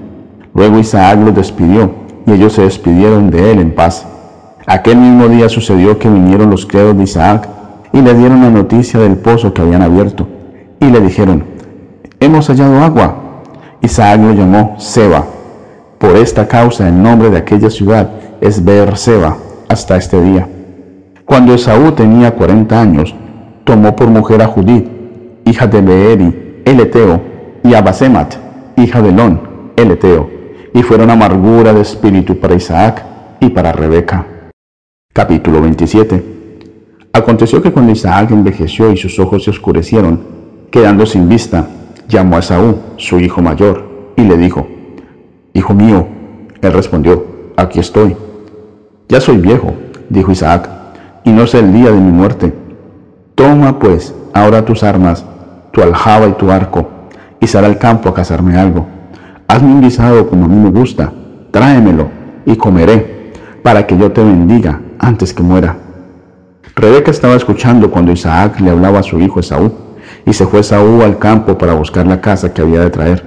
Luego Isaac los despidió, y ellos se despidieron de él en paz. Aquel mismo día sucedió que vinieron los criados de Isaac y le dieron la noticia del pozo que habían abierto. Y le dijeron, hemos hallado agua. Isaac lo llamó Seba. Por esta causa el nombre de aquella ciudad es Seba hasta este día. Cuando Esaú tenía cuarenta años, tomó por mujer a Judith, hija de Beeri, el Eteo, y a Basemat, hija de Lon, el Eteo, y fueron amargura de espíritu para Isaac y para Rebeca. Capítulo 27 Aconteció que cuando Isaac envejeció y sus ojos se oscurecieron, quedando sin vista, llamó a Esaú, su hijo mayor, y le dijo, Hijo mío, él respondió, aquí estoy. Ya soy viejo, dijo Isaac, y no sé el día de mi muerte. Toma pues ahora tus armas, tu aljaba y tu arco, y sal al campo a cazarme algo. Hazme un guisado como a mí me gusta, tráemelo y comeré, para que yo te bendiga antes que muera. Rebeca estaba escuchando cuando Isaac le hablaba a su hijo Esaú, y se fue Esaú al campo para buscar la casa que había de traer.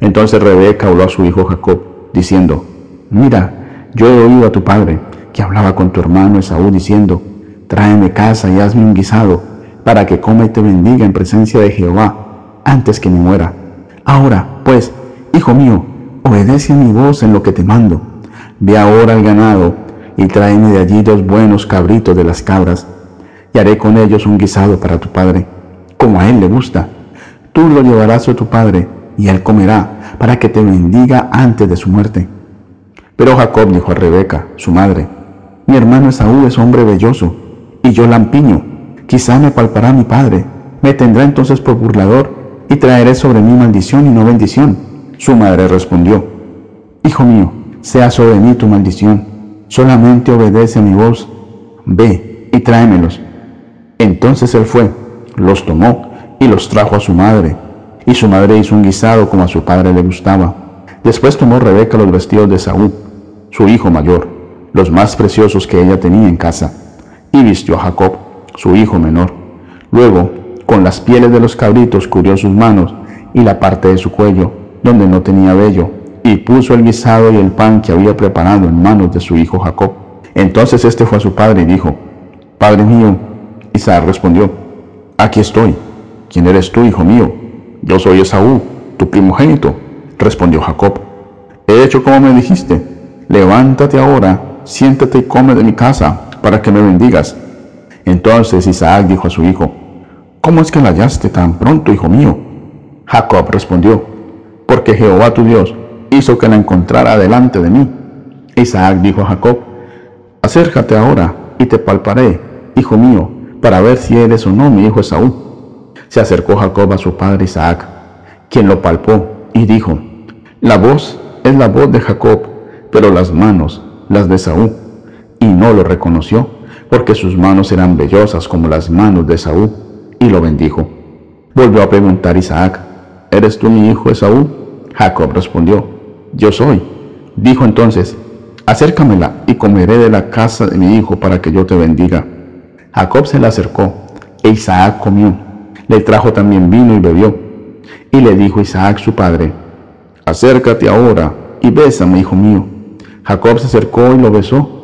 Entonces Rebeca habló a su hijo Jacob, diciendo, Mira, yo he oído a tu padre, que hablaba con tu hermano Esaú diciendo, tráeme casa y hazme un guisado, para que coma y te bendiga en presencia de Jehová, antes que me muera. Ahora, pues, hijo mío, obedece a mi voz en lo que te mando. Ve ahora al ganado y tráeme de allí dos buenos cabritos de las cabras, y haré con ellos un guisado para tu padre, como a él le gusta. Tú lo llevarás a tu padre, y él comerá, para que te bendiga antes de su muerte. Pero Jacob dijo a Rebeca, su madre, mi hermano Esaú es hombre belloso, y yo lampiño. Quizá me palpará mi padre, me tendrá entonces por burlador, y traeré sobre mí maldición y no bendición. Su madre respondió, Hijo mío, sea sobre mí tu maldición, solamente obedece a mi voz, ve y tráemelos. Entonces él fue, los tomó y los trajo a su madre, y su madre hizo un guisado como a su padre le gustaba. Después tomó Rebeca los vestidos de Saúl, su hijo mayor, los más preciosos que ella tenía en casa, y vistió a Jacob, su hijo menor. Luego, con las pieles de los cabritos cubrió sus manos y la parte de su cuello, donde no tenía vello, y puso el guisado y el pan que había preparado en manos de su hijo Jacob. Entonces este fue a su padre y dijo, Padre mío, Isaac respondió, Aquí estoy. ¿Quién eres tú, hijo mío? Yo soy Esaú, tu primogénito, respondió Jacob. He hecho como me dijiste. Levántate ahora siéntate y come de mi casa, para que me bendigas. Entonces Isaac dijo a su hijo, ¿Cómo es que la hallaste tan pronto, hijo mío? Jacob respondió, porque Jehová tu Dios hizo que la encontrara delante de mí. Isaac dijo a Jacob, acércate ahora y te palparé, hijo mío, para ver si eres o no mi hijo Esaú. Se acercó Jacob a su padre Isaac, quien lo palpó y dijo, la voz es la voz de Jacob, pero las manos las de Saúl, y no lo reconoció, porque sus manos eran vellosas como las manos de Saúl, y lo bendijo. Volvió a preguntar Isaac, ¿eres tú mi hijo Esaú? Jacob respondió, yo soy. Dijo entonces, acércamela y comeré de la casa de mi hijo para que yo te bendiga. Jacob se le acercó, e Isaac comió. Le trajo también vino y bebió. Y le dijo Isaac su padre, acércate ahora y bésame, hijo mío. Jacob se acercó y lo besó.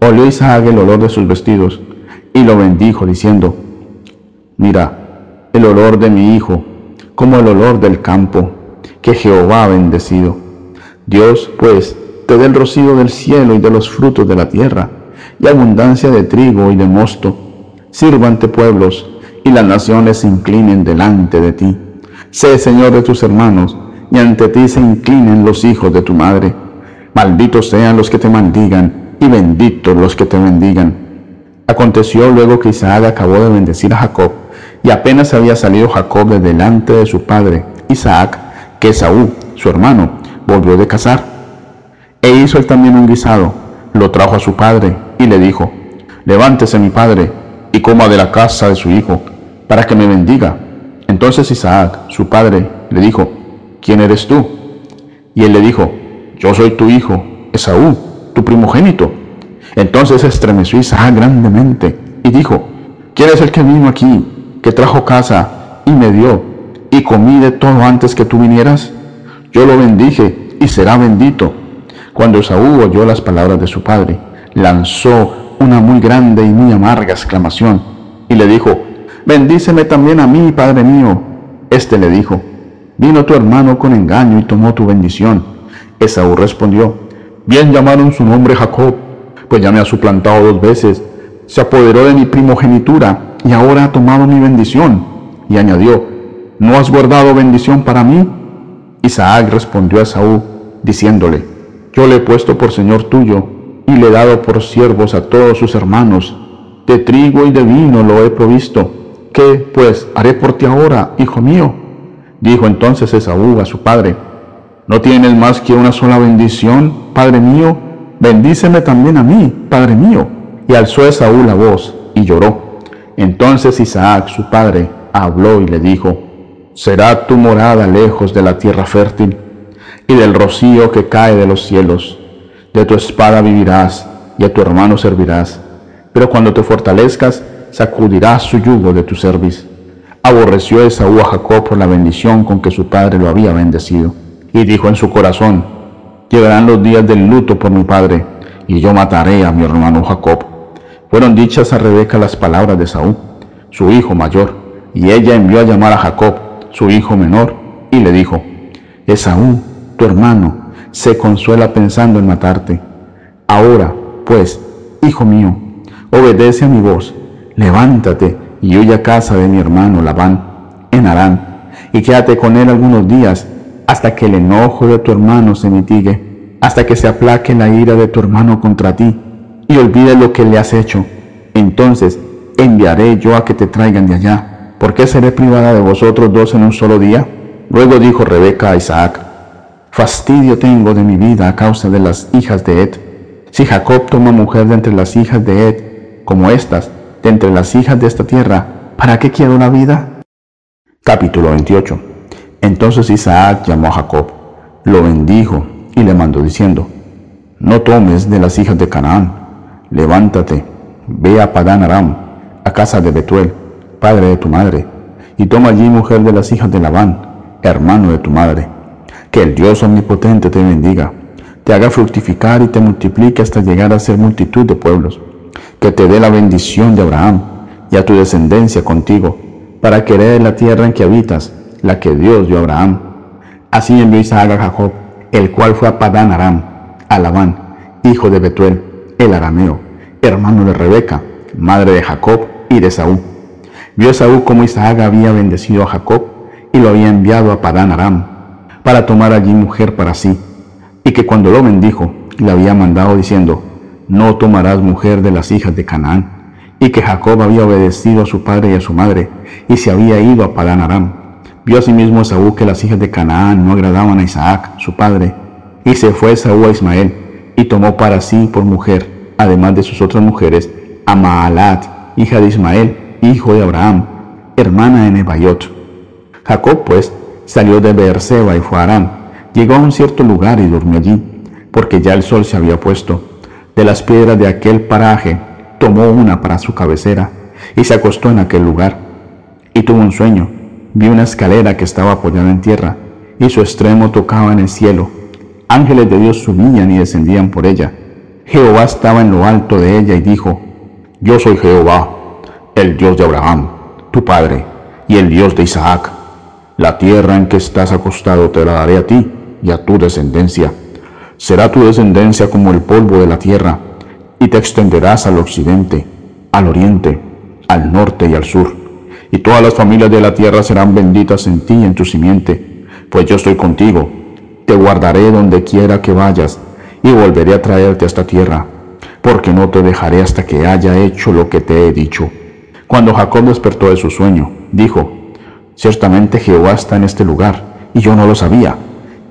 Olió Isaac el olor de sus vestidos y lo bendijo diciendo, Mira, el olor de mi hijo, como el olor del campo, que Jehová ha bendecido. Dios, pues, te dé el rocío del cielo y de los frutos de la tierra, y abundancia de trigo y de mosto. Sirvante pueblos, y las naciones se inclinen delante de ti. Sé Señor de tus hermanos, y ante ti se inclinen los hijos de tu madre. Malditos sean los que te maldigan, y benditos los que te bendigan. Aconteció luego que Isaac acabó de bendecir a Jacob, y apenas había salido Jacob de delante de su padre, Isaac, que Saúl, su hermano, volvió de cazar. E hizo él también un guisado, lo trajo a su padre, y le dijo, Levántese mi padre, y coma de la casa de su hijo, para que me bendiga. Entonces Isaac, su padre, le dijo, ¿quién eres tú? Y él le dijo, yo soy tu hijo, Esaú, tu primogénito. Entonces estremeció Isaac grandemente y dijo, ¿quién es el que vino aquí, que trajo casa y me dio, y comí de todo antes que tú vinieras? Yo lo bendije y será bendito. Cuando Esaú oyó las palabras de su padre, lanzó una muy grande y muy amarga exclamación y le dijo, bendíceme también a mí, Padre mío. Este le dijo, vino tu hermano con engaño y tomó tu bendición. Esaú respondió, bien llamaron su nombre Jacob, pues ya me ha suplantado dos veces, se apoderó de mi primogenitura y ahora ha tomado mi bendición. Y añadió, ¿no has guardado bendición para mí? Isaac respondió a Esaú, diciéndole, yo le he puesto por Señor tuyo y le he dado por siervos a todos sus hermanos. De trigo y de vino lo he provisto. ¿Qué, pues, haré por ti ahora, hijo mío? Dijo entonces Esaú a su padre, ¿no tienes más que una sola bendición, padre mío? Bendíceme también a mí, padre mío. Y alzó Esaú la voz y lloró. Entonces Isaac, su padre, habló y le dijo, será tu morada lejos de la tierra fértil y del rocío que cae de los cielos de tu espada vivirás y a tu hermano servirás, pero cuando te fortalezcas, sacudirás su yugo de tu cerviz. Aborreció Esaú a Jacob por la bendición con que su padre lo había bendecido, y dijo en su corazón, llegarán los días del luto por mi padre, y yo mataré a mi hermano Jacob. Fueron dichas a Rebeca las palabras de Esaú, su hijo mayor, y ella envió a llamar a Jacob, su hijo menor, y le dijo, Esaú, tu hermano, se consuela pensando en matarte. Ahora, pues, hijo mío, obedece a mi voz, levántate y huye a casa de mi hermano Labán, en Arán, y quédate con él algunos días hasta que el enojo de tu hermano se mitigue, hasta que se aplaque la ira de tu hermano contra ti y olvide lo que le has hecho. Entonces enviaré yo a que te traigan de allá. ¿Por qué seré privada de vosotros dos en un solo día? Luego dijo Rebeca a Isaac, Fastidio tengo de mi vida a causa de las hijas de Ed. Si Jacob toma mujer de entre las hijas de Ed, como estas, de entre las hijas de esta tierra, ¿para qué quiero la vida? Capítulo 28. Entonces Isaac llamó a Jacob, lo bendijo y le mandó diciendo, No tomes de las hijas de Canaán, levántate, ve a Padán Aram, a casa de Betuel, padre de tu madre, y toma allí mujer de las hijas de Labán, hermano de tu madre que el Dios omnipotente te bendiga, te haga fructificar y te multiplique hasta llegar a ser multitud de pueblos, que te dé la bendición de Abraham y a tu descendencia contigo, para que heredes la tierra en que habitas, la que Dios dio a Abraham. Así envió Isaac a Jacob, el cual fue a Padán Aram, a Labán, hijo de Betuel, el arameo, hermano de Rebeca, madre de Jacob y de Saúl. Vio Saúl como Isaac había bendecido a Jacob y lo había enviado a Padán Aram, para tomar allí mujer para sí, y que cuando lo bendijo, le había mandado diciendo, no tomarás mujer de las hijas de Canaán, y que Jacob había obedecido a su padre y a su madre, y se había ido a Padán Aram. Vio asimismo Saúl que las hijas de Canaán no agradaban a Isaac, su padre, y se fue Saúl a Ismael, y tomó para sí por mujer, además de sus otras mujeres, a Maalat, hija de Ismael, hijo de Abraham, hermana de Nebayot. Jacob, pues, Salió de Beerseba y fue a Arán. Llegó a un cierto lugar y durmió allí, porque ya el sol se había puesto. De las piedras de aquel paraje tomó una para su cabecera y se acostó en aquel lugar. Y tuvo un sueño. Vi una escalera que estaba apoyada en tierra y su extremo tocaba en el cielo. Ángeles de Dios subían y descendían por ella. Jehová estaba en lo alto de ella y dijo, Yo soy Jehová, el Dios de Abraham, tu padre, y el Dios de Isaac. La tierra en que estás acostado te la daré a ti y a tu descendencia. Será tu descendencia como el polvo de la tierra, y te extenderás al occidente, al oriente, al norte y al sur. Y todas las familias de la tierra serán benditas en ti y en tu simiente, pues yo estoy contigo. Te guardaré donde quiera que vayas, y volveré a traerte a esta tierra, porque no te dejaré hasta que haya hecho lo que te he dicho. Cuando Jacob despertó de su sueño, dijo, Ciertamente Jehová está en este lugar, y yo no lo sabía.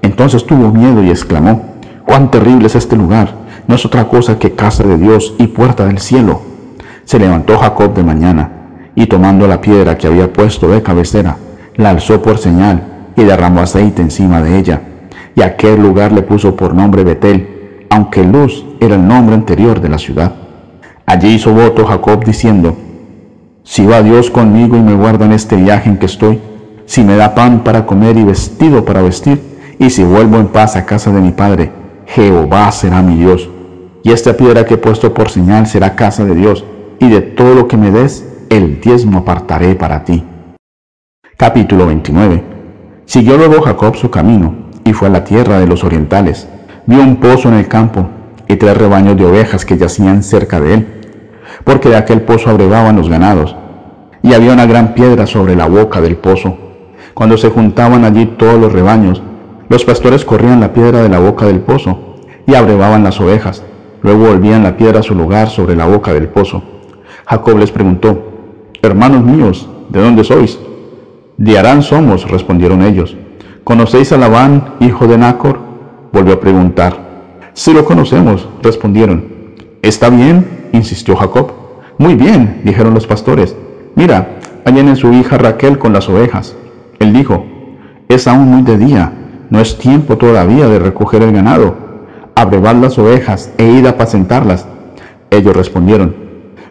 Entonces tuvo miedo y exclamó, cuán terrible es este lugar, no es otra cosa que casa de Dios y puerta del cielo. Se levantó Jacob de mañana, y tomando la piedra que había puesto de cabecera, la alzó por señal y derramó aceite encima de ella. Y aquel lugar le puso por nombre Betel, aunque Luz era el nombre anterior de la ciudad. Allí hizo voto Jacob diciendo, Si va Dios conmigo y me guarda en este viaje en que estoy, si me da pan para comer y vestido para vestir, y si vuelvo en paz a casa de mi padre, Jehová será mi Dios. Y esta piedra que he puesto por señal será casa de Dios, y de todo lo que me des, el diezmo apartaré para ti. Capítulo 29. Siguió luego Jacob su camino, y fue a la tierra de los orientales. Vio un pozo en el campo, y tres rebaños de ovejas que yacían cerca de él, porque de aquel pozo abrevaban los ganados. Y había una gran piedra sobre la boca del pozo. Cuando se juntaban allí todos los rebaños, los pastores corrían la piedra de la boca del pozo y abrevaban las ovejas. Luego volvían la piedra a su lugar sobre la boca del pozo. Jacob les preguntó, Hermanos míos, ¿de dónde sois? De Arán somos, respondieron ellos. ¿Conocéis a Labán, hijo de Nacor? Volvió a preguntar. Sí lo conocemos, respondieron. ¿Está bien? Insistió Jacob. Muy bien, dijeron los pastores. Mira, allá en su hija Raquel con las ovejas. Él dijo, es aún muy de día no es tiempo todavía de recoger el ganado, abrevar las ovejas e ir a apacentarlas. Ellos respondieron,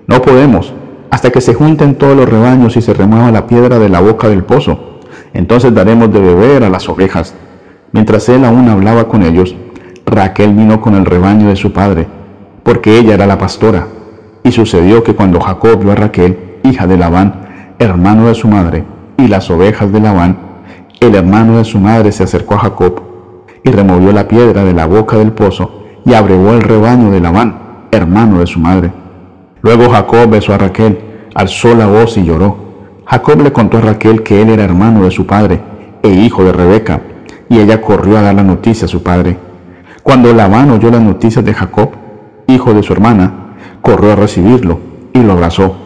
no podemos, hasta que se junten todos los rebaños y se remueva la piedra de la boca del pozo. Entonces daremos de beber a las ovejas. Mientras él aún hablaba con ellos, Raquel vino con el rebaño de su padre, porque ella era la pastora. Y sucedió que cuando Jacob vio a Raquel, hija de Labán, hermano de su madre, y las ovejas de Labán, el hermano de su madre se acercó a Jacob y removió la piedra de la boca del pozo y abrevó el rebaño de Labán, hermano de su madre. Luego Jacob besó a Raquel, alzó la voz y lloró. Jacob le contó a Raquel que él era hermano de su padre e hijo de Rebeca, y ella corrió a dar la noticia a su padre. Cuando Labán oyó las noticias de Jacob, hijo de su hermana, corrió a recibirlo y lo abrazó,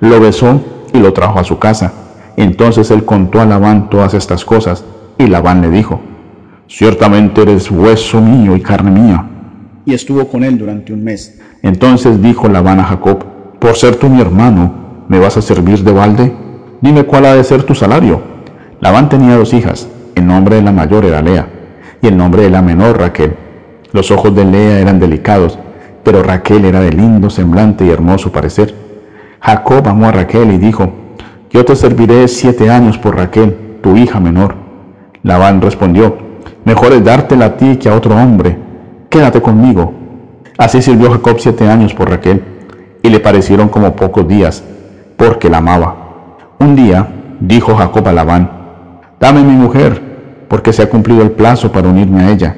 lo besó y lo trajo a su casa entonces él contó a Labán todas estas cosas, y Labán le dijo, Ciertamente eres hueso mío y carne mía. Y estuvo con él durante un mes. Entonces dijo Labán a Jacob, Por ser tú mi hermano, ¿me vas a servir de balde? Dime cuál ha de ser tu salario. Labán tenía dos hijas, el nombre de la mayor era Lea, y el nombre de la menor Raquel. Los ojos de Lea eran delicados, pero Raquel era de lindo semblante y hermoso parecer. Jacob amó a Raquel y dijo, yo te serviré siete años por Raquel, tu hija menor. Labán respondió, mejor es dártela a ti que a otro hombre, quédate conmigo. Así sirvió Jacob siete años por Raquel, y le parecieron como pocos días, porque la amaba. Un día dijo Jacob a Labán, dame mi mujer, porque se ha cumplido el plazo para unirme a ella.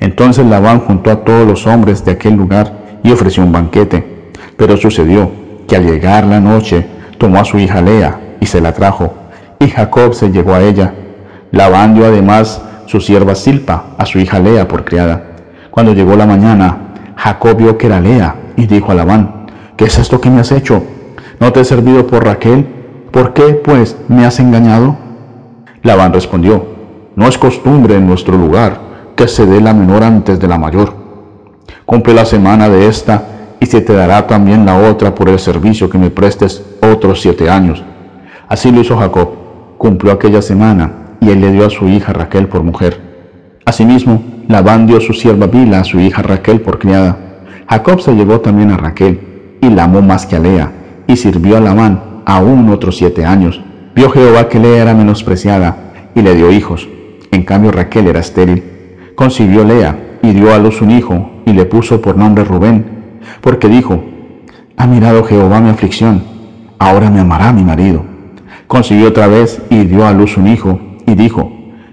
Entonces Labán juntó a todos los hombres de aquel lugar y ofreció un banquete. Pero sucedió que al llegar la noche tomó a su hija Lea y se la trajo, y Jacob se llegó a ella. Labán dio además su sierva Silpa a su hija Lea por criada. Cuando llegó la mañana, Jacob vio que era Lea y dijo a Labán, ¿qué es esto que me has hecho? ¿No te he servido por Raquel? ¿Por qué, pues, me has engañado? Labán respondió, no es costumbre en nuestro lugar que se dé la menor antes de la mayor. Cumple la semana de esta y se te dará también la otra por el servicio que me prestes otros siete años. Así lo hizo Jacob, cumplió aquella semana, y él le dio a su hija Raquel por mujer. Asimismo, Labán dio su sierva Bila a su hija Raquel por criada. Jacob se llevó también a Raquel, y la amó más que a Lea, y sirvió a Labán aún otros siete años. Vio Jehová que Lea era menospreciada, y le dio hijos. En cambio Raquel era estéril. Concibió Lea, y dio a luz un hijo, y le puso por nombre Rubén, porque dijo, ha mirado Jehová mi aflicción, ahora me amará mi marido. Consiguió otra vez y dio a luz un hijo, y dijo,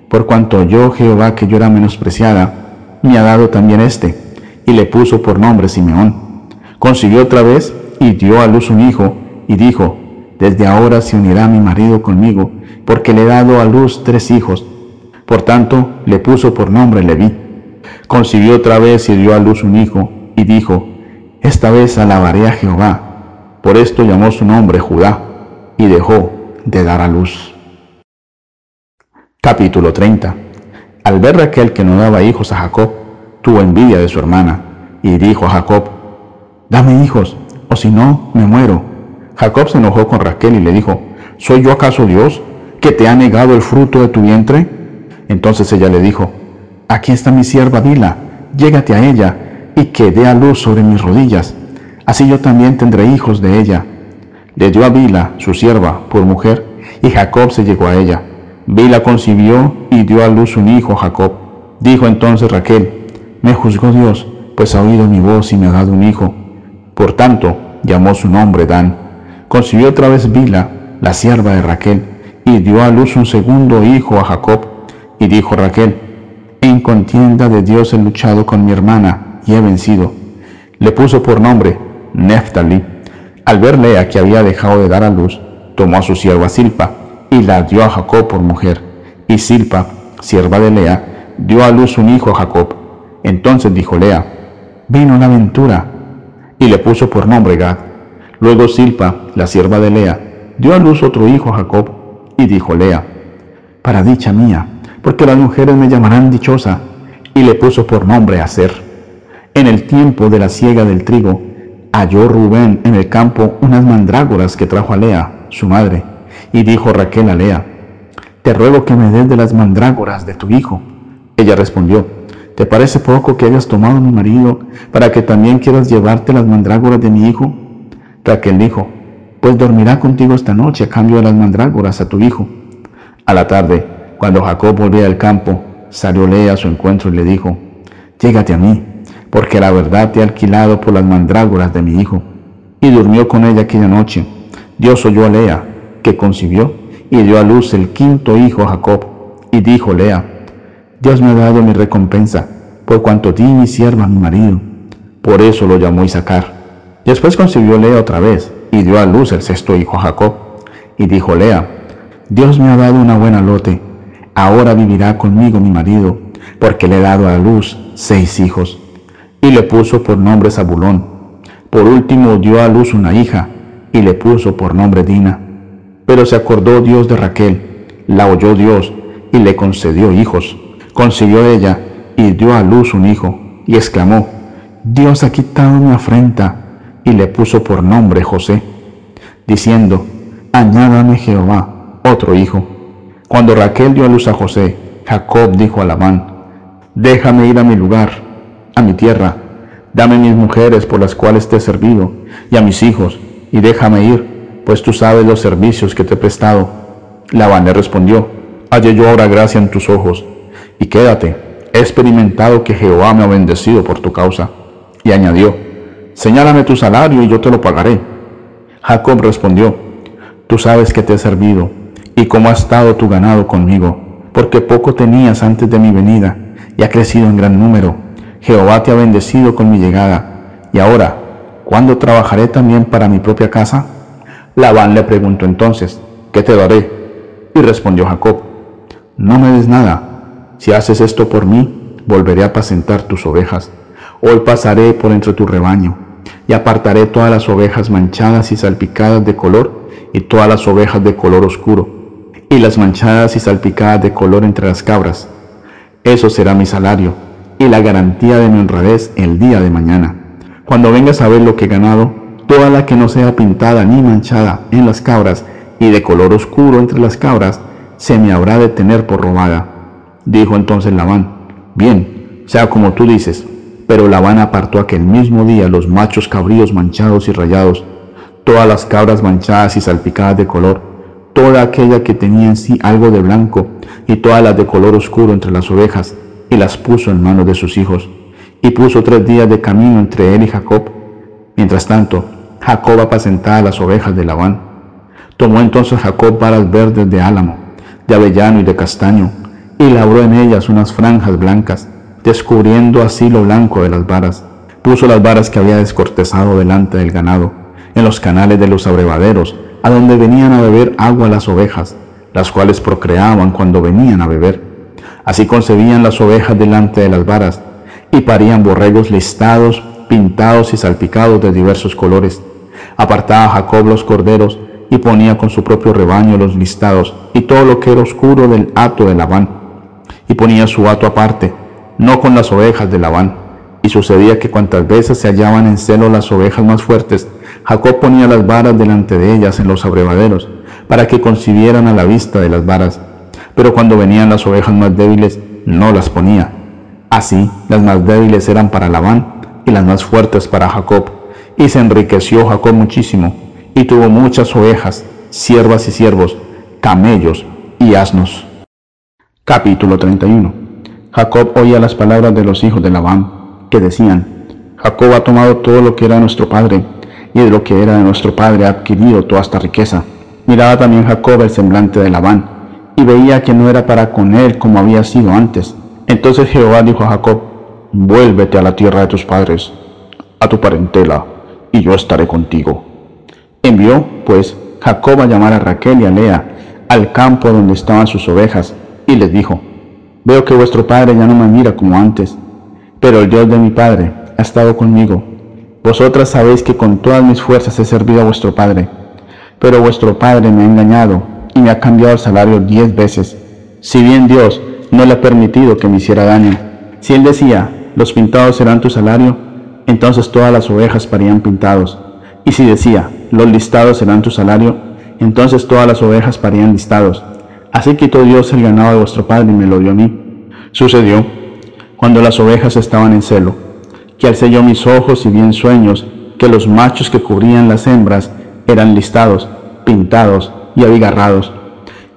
por cuanto yo Jehová que yo era menospreciada, me ha dado también este, y le puso por nombre Simeón. Consiguió otra vez y dio a luz un hijo, y dijo, desde ahora se unirá mi marido conmigo, porque le he dado a luz tres hijos. Por tanto, le puso por nombre Leví. Consiguió otra vez y dio a luz un hijo, y dijo, esta vez alabaré a Jehová. Por esto llamó su nombre Judá, y dejó de dar a luz. Capítulo 30 Al ver Raquel que no daba hijos a Jacob, tuvo envidia de su hermana, y dijo a Jacob, Dame hijos, o si no, me muero. Jacob se enojó con Raquel y le dijo, ¿Soy yo acaso Dios que te ha negado el fruto de tu vientre? Entonces ella le dijo, Aquí está mi sierva Dila, llégate a ella y que dé a luz sobre mis rodillas, así yo también tendré hijos de ella. Le dio a Bila, su sierva, por mujer, y Jacob se llegó a ella. Bila concibió y dio a luz un hijo, Jacob. Dijo entonces Raquel, me juzgó Dios, pues ha oído mi voz y me ha dado un hijo. Por tanto, llamó su nombre Dan. Concibió otra vez Bila, la sierva de Raquel, y dio a luz un segundo hijo a Jacob. Y dijo Raquel, en contienda de Dios he luchado con mi hermana y he vencido. Le puso por nombre Neftali. Al ver Lea que había dejado de dar a luz, tomó a su sierva Silpa y la dio a Jacob por mujer. Y Silpa, sierva de Lea, dio a luz un hijo a Jacob. Entonces dijo Lea, vino la aventura, y le puso por nombre Gad. Luego Silpa, la sierva de Lea, dio a luz otro hijo a Jacob, y dijo Lea, para dicha mía, porque las mujeres me llamarán dichosa, y le puso por nombre Aser. En el tiempo de la siega del trigo, halló Rubén en el campo unas mandrágoras que trajo a Lea, su madre, y dijo Raquel a Lea, te ruego que me des de las mandrágoras de tu hijo. Ella respondió, ¿te parece poco que hayas tomado a mi marido para que también quieras llevarte las mandrágoras de mi hijo? Raquel dijo, pues dormirá contigo esta noche a cambio de las mandrágoras a tu hijo. A la tarde, cuando Jacob volvía del campo, salió Lea a su encuentro y le dijo, Llégate a mí, porque la verdad te he alquilado por las mandrágoras de mi hijo. Y durmió con ella aquella noche. Dios oyó a Lea, que concibió, y dio a luz el quinto hijo Jacob. Y dijo Lea, Dios me ha dado mi recompensa, por cuanto di mi sierva a mi marido. Por eso lo llamó Isaacar. Después concibió Lea otra vez, y dio a luz el sexto hijo Jacob. Y dijo Lea, Dios me ha dado una buena lote, ahora vivirá conmigo mi marido, porque le he dado a luz seis hijos. Y le puso por nombre Zabulón. Por último dio a luz una hija, y le puso por nombre Dina. Pero se acordó Dios de Raquel, la oyó Dios, y le concedió hijos. Consiguió ella, y dio a luz un hijo, y exclamó, Dios ha quitado mi afrenta, y le puso por nombre José, diciendo, añádame Jehová otro hijo. Cuando Raquel dio a luz a José, Jacob dijo a Labán, déjame ir a mi lugar, a mi tierra, dame mis mujeres por las cuales te he servido, y a mis hijos, y déjame ir, pues tú sabes los servicios que te he prestado. Labán le respondió, halle yo ahora gracia en tus ojos, y quédate, he experimentado que Jehová me ha bendecido por tu causa. Y añadió, señálame tu salario y yo te lo pagaré. Jacob respondió, tú sabes que te he servido y cómo ha estado tu ganado conmigo, porque poco tenías antes de mi venida, y ha crecido en gran número. Jehová te ha bendecido con mi llegada. Y ahora, ¿cuándo trabajaré también para mi propia casa? Labán le preguntó entonces, ¿qué te daré? Y respondió Jacob, no me des nada. Si haces esto por mí, volveré a apacentar tus ovejas. Hoy pasaré por entre tu rebaño, y apartaré todas las ovejas manchadas y salpicadas de color, y todas las ovejas de color oscuro y las manchadas y salpicadas de color entre las cabras. Eso será mi salario y la garantía de mi honradez el día de mañana. Cuando vengas a ver lo que he ganado, toda la que no sea pintada ni manchada en las cabras y de color oscuro entre las cabras, se me habrá de tener por robada. Dijo entonces Labán, bien, sea como tú dices. Pero Labán apartó aquel mismo día los machos cabríos manchados y rayados, todas las cabras manchadas y salpicadas de color, toda aquella que tenía en sí algo de blanco y todas las de color oscuro entre las ovejas, y las puso en manos de sus hijos. y puso tres días de camino entre él y Jacob. Mientras tanto, Jacob apacentaba las ovejas de Labán. Tomó entonces Jacob varas verdes de álamo, de avellano y de castaño, y labró en ellas unas franjas blancas, descubriendo así lo blanco de las varas. Puso las varas que había descortezado delante del ganado, en los canales de los abrevaderos, a donde venían a beber agua las ovejas, las cuales procreaban cuando venían a beber. Así concebían las ovejas delante de las varas, y parían borregos listados, pintados y salpicados de diversos colores. Apartaba Jacob los corderos y ponía con su propio rebaño los listados y todo lo que era oscuro del hato de Labán. Y ponía su hato aparte, no con las ovejas de Labán. Y sucedía que cuantas veces se hallaban en celo las ovejas más fuertes, Jacob ponía las varas delante de ellas en los abrevaderos, para que concibieran a la vista de las varas. Pero cuando venían las ovejas más débiles, no las ponía. Así, las más débiles eran para Labán y las más fuertes para Jacob. Y se enriqueció Jacob muchísimo, y tuvo muchas ovejas, siervas y siervos, camellos y asnos. Capítulo 31 Jacob oía las palabras de los hijos de Labán, que decían, Jacob ha tomado todo lo que era nuestro padre, y de lo que era de nuestro padre ha adquirido toda esta riqueza. Miraba también Jacob el semblante de Labán, y veía que no era para con él como había sido antes. Entonces Jehová dijo a Jacob, vuélvete a la tierra de tus padres, a tu parentela, y yo estaré contigo. Envió, pues, Jacob a llamar a Raquel y a Lea al campo donde estaban sus ovejas, y les dijo, Veo que vuestro padre ya no me mira como antes, pero el Dios de mi padre ha estado conmigo. Vosotras sabéis que con todas mis fuerzas he servido a vuestro padre, pero vuestro padre me ha engañado y me ha cambiado el salario diez veces, si bien Dios no le ha permitido que me hiciera daño. Si él decía, los pintados serán tu salario, entonces todas las ovejas parían pintados. Y si decía, los listados serán tu salario, entonces todas las ovejas parían listados. Así quitó Dios el ganado de vuestro padre y me lo dio a mí. Sucedió, cuando las ovejas estaban en celo, que alcé yo mis ojos y vi en sueños que los machos que cubrían las hembras eran listados, pintados y abigarrados.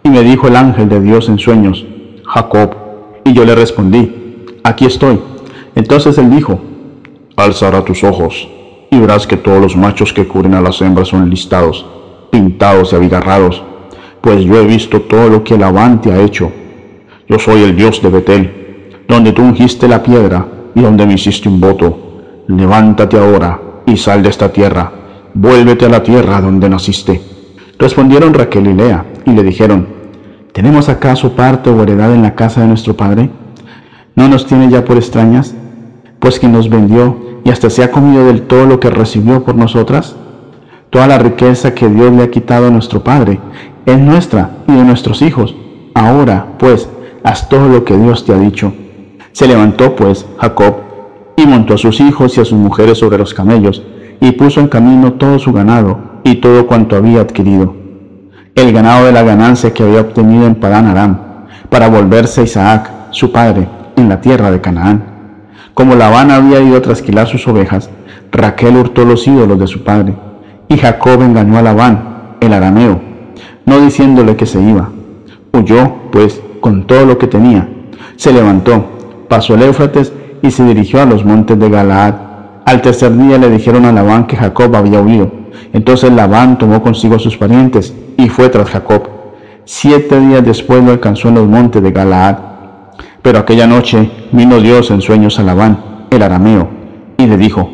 Y me dijo el ángel de Dios en sueños, Jacob. Y yo le respondí, aquí estoy. Entonces él dijo, alzará tus ojos y verás que todos los machos que cubren a las hembras son listados, pintados y abigarrados, pues yo he visto todo lo que el avante ha hecho. Yo soy el Dios de Betel, donde tú ungiste la piedra y donde me hiciste un voto. Levántate ahora y sal de esta tierra, vuélvete a la tierra donde naciste. Respondieron Raquel y Lea y le dijeron, ¿tenemos acaso parte o heredad en la casa de nuestro padre? ¿No nos tiene ya por extrañas? Pues quien nos vendió y hasta se ha comido del todo lo que recibió por nosotras. Toda la riqueza que Dios le ha quitado a nuestro Padre es nuestra y de nuestros hijos. Ahora, pues, haz todo lo que Dios te ha dicho. Se levantó, pues, Jacob y montó a sus hijos y a sus mujeres sobre los camellos y puso en camino todo su ganado y todo cuanto había adquirido. El ganado de la ganancia que había obtenido en Padán Aram, para volverse a Isaac, su padre, en la tierra de Canaán como Labán había ido a trasquilar sus ovejas, Raquel hurtó los ídolos de su padre, y Jacob engañó a Labán, el arameo, no diciéndole que se iba. Huyó, pues, con todo lo que tenía. Se levantó, pasó el Éufrates y se dirigió a los montes de Galaad. Al tercer día le dijeron a Labán que Jacob había huido. Entonces Labán tomó consigo a sus parientes y fue tras Jacob. Siete días después lo alcanzó en los montes de Galaad. Pero aquella noche vino Dios en sueños a Labán, el arameo, y le dijo,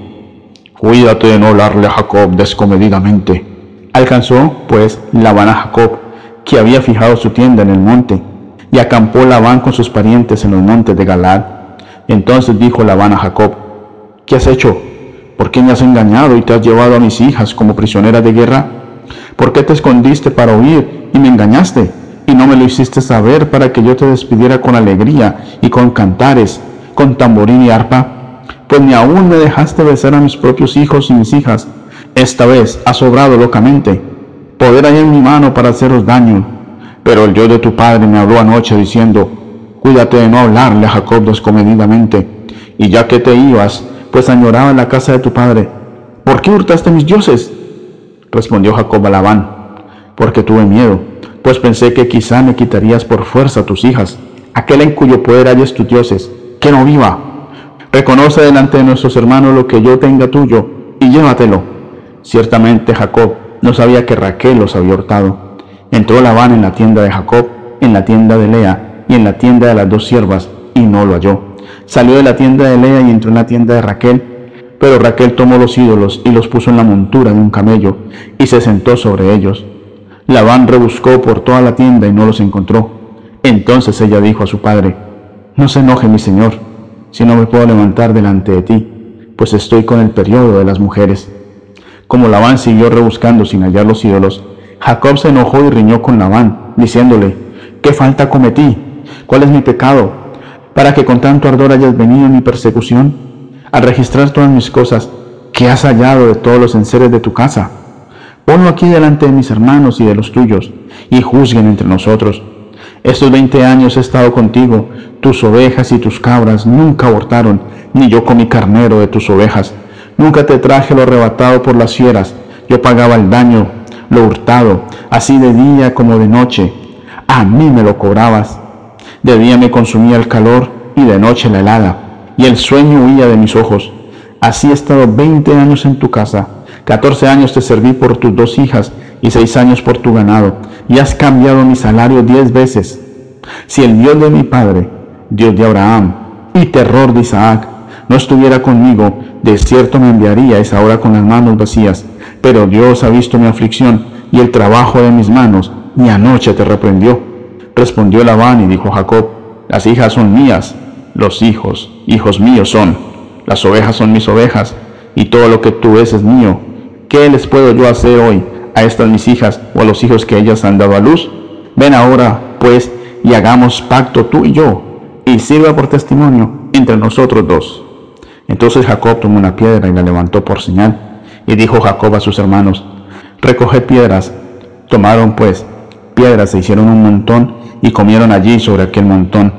Cuídate de no hablarle a Jacob descomedidamente. Alcanzó, pues, Labán a Jacob, que había fijado su tienda en el monte, y acampó Labán con sus parientes en los montes de Galad. Entonces dijo Labán a Jacob, ¿qué has hecho? ¿Por qué me has engañado y te has llevado a mis hijas como prisioneras de guerra? ¿Por qué te escondiste para huir y me engañaste? y no me lo hiciste saber para que yo te despidiera con alegría y con cantares, con tamborín y arpa? Pues ni aún me dejaste besar a mis propios hijos y mis hijas. Esta vez has sobrado locamente. Poder hay en mi mano para haceros daño. Pero el Dios de tu padre me habló anoche diciendo, cuídate de no hablarle a Jacob descomedidamente. Y ya que te ibas, pues añoraba la casa de tu padre, ¿por qué hurtaste mis dioses? Respondió Jacob a Labán, porque tuve miedo pues pensé que quizá me quitarías por fuerza a tus hijas, aquel en cuyo poder hayas tus dioses, que no viva. reconoce delante de nuestros hermanos lo que yo tenga tuyo y llévatelo. Ciertamente Jacob no sabía que Raquel los había hurtado. Entró Labán en la tienda de Jacob, en la tienda de Lea y en la tienda de las dos siervas, y no lo halló. Salió de la tienda de Lea y entró en la tienda de Raquel, pero Raquel tomó los ídolos y los puso en la montura de un camello, y se sentó sobre ellos. Labán rebuscó por toda la tienda y no los encontró. Entonces ella dijo a su padre, No se enoje mi señor, si no me puedo levantar delante de ti, pues estoy con el periodo de las mujeres. Como Labán siguió rebuscando sin hallar los ídolos, Jacob se enojó y riñó con Labán, diciéndole, ¿qué falta cometí? ¿Cuál es mi pecado? Para que con tanto ardor hayas venido en mi persecución, al registrar todas mis cosas, ¿qué has hallado de todos los enseres de tu casa? Ponlo aquí delante de mis hermanos y de los tuyos, y juzguen entre nosotros. Estos veinte años he estado contigo, tus ovejas y tus cabras nunca abortaron, ni yo comí carnero de tus ovejas. Nunca te traje lo arrebatado por las fieras, yo pagaba el daño, lo hurtado, así de día como de noche. A mí me lo cobrabas. De día me consumía el calor y de noche la helada, y el sueño huía de mis ojos. Así he estado veinte años en tu casa, catorce años te serví por tus dos hijas y seis años por tu ganado, y has cambiado mi salario diez veces. Si el Dios de mi padre Dios de Abraham y terror de Isaac, no estuviera conmigo, de cierto me enviaríais ahora con las manos vacías. Pero Dios ha visto mi aflicción y el trabajo de mis manos, y anoche te reprendió. Respondió Labán y dijo Jacob, las hijas son mías, los hijos, hijos míos son, las ovejas son mis ovejas, y todo lo que tú ves es mío. ¿Qué les puedo yo hacer hoy a estas mis hijas o a los hijos que ellas han dado a luz? Ven ahora, pues, y hagamos pacto tú y yo, y sirva por testimonio entre nosotros dos. Entonces Jacob tomó una piedra y la levantó por señal, y dijo Jacob a sus hermanos, recoged piedras. Tomaron pues piedras, se hicieron un montón, y comieron allí sobre aquel montón.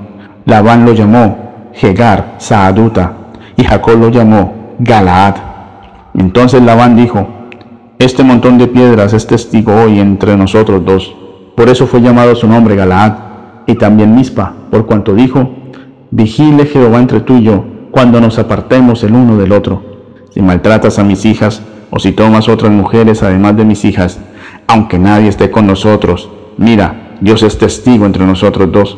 Labán lo llamó Jegar Saaduta, y Jacob lo llamó Galaad. Entonces Labán dijo, este montón de piedras es testigo hoy entre nosotros dos. Por eso fue llamado su nombre Galaad y también Mispa, por cuanto dijo, vigile Jehová entre tú y yo, cuando nos apartemos el uno del otro. Si maltratas a mis hijas, o si tomas otras mujeres además de mis hijas, aunque nadie esté con nosotros, mira, Dios es testigo entre nosotros dos.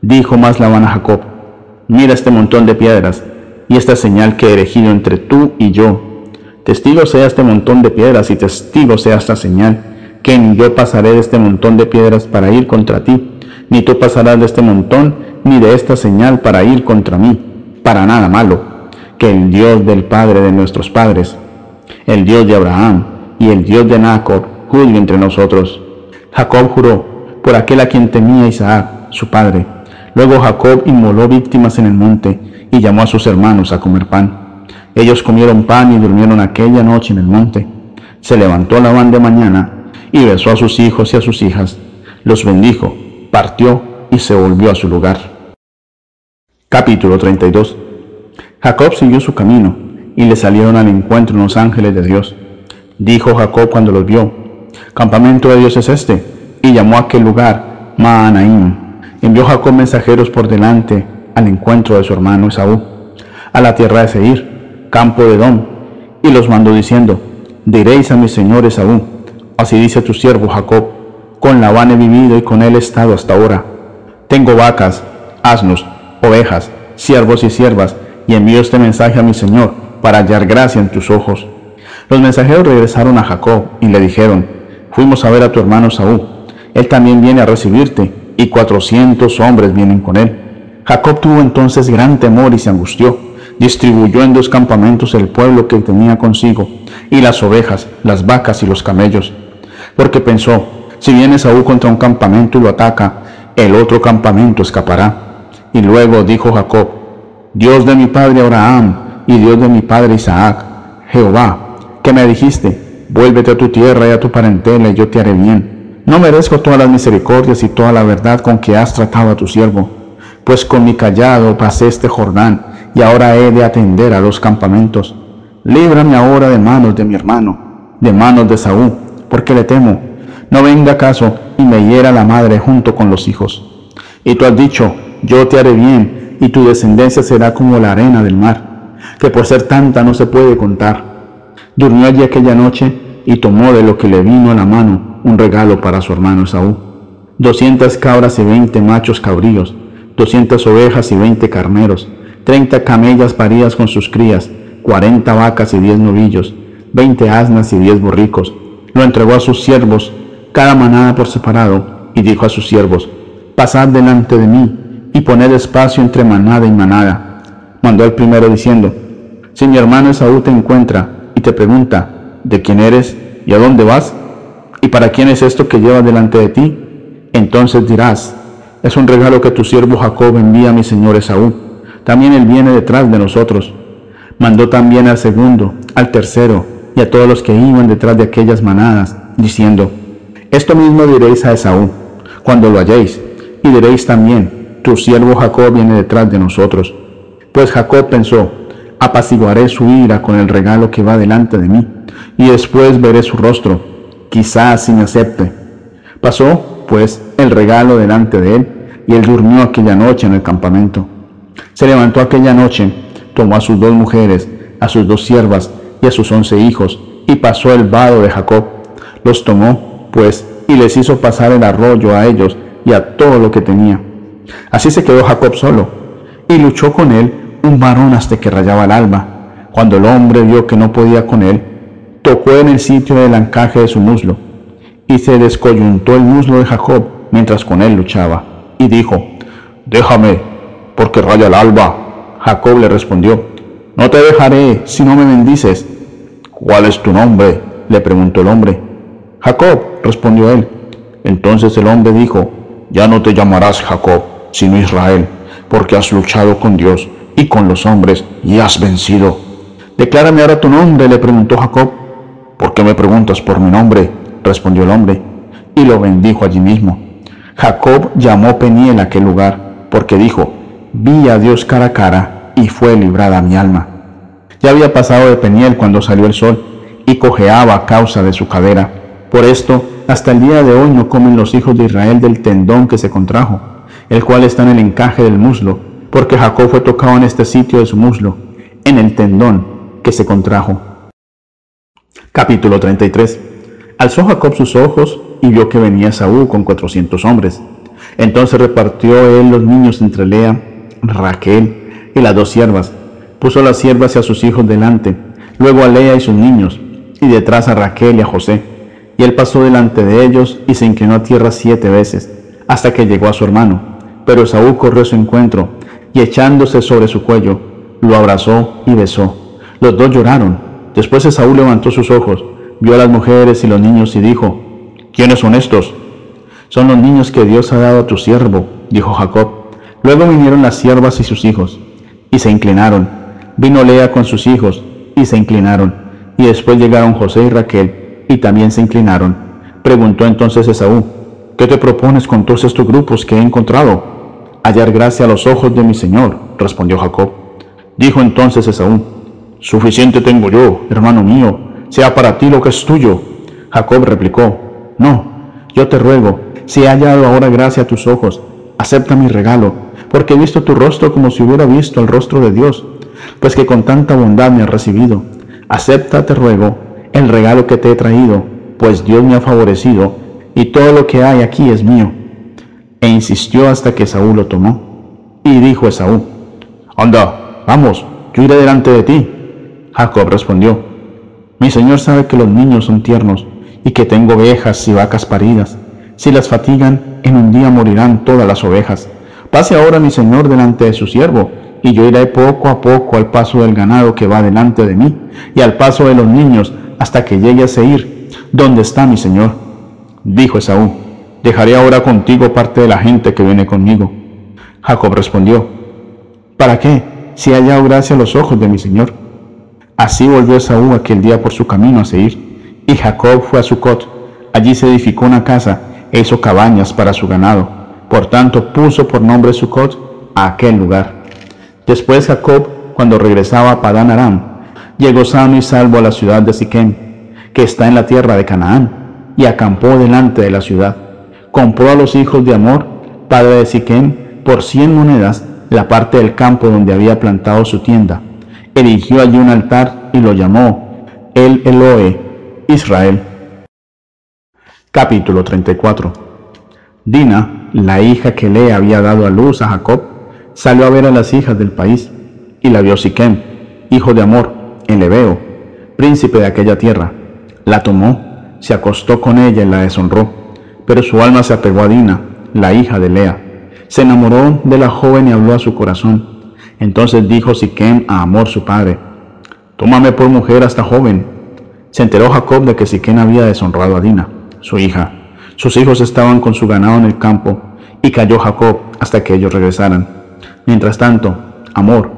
Dijo más Labán a Jacob, mira este montón de piedras y esta señal que he erigido entre tú y yo. Testigo sea este montón de piedras y testigo sea esta señal, que ni yo pasaré de este montón de piedras para ir contra ti ni tú pasarás de este montón, ni de esta señal para ir contra mí, para nada malo, que el Dios del Padre de nuestros padres, el Dios de Abraham y el Dios de Nacor, juzgue entre nosotros. Jacob juró por aquel a quien temía Isaac, su padre. Luego Jacob inmoló víctimas en el monte y llamó a sus hermanos a comer pan. Ellos comieron pan y durmieron aquella noche en el monte. Se levantó Labán de mañana y besó a sus hijos y a sus hijas. Los bendijo partió y se volvió a su lugar. Capítulo 32 Jacob siguió su camino y le salieron al encuentro unos ángeles de Dios. Dijo Jacob cuando los vio, Campamento de Dios es este, y llamó a aquel lugar Maanaim. Envió Jacob mensajeros por delante al encuentro de su hermano Esaú, a la tierra de Seir, campo de Edom, y los mandó diciendo, Diréis a mi señor Esaú, así dice tu siervo Jacob, con Labán he vivido y con él he estado hasta ahora. Tengo vacas, asnos, ovejas, siervos y siervas, y envío este mensaje a mi Señor para hallar gracia en tus ojos. Los mensajeros regresaron a Jacob y le dijeron, fuimos a ver a tu hermano Saúl. Él también viene a recibirte, y cuatrocientos hombres vienen con él. Jacob tuvo entonces gran temor y se angustió. Distribuyó en dos campamentos el pueblo que tenía consigo, y las ovejas, las vacas y los camellos, porque pensó, si viene Saúl contra un campamento y lo ataca, el otro campamento escapará. Y luego dijo Jacob, Dios de mi padre Abraham y Dios de mi padre Isaac, Jehová, que me dijiste, vuélvete a tu tierra y a tu parentela y yo te haré bien. No merezco todas las misericordias y toda la verdad con que has tratado a tu siervo, pues con mi callado pasé este Jordán y ahora he de atender a los campamentos. Líbrame ahora de manos de mi hermano, de manos de Saúl, porque le temo no venga acaso y me hiera la madre junto con los hijos. Y tú has dicho, yo te haré bien, y tu descendencia será como la arena del mar, que por ser tanta no se puede contar. Durmió allí aquella noche y tomó de lo que le vino a la mano un regalo para su hermano Esaú. Doscientas cabras y veinte machos cabríos, doscientas ovejas y veinte carneros, treinta camellas paridas con sus crías, cuarenta vacas y diez novillos, veinte asnas y diez borricos. Lo entregó a sus siervos, cada manada por separado, y dijo a sus siervos, Pasad delante de mí, y poned espacio entre manada y manada. Mandó el primero diciendo, Si mi hermano Esaú te encuentra y te pregunta, ¿de quién eres y a dónde vas? ¿Y para quién es esto que llevas delante de ti? Entonces dirás, es un regalo que tu siervo Jacob envía a mi señor Esaú. También él viene detrás de nosotros. Mandó también al segundo, al tercero y a todos los que iban detrás de aquellas manadas, diciendo, Esto mismo diréis a Esaú, cuando lo halléis, y diréis también, tu siervo Jacob viene detrás de nosotros. Pues Jacob pensó, apaciguaré su ira con el regalo que va delante de mí, y después veré su rostro, quizás si me acepte. Pasó, pues, el regalo delante de él, y él durmió aquella noche en el campamento. Se levantó aquella noche, tomó a sus dos mujeres, a sus dos siervas y a sus once hijos, y pasó el vado de Jacob. Los tomó, pues, y les hizo pasar el arroyo a ellos y a todo lo que tenía. Así se quedó Jacob solo, y luchó con él un varón hasta que rayaba el alba. Cuando el hombre vio que no podía con él, tocó en el sitio del encaje de su muslo, y se descoyuntó el muslo de Jacob mientras con él luchaba, y dijo, Déjame, porque raya el alba. Jacob le respondió, No te dejaré si no me bendices. ¿Cuál es tu nombre? le preguntó el hombre. Jacob, respondió él. Entonces el hombre dijo, Ya no te llamarás Jacob, sino Israel, porque has luchado con Dios y con los hombres y has vencido. Declárame ahora tu nombre, le preguntó Jacob. ¿Por qué me preguntas por mi nombre? respondió el hombre, y lo bendijo allí mismo. Jacob llamó Peniel aquel lugar, porque dijo, vi a Dios cara a cara, y fue librada mi alma. Ya había pasado de Peniel cuando salió el sol, y cojeaba a causa de su cadera. Por esto, hasta el día de hoy no comen los hijos de Israel del tendón que se contrajo, el cual está en el encaje del muslo, porque Jacob fue tocado en este sitio de su muslo, en el tendón que se contrajo. Capítulo 33 Alzó Jacob sus ojos y vio que venía Saúl con cuatrocientos hombres. Entonces repartió él los niños entre Lea, Raquel y las dos siervas. Puso las siervas y a sus hijos delante, luego a Lea y sus niños, y detrás a Raquel y a José. Y él pasó delante de ellos y se inclinó a tierra siete veces, hasta que llegó a su hermano. Pero Saúl corrió a su encuentro, y echándose sobre su cuello, lo abrazó y besó. Los dos lloraron. Después Saúl levantó sus ojos, vio a las mujeres y los niños y dijo, ¿quiénes son estos? Son los niños que Dios ha dado a tu siervo, dijo Jacob. Luego vinieron las siervas y sus hijos, y se inclinaron. Vino Lea con sus hijos, y se inclinaron. Y después llegaron José y Raquel, y también se inclinaron. Preguntó entonces Esaú, ¿qué te propones con todos estos grupos que he encontrado? Hallar gracia a los ojos de mi señor, respondió Jacob. Dijo entonces Esaú, Suficiente tengo yo, hermano mío, sea para ti lo que es tuyo. Jacob replicó, No, yo te ruego, si he hallado ahora gracia a tus ojos, acepta mi regalo, porque he visto tu rostro como si hubiera visto el rostro de Dios, pues que con tanta bondad me has recibido. Acepta, te ruego, el regalo que te he traído, pues Dios me ha favorecido, y todo lo que hay aquí es mío. E insistió hasta que Saúl lo tomó. Y dijo Esaú, Anda, vamos, yo iré delante de ti. Jacob respondió, Mi Señor sabe que los niños son tiernos, y que tengo ovejas y vacas paridas. Si las fatigan, en un día morirán todas las ovejas. Pase ahora mi Señor delante de su siervo, y yo iré poco a poco al paso del ganado que va delante de mí, y al paso de los niños, hasta que llegue a Seir. ¿Dónde está mi Señor? Dijo Esaú, dejaré ahora contigo parte de la gente que viene conmigo. Jacob respondió, ¿para qué? Si ha hallado gracia a los ojos de mi Señor. Así volvió Esaú aquel día por su camino a Seir, y Jacob fue a Sucot. Allí se edificó una casa e hizo cabañas para su ganado. Por tanto puso por nombre Sucot a aquel lugar. Después Jacob, cuando regresaba a Padán Aram, llegó sano y salvo a la ciudad de Siquem, que está en la tierra de Canaán, y acampó delante de la ciudad. Compró a los hijos de Amor, padre de Siquem, por cien monedas la parte del campo donde había plantado su tienda. Erigió allí un altar y lo llamó El Eloe, Israel. Capítulo 34 Dina, la hija que le había dado a luz a Jacob, salió a ver a las hijas del país, y la vio Siquem, hijo de Amor, el Ebeo, príncipe de aquella tierra. La tomó, se acostó con ella y la deshonró, pero su alma se apegó a Dina, la hija de Lea. Se enamoró de la joven y habló a su corazón. Entonces dijo Siquem a Amor su padre, Tómame por mujer a esta joven. Se enteró Jacob de que Siquem había deshonrado a Dina, su hija. Sus hijos estaban con su ganado en el campo, y cayó Jacob hasta que ellos regresaran. Mientras tanto, Amor,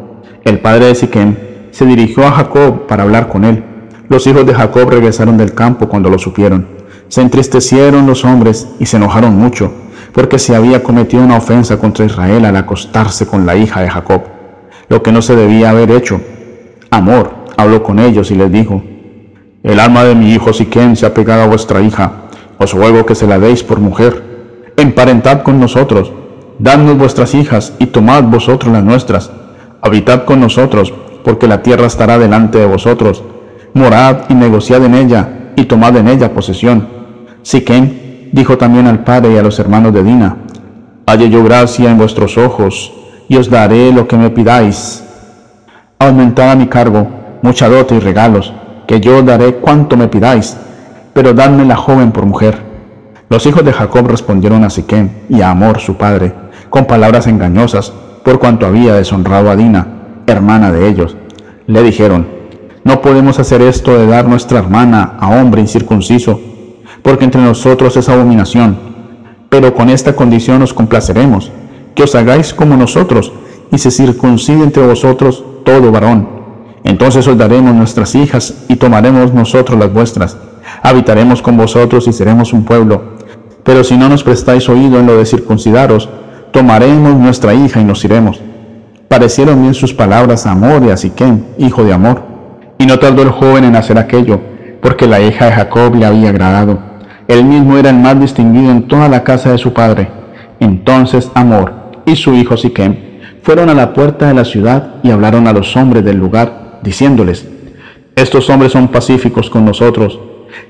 el padre de Siquem, se dirigió a Jacob para hablar con él. Los hijos de Jacob regresaron del campo cuando lo supieron. Se entristecieron los hombres y se enojaron mucho, porque se había cometido una ofensa contra Israel al acostarse con la hija de Jacob, lo que no se debía haber hecho. Amor habló con ellos y les dijo, El alma de mi hijo Siquén se ha pegado a vuestra hija, os ruego que se la deis por mujer. Emparentad con nosotros, dadnos vuestras hijas y tomad vosotros las nuestras. Habitad con nosotros, porque la tierra estará delante de vosotros. Morad y negociad en ella, y tomad en ella posesión Siquén dijo también al padre y a los hermanos de Dina, Halle yo gracia en vuestros ojos, y os daré lo que me pidáis. Aumentad a mi cargo mucha dote y regalos, que yo daré cuanto me pidáis, pero dadme la joven por mujer. Los hijos de Jacob respondieron a Siquén y a Amor su padre, con palabras engañosas, por cuanto había deshonrado a Dina, hermana de ellos. Le dijeron, no podemos hacer esto de dar nuestra hermana a hombre incircunciso, porque entre nosotros es abominación. Pero con esta condición os complaceremos, que os hagáis como nosotros, y se circuncide entre vosotros todo varón. Entonces os daremos nuestras hijas y tomaremos nosotros las vuestras. Habitaremos con vosotros y seremos un pueblo. Pero si no nos prestáis oído en lo de circuncidaros, tomaremos nuestra hija y nos iremos. Parecieron bien sus palabras Amor y a hijo de Amor. Y no tardó el joven en hacer aquello, porque la hija de Jacob le había agradado. Él mismo era el más distinguido en toda la casa de su padre. Entonces Amor y su hijo Siquem fueron a la puerta de la ciudad y hablaron a los hombres del lugar, diciéndoles, Estos hombres son pacíficos con nosotros,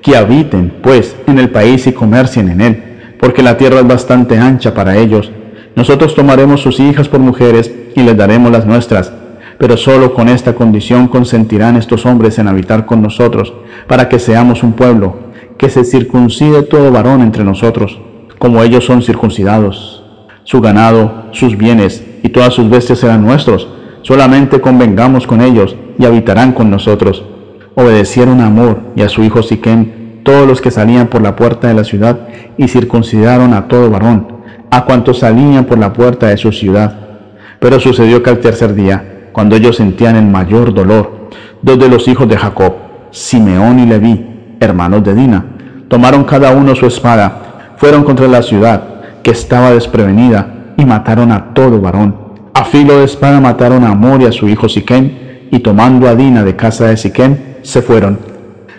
que habiten, pues, en el país y comercien en él, porque la tierra es bastante ancha para ellos. Nosotros tomaremos sus hijas por mujeres y les daremos las nuestras, pero solo con esta condición consentirán estos hombres en habitar con nosotros, para que seamos un pueblo que se circuncide todo varón entre nosotros, como ellos son circuncidados. Su ganado, sus bienes y todas sus bestias serán nuestros, solamente convengamos con ellos y habitarán con nosotros. Obedecieron a Amor y a su hijo Siquem todos los que salían por la puerta de la ciudad y circuncidaron a todo varón, a cuantos salían por la puerta de su ciudad. Pero sucedió que al tercer día, cuando ellos sentían el mayor dolor, dos de los hijos de Jacob, Simeón y Leví, hermanos de Dina, tomaron cada uno su espada, fueron contra la ciudad, que estaba desprevenida, y mataron a todo varón. A filo de espada mataron a Amor y a su hijo Siquén, y tomando a Dina de casa de Siquén, se fueron.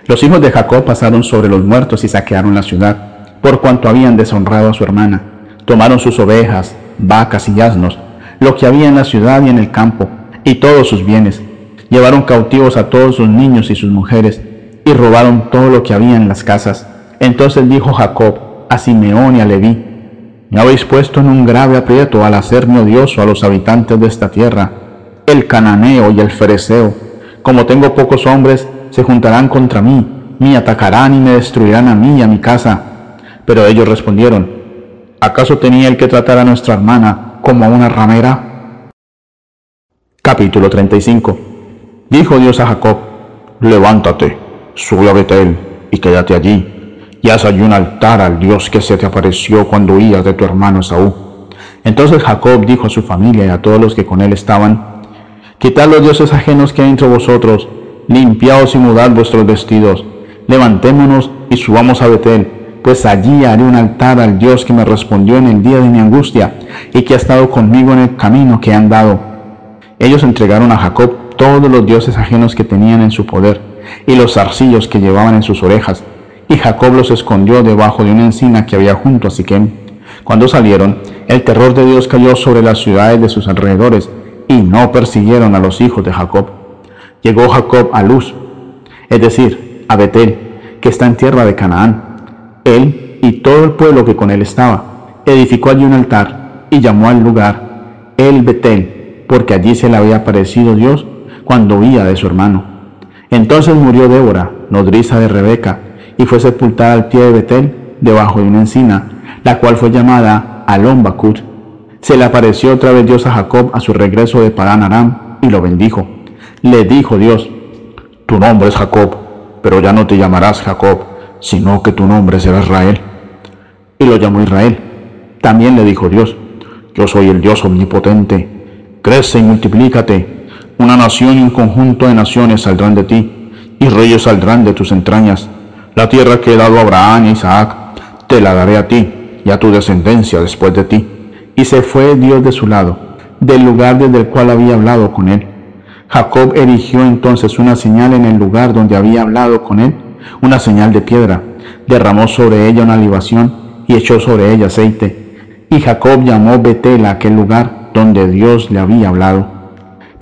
Los hijos de Jacob pasaron sobre los muertos y saquearon la ciudad, por cuanto habían deshonrado a su hermana. Tomaron sus ovejas, vacas y asnos, lo que había en la ciudad y en el campo, y todos sus bienes. Llevaron cautivos a todos sus niños y sus mujeres, y robaron todo lo que había en las casas. Entonces dijo Jacob a Simeón y a Leví, me habéis puesto en un grave aprieto al hacerme odioso a los habitantes de esta tierra, el cananeo y el fereceo. Como tengo pocos hombres, se juntarán contra mí, me atacarán y me destruirán a mí y a mi casa. Pero ellos respondieron, ¿acaso tenía el que tratar a nuestra hermana como a una ramera? Capítulo 35 Dijo Dios a Jacob, levántate sube a Betel y quédate allí, y haz allí un altar al Dios que se te apareció cuando huías de tu hermano Saúl. Entonces Jacob dijo a su familia y a todos los que con él estaban, Quitad los dioses ajenos que hay entre vosotros, limpiaos y mudad vuestros vestidos, levantémonos y subamos a Betel, pues allí haré un altar al Dios que me respondió en el día de mi angustia y que ha estado conmigo en el camino que he andado. Ellos entregaron a Jacob todos los dioses ajenos que tenían en su poder y los zarcillos que llevaban en sus orejas, y Jacob los escondió debajo de una encina que había junto a Siquem. Cuando salieron, el terror de Dios cayó sobre las ciudades de sus alrededores y no persiguieron a los hijos de Jacob. Llegó Jacob a Luz, es decir, a Betel, que está en tierra de Canaán. Él y todo el pueblo que con él estaba, edificó allí un altar y llamó al lugar El Betel, porque allí se le había aparecido Dios cuando huía de su hermano. Entonces murió Débora, nodriza de Rebeca, y fue sepultada al pie de Betel, debajo de una encina, la cual fue llamada Alon Se le apareció otra vez Dios a Jacob a su regreso de Padán Aram y lo bendijo. Le dijo Dios, tu nombre es Jacob, pero ya no te llamarás Jacob, sino que tu nombre será Israel. Y lo llamó Israel. También le dijo Dios, yo soy el Dios omnipotente, crece y multiplícate, una nación y un conjunto de naciones saldrán de ti, y reyes saldrán de tus entrañas. La tierra que he dado a Abraham y Isaac, te la daré a ti y a tu descendencia después de ti. Y se fue Dios de su lado, del lugar desde el cual había hablado con él. Jacob erigió entonces una señal en el lugar donde había hablado con él, una señal de piedra. Derramó sobre ella una libación y echó sobre ella aceite. Y Jacob llamó Betel a aquel lugar donde Dios le había hablado.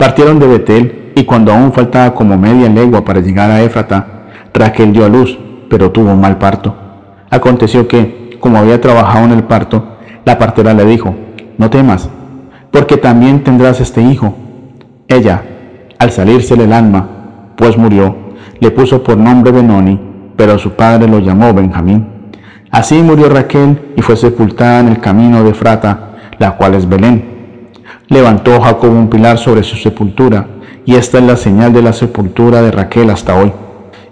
Partieron de Betel y cuando aún faltaba como media legua para llegar a Éfrata, Raquel dio a luz pero tuvo un mal parto. Aconteció que, como había trabajado en el parto, la partera le dijo, no temas, porque también tendrás este hijo. Ella, al salírsele el alma, pues murió, le puso por nombre Benoni, pero su padre lo llamó Benjamín. Así murió Raquel y fue sepultada en el camino de Frata, la cual es Belén. Levantó Jacob un pilar sobre su sepultura, y esta es la señal de la sepultura de Raquel hasta hoy.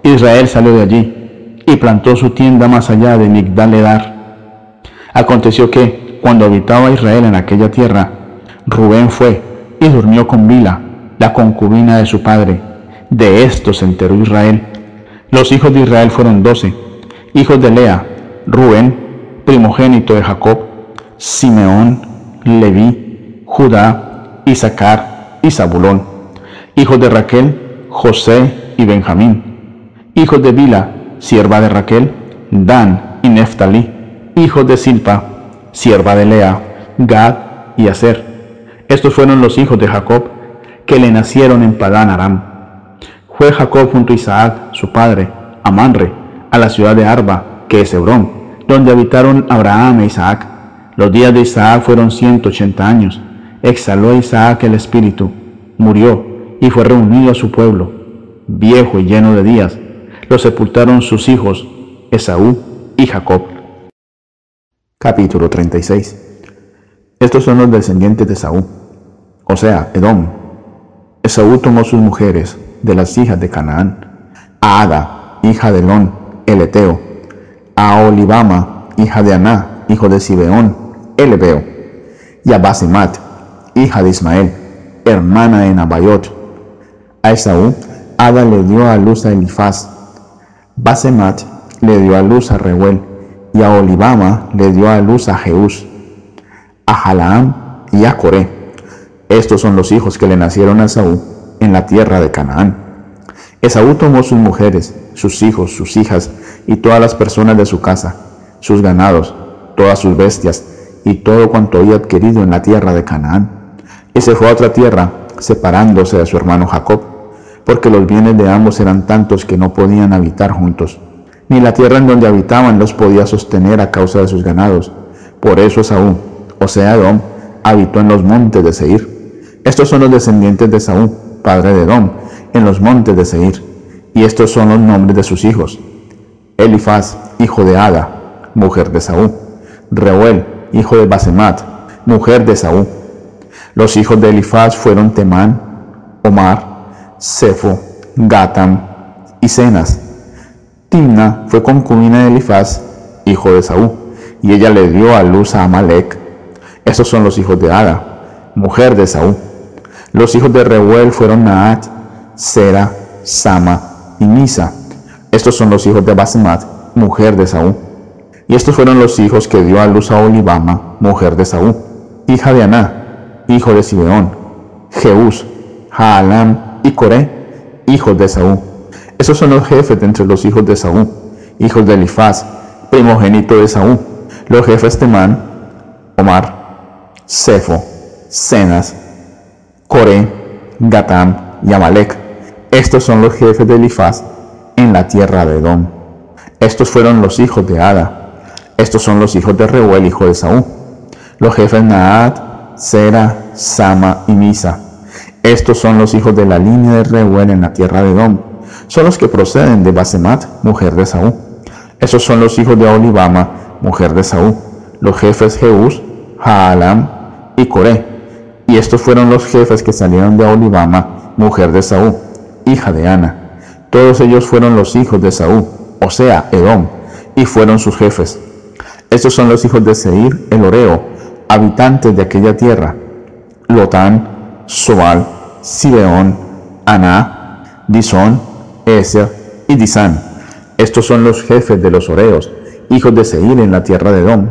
Israel salió de allí, y plantó su tienda más allá de Migdaledar. Aconteció que, cuando habitaba Israel en aquella tierra, Rubén fue y durmió con Bila, la concubina de su padre. De esto se enteró Israel. Los hijos de Israel fueron doce, hijos de Lea, Rubén, primogénito de Jacob, Simeón, Leví, Judá, Isaacar y Zabulón, hijos de Raquel, José y Benjamín, hijos de Bila, sierva de Raquel, Dan y Neftalí, hijos de Silpa, sierva de Lea, Gad y Aser. Estos fueron los hijos de Jacob que le nacieron en Padán Aram. Fue Jacob junto a Isaac, su padre, a Manre, a la ciudad de Arba, que es Hebrón, donde habitaron Abraham e Isaac. Los días de Isaac fueron ciento ochenta años. Exhaló Isaac el espíritu, murió y fue reunido a su pueblo, viejo y lleno de días lo sepultaron sus hijos Esaú y Jacob. Capítulo 36 Estos son los descendientes de Esaú, o sea, Edom. Esaú tomó sus mujeres de las hijas de Canaán, a Ada, hija de Lon, el Eteo, a Olibama, hija de Aná, hijo de Sibeón, el Ebeo, y a Basemat, hija de Ismael, hermana de Nabayot. A Esaú, Ada le dio a luz a Elifaz, Basemat le dio a luz a Reuel, y a Olibama le dio a luz a Jeús, a Jalaam y a Coré. Estos son los hijos que le nacieron a Esaú en la tierra de Canaán. Esaú tomó sus mujeres, sus hijos, sus hijas y todas las personas de su casa, sus ganados, todas sus bestias y todo cuanto había adquirido en la tierra de Canaán. Y se fue a otra tierra, separándose de su hermano Jacob porque los bienes de ambos eran tantos que no podían habitar juntos, ni la tierra en donde habitaban los podía sostener a causa de sus ganados. Por eso Saúl, o sea Edom, habitó en los montes de Seir. Estos son los descendientes de Saúl, padre de Edom, en los montes de Seir. Y estos son los nombres de sus hijos. Elifaz, hijo de Ada, mujer de Saúl. Reuel, hijo de Basemat, mujer de Saúl. Los hijos de Elifaz fueron Temán, Omar, Sefo, Gatam y Cenas. Timna fue concubina de Elifaz, hijo de Saúl, y ella le dio a luz a Amalek. Esos son los hijos de Ada, mujer de Saúl. Los hijos de Reuel fueron Naat, Sera, Sama y Misa. Estos son los hijos de Basmat, mujer de Saúl. Y estos fueron los hijos que dio a luz a Olivama, mujer de Saúl, hija de Aná, hijo de Sibeón, Jeús, Jaalam y Coré, hijos de Saúl. Esos son los jefes de entre los hijos de Saúl, hijos de Elifaz, primogénito de Saúl. Los jefes Temán, Omar, Cefo, Cenas, Coré, Gatam y Amalek. Estos son los jefes de Elifaz en la tierra de Edom. Estos fueron los hijos de Ada. Estos son los hijos de Reuel, hijo de Saúl. Los jefes Naat, Sera, Sama y Misa. Estos son los hijos de la línea de Reuel en la tierra de Edom. Son los que proceden de Basemat, mujer de Saúl. Estos son los hijos de Olivama, mujer de Saúl. Los jefes Jeús, Haalam y Coré. Y estos fueron los jefes que salieron de Olivama, mujer de Saúl, hija de Ana. Todos ellos fueron los hijos de Saúl, o sea, Edom, y fueron sus jefes. Estos son los hijos de Seir, el Oreo, habitantes de aquella tierra. Lotán, Sobal, Sibeón, Aná, Disón, Eser y Disán. Estos son los jefes de los Oreos, hijos de Seir en la tierra de Edom.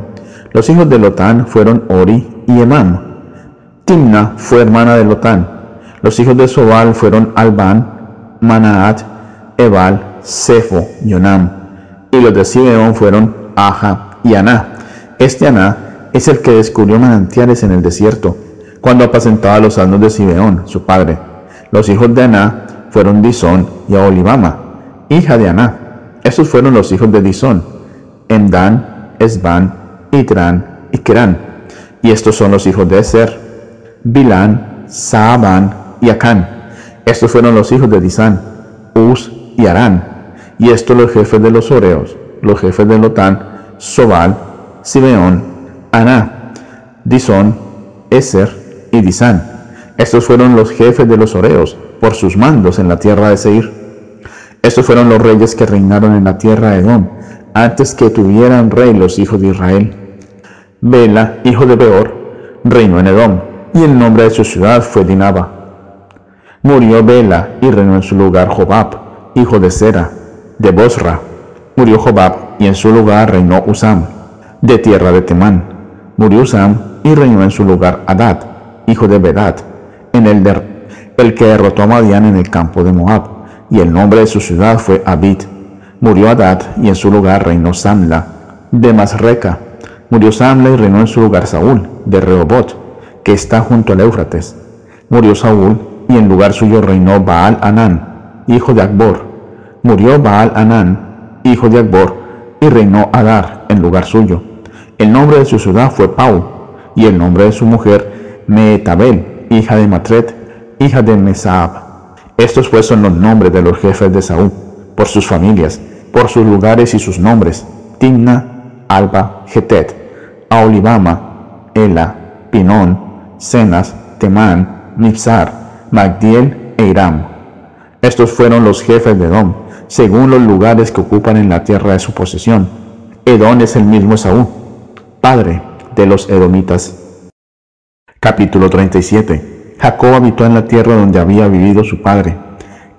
Los hijos de Lotán fueron Ori y Emam. Timna fue hermana de Lotán. Los hijos de Sobal fueron Albán, Manaat, Ebal, Sefo y Onam. Y los de Simeón fueron Aja y Aná. Este Aná es el que descubrió manantiales en el desierto, cuando apacentaba los asnos de Simeón, su padre. Los hijos de Aná fueron Disón y Olivama, hija de Aná. Estos fueron los hijos de Disón, Emdan, Esban, Itran y Kerán. Y estos son los hijos de Eser, Bilán, Saaban y Acán. Estos fueron los hijos de Disán, Uz y Arán. Y estos los jefes de los Oreos, los jefes de Lotán, Sobal, Simeón, Aná, Disón, Eser y Disán. Estos fueron los jefes de los Oreos, por sus mandos en la tierra de Seir. Estos fueron los reyes que reinaron en la tierra de Edom, antes que tuvieran rey los hijos de Israel. Bela, hijo de Beor, reinó en Edom, y el nombre de su ciudad fue Dinaba. Murió Bela y reinó en su lugar Jobab, hijo de Sera, de Bosra. Murió Jobab y en su lugar reinó Usam, de tierra de Temán. Murió Usam y reinó en su lugar Adad, hijo de Bedad, en el, el que derrotó a Madián en el campo de Moab, y el nombre de su ciudad fue Abid. Murió Adad y en su lugar reinó Samla, de Masreca. Murió Samla y reinó en su lugar Saúl, de Rehobot, que está junto al Éufrates. Murió Saúl y en lugar suyo reinó Baal Anán, hijo de Akbor. Murió Baal Anán, hijo de Akbor, y reinó Adar en lugar suyo. El nombre de su ciudad fue Pau, y el nombre de su mujer Meetabel, hija de Matret, hija de Mesab. Estos pues son los nombres de los jefes de Saúl, por sus familias, por sus lugares y sus nombres: Timna, Alba, Getet, Aolibama, Ela, Pinón, Cenas, Temán, Mipsar, Magdiel e Iram. Estos fueron los jefes de Edom, según los lugares que ocupan en la tierra de su posesión. Edom es el mismo Saúl, padre de los edomitas. Capítulo 37 Jacob habitó en la tierra donde había vivido su padre,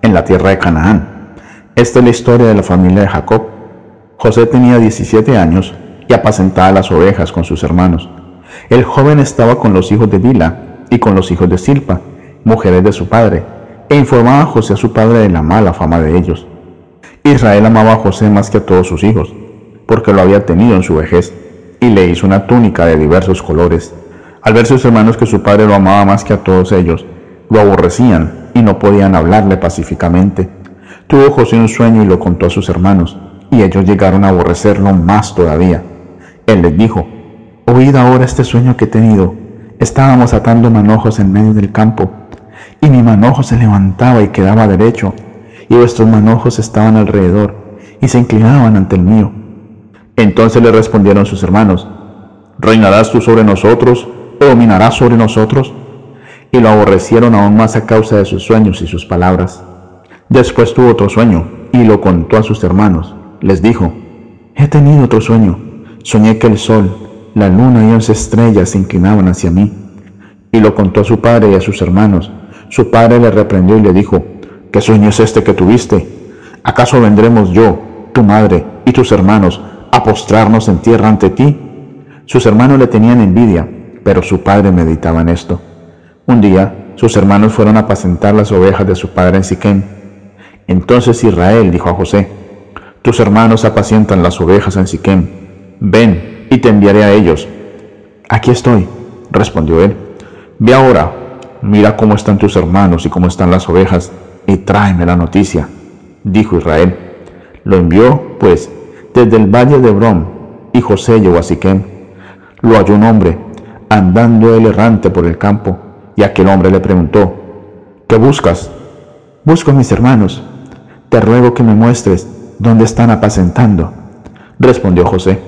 en la tierra de Canaán. Esta es la historia de la familia de Jacob. José tenía 17 años y apacentaba las ovejas con sus hermanos. El joven estaba con los hijos de Bila y con los hijos de Silpa, mujeres de su padre, e informaba a José a su padre de la mala fama de ellos. Israel amaba a José más que a todos sus hijos, porque lo había tenido en su vejez, y le hizo una túnica de diversos colores. Al ver sus hermanos que su padre lo amaba más que a todos ellos, lo aborrecían y no podían hablarle pacíficamente. Tuvo José un sueño y lo contó a sus hermanos, y ellos llegaron a aborrecerlo más todavía. Él les dijo, Oíd ahora este sueño que he tenido. Estábamos atando manojos en medio del campo, y mi manojo se levantaba y quedaba derecho, y vuestros manojos estaban alrededor, y se inclinaban ante el mío. Entonces le respondieron sus hermanos, ¿reinarás tú sobre nosotros o dominarás sobre nosotros? Y lo aborrecieron aún más a causa de sus sueños y sus palabras. Después tuvo otro sueño y lo contó a sus hermanos. Les dijo, he tenido otro sueño. Soñé que el sol, la luna y once estrellas se inclinaban hacia mí. Y lo contó a su padre y a sus hermanos. Su padre le reprendió y le dijo, ¿qué sueño es este que tuviste? ¿Acaso vendremos yo, tu madre y tus hermanos a postrarnos en tierra ante ti? Sus hermanos le tenían envidia, pero su padre meditaba en esto. Un día, sus hermanos fueron a apacentar las ovejas de su padre en Siquén. Entonces Israel dijo a José, Tus hermanos apacientan las ovejas en Siquén. Ven y te enviaré a ellos. Aquí estoy, respondió él. Ve ahora, mira cómo están tus hermanos y cómo están las ovejas, y tráeme la noticia, dijo Israel. Lo envió, pues, desde el valle de Brom, y José llegó a Siquem. Lo halló un hombre, andando él errante por el campo, y aquel hombre le preguntó, ¿qué buscas? Busco a mis hermanos. Te ruego que me muestres dónde están apacentando. Respondió José,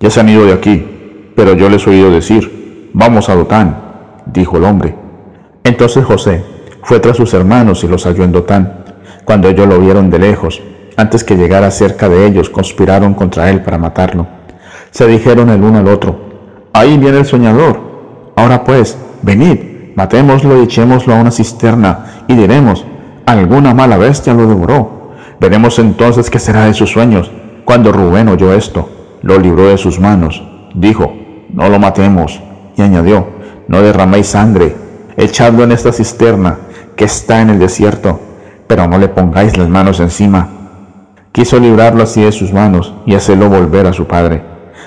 ya se han ido de aquí, pero yo les he oído decir, vamos a Dotán, dijo el hombre. Entonces José fue tras sus hermanos y los halló en Dotán. Cuando ellos lo vieron de lejos, antes que llegara cerca de ellos, conspiraron contra él para matarlo. Se dijeron el uno al otro, ahí viene el soñador. Ahora pues, venid, matémoslo y echémoslo a una cisterna, y diremos, alguna mala bestia lo devoró. Veremos entonces qué será de sus sueños. Cuando Rubén oyó esto, lo libró de sus manos. Dijo, no lo matemos. Y añadió, no derraméis sangre, echadlo en esta cisterna que está en el desierto, pero no le pongáis las manos encima. Quiso librarlo así de sus manos y hacerlo volver a su padre.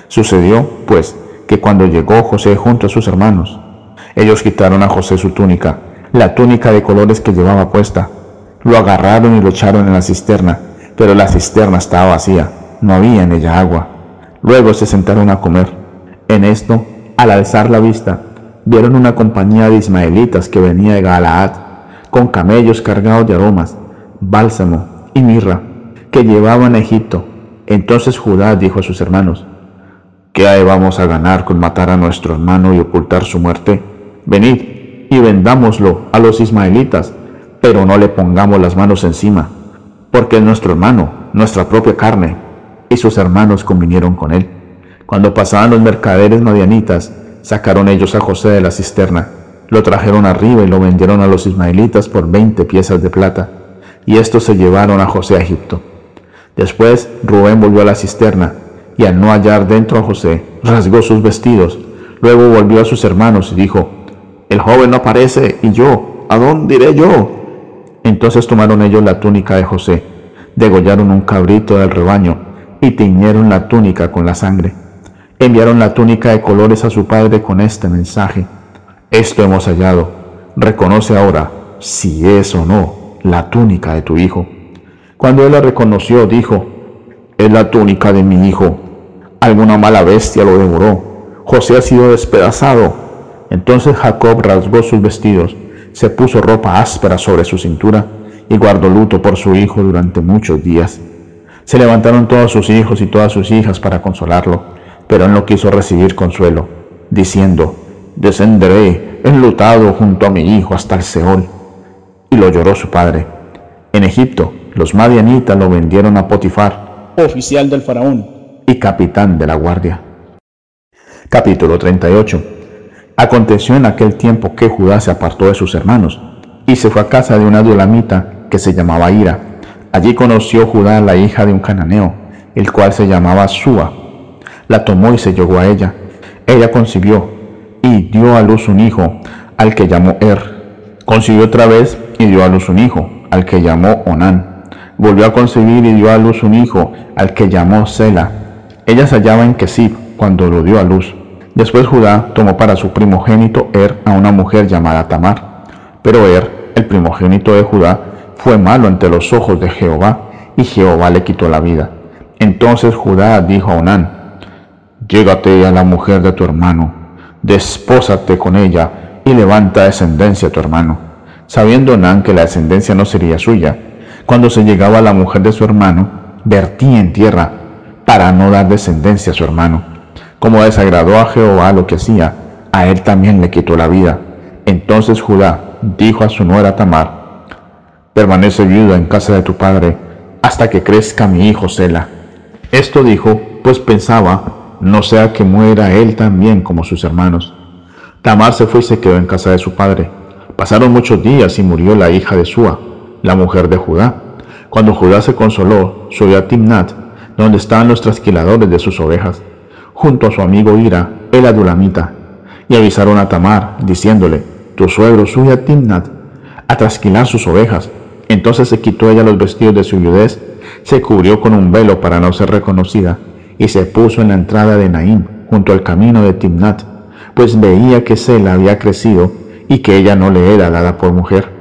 Sucedió, pues, que cuando llegó José junto a sus hermanos, ellos quitaron a José su túnica, la túnica de colores que llevaba puesta. Lo agarraron y lo echaron en la cisterna, pero la cisterna estaba vacía, no había en ella agua. Luego se sentaron a comer. En esto, al alzar la vista, vieron una compañía de ismaelitas que venía de Galaad, con camellos cargados de aromas, bálsamo y mirra, que llevaban a Egipto. Entonces Judá dijo a sus hermanos, ¿qué vamos a ganar con matar a nuestro hermano y ocultar su muerte? Venid y vendámoslo a los ismaelitas, pero no le pongamos las manos encima, porque es nuestro hermano, nuestra propia carne. Y sus hermanos convinieron con él. Cuando pasaban los mercaderes madianitas, sacaron ellos a José de la cisterna, lo trajeron arriba y lo vendieron a los ismaelitas por veinte piezas de plata, y estos se llevaron a José a Egipto. Después Rubén volvió a la cisterna, y al no hallar dentro a José, rasgó sus vestidos, luego volvió a sus hermanos y dijo, el joven no aparece, y yo, ¿a dónde iré yo? Entonces tomaron ellos la túnica de José, degollaron un cabrito del rebaño, y tiñeron la túnica con la sangre. Enviaron la túnica de colores a su padre con este mensaje. Esto hemos hallado. Reconoce ahora si es o no la túnica de tu hijo. Cuando él la reconoció, dijo, es la túnica de mi hijo. Alguna mala bestia lo devoró. José ha sido despedazado entonces Jacob rasgó sus vestidos, se puso ropa áspera sobre su cintura y guardó luto por su hijo durante muchos días. Se levantaron todos sus hijos y todas sus hijas para consolarlo, pero él no quiso recibir consuelo, diciendo, descenderé enlutado junto a mi hijo hasta el Seol. Y lo lloró su padre. En Egipto, los madianitas lo vendieron a Potifar, oficial del faraón y capitán de la guardia. Capítulo 38 Aconteció en aquel tiempo que Judá se apartó de sus hermanos y se fue a casa de una dulamita que se llamaba Ira. Allí conoció Judá a la hija de un cananeo, el cual se llamaba Sua. La tomó y se llegó a ella. Ella concibió y dio a luz un hijo, al que llamó Er. Concibió otra vez y dio a luz un hijo, al que llamó Onán. Volvió a concebir y dio a luz un hijo, al que llamó Sela. Ella se hallaba en Kesib cuando lo dio a luz. Después Judá tomó para su primogénito Er a una mujer llamada Tamar. Pero Er, el primogénito de Judá, fue malo ante los ojos de Jehová, y Jehová le quitó la vida. Entonces Judá dijo a Onán, Llégate a la mujer de tu hermano, despósate con ella, y levanta descendencia a tu hermano. Sabiendo Onán que la descendencia no sería suya, cuando se llegaba a la mujer de su hermano, vertía en tierra, para no dar descendencia a su hermano. Como desagradó a Jehová lo que hacía, a él también le quitó la vida. Entonces Judá dijo a su nuera Tamar, permanece viuda en casa de tu padre hasta que crezca mi hijo Sela. Esto dijo, pues pensaba, no sea que muera él también como sus hermanos. Tamar se fue y se quedó en casa de su padre. Pasaron muchos días y murió la hija de Sua, la mujer de Judá. Cuando Judá se consoló, subió a Timnat, donde estaban los trasquiladores de sus ovejas junto a su amigo Ira, el adulamita, y avisaron a Tamar, diciéndole, tu suegro sube a Timnat a trasquilar sus ovejas. Entonces se quitó ella los vestidos de su viudez, se cubrió con un velo para no ser reconocida, y se puso en la entrada de Naín, junto al camino de Timnat, pues veía que Sela había crecido y que ella no le era dada por mujer.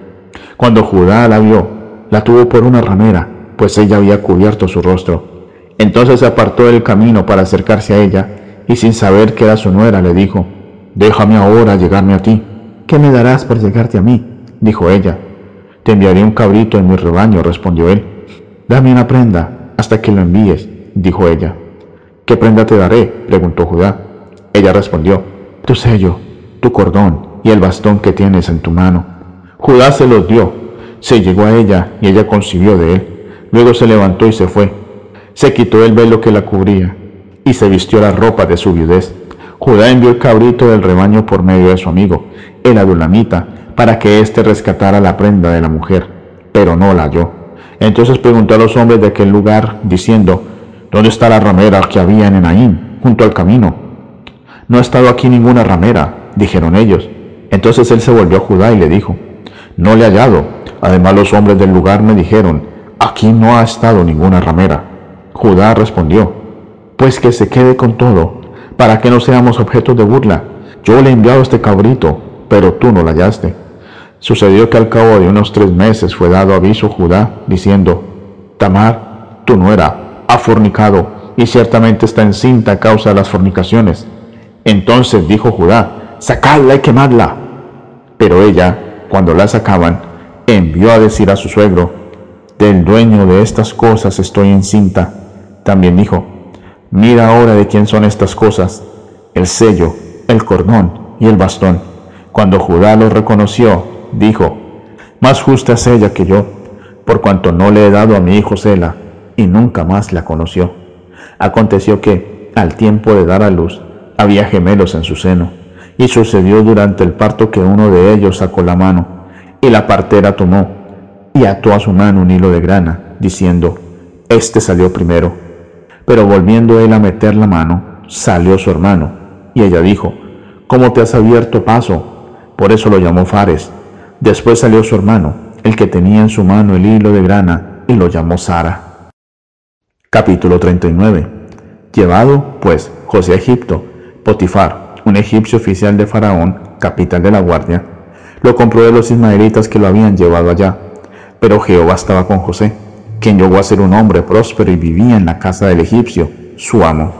Cuando Judá la vio, la tuvo por una ramera, pues ella había cubierto su rostro. Entonces se apartó del camino para acercarse a ella, y sin saber que era su nuera, le dijo, Déjame ahora llegarme a ti. ¿Qué me darás por llegarte a mí? dijo ella. Te enviaré un cabrito en mi rebaño, respondió él. Dame una prenda hasta que lo envíes, dijo ella. ¿Qué prenda te daré? preguntó Judá. Ella respondió, tu sello, tu cordón y el bastón que tienes en tu mano. Judá se los dio, se llegó a ella y ella concibió de él. Luego se levantó y se fue. Se quitó el velo que la cubría y se vistió la ropa de su viudez. Judá envió el cabrito del rebaño por medio de su amigo, el adulamita, para que éste rescatara la prenda de la mujer, pero no la halló. Entonces preguntó a los hombres de aquel lugar, diciendo, ¿Dónde está la ramera que había en Enaín, junto al camino? No ha estado aquí ninguna ramera, dijeron ellos. Entonces él se volvió a Judá y le dijo, No le hallado. Además los hombres del lugar me dijeron, Aquí no ha estado ninguna ramera. Judá respondió, Pues que se quede con todo, para que no seamos objetos de burla. Yo le he enviado este cabrito, pero tú no la hallaste. Sucedió que al cabo de unos tres meses fue dado aviso Judá, diciendo, Tamar, tu nuera, ha fornicado, y ciertamente está encinta a causa de las fornicaciones. Entonces dijo Judá, sacadla y quemadla. Pero ella, cuando la sacaban, envió a decir a su suegro, del dueño de estas cosas estoy encinta. También dijo, mira ahora de quién son estas cosas, el sello, el cordón y el bastón. Cuando Judá lo reconoció, dijo, más justa es ella que yo, por cuanto no le he dado a mi hijo Sela, y nunca más la conoció. Aconteció que, al tiempo de dar a luz, había gemelos en su seno, y sucedió durante el parto que uno de ellos sacó la mano, y la partera tomó, y ató a su mano un hilo de grana, diciendo, Este salió primero. Pero volviendo él a meter la mano, salió su hermano, y ella dijo, ¿Cómo te has abierto paso? Por eso lo llamó Fares. Después salió su hermano, el que tenía en su mano el hilo de grana, y lo llamó Sara. Capítulo 39 Llevado, pues, José a Egipto, Potifar, un egipcio oficial de Faraón, capital de la guardia, lo compró de los ismaelitas que lo habían llevado allá. Pero Jehová estaba con José, quien llegó a ser un hombre próspero y vivía en la casa del egipcio, su amo.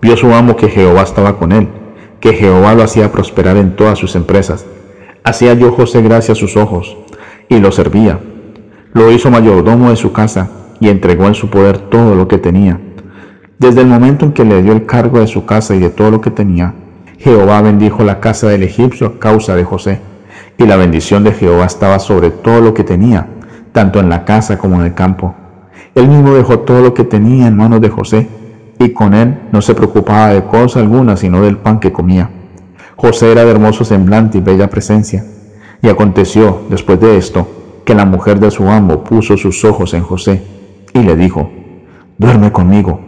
Vio su amo que Jehová estaba con él, que Jehová lo hacía prosperar en todas sus empresas. Hacía dio José gracia a sus ojos, y lo servía. Lo hizo mayordomo de su casa, y entregó en su poder todo lo que tenía. Desde el momento en que le dio el cargo de su casa y de todo lo que tenía, Jehová bendijo la casa del egipcio a causa de José, y la bendición de Jehová estaba sobre todo lo que tenía, tanto en la casa como en el campo. Él mismo dejó todo lo que tenía en manos de José, y con él no se preocupaba de cosa alguna sino del pan que comía. José era de hermoso semblante y bella presencia. Y aconteció, después de esto, que la mujer de su amo puso sus ojos en José, y le dijo, Duerme conmigo.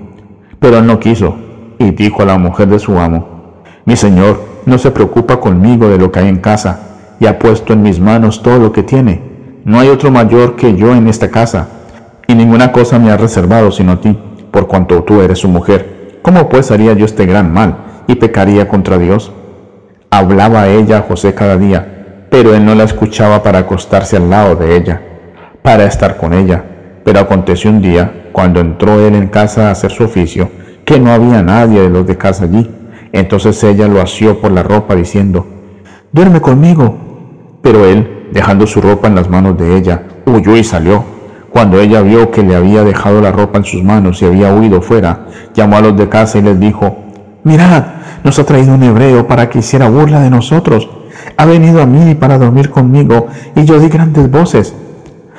Pero él no quiso, y dijo a la mujer de su amo, Mi señor no se preocupa conmigo de lo que hay en casa, y ha puesto en mis manos todo lo que tiene. No hay otro mayor que yo en esta casa, y ninguna cosa me ha reservado sino a ti, por cuanto tú eres su mujer. ¿Cómo pues haría yo este gran mal, y pecaría contra Dios? Hablaba ella a José cada día, pero él no la escuchaba para acostarse al lado de ella, para estar con ella. Pero aconteció un día, cuando entró él en casa a hacer su oficio, que no había nadie de los de casa allí. Entonces ella lo asió por la ropa diciendo, duerme conmigo. Pero él, dejando su ropa en las manos de ella, huyó y salió. Cuando ella vio que le había dejado la ropa en sus manos y había huido fuera, llamó a los de casa y les dijo, mirad, nos ha traído un hebreo para que hiciera burla de nosotros. Ha venido a mí para dormir conmigo y yo di grandes voces.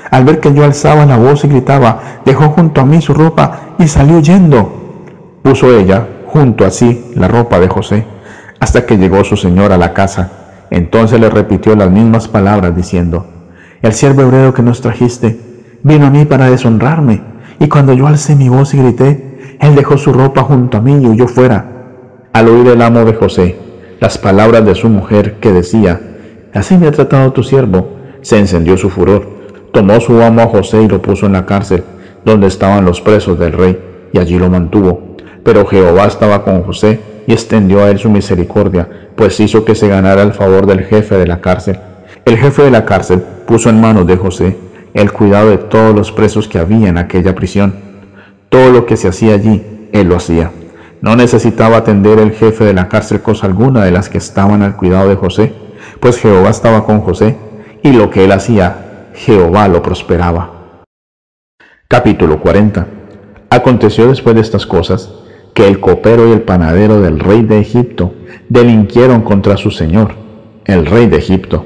Al ver que yo alzaba la voz y gritaba, dejó junto a mí su ropa y salió yendo. Puso ella junto a sí la ropa de José, hasta que llegó su señor a la casa. Entonces le repitió las mismas palabras, diciendo, El siervo hebreo que nos trajiste vino a mí para deshonrarme, y cuando yo alcé mi voz y grité, él dejó su ropa junto a mí y huyó fuera. Al oír el amo de José las palabras de su mujer que decía, Así me ha tratado tu siervo, se encendió su furor tomó su amo a José y lo puso en la cárcel, donde estaban los presos del rey, y allí lo mantuvo. Pero Jehová estaba con José, y extendió a él su misericordia, pues hizo que se ganara el favor del jefe de la cárcel. El jefe de la cárcel puso en manos de José el cuidado de todos los presos que había en aquella prisión. Todo lo que se hacía allí, él lo hacía. No necesitaba atender el jefe de la cárcel cosa alguna de las que estaban al cuidado de José, pues Jehová estaba con José, y lo que él hacía, Jehová lo prosperaba. Capítulo 40 Aconteció después de estas cosas, que el copero y el panadero del rey de Egipto delinquieron contra su señor, el rey de Egipto.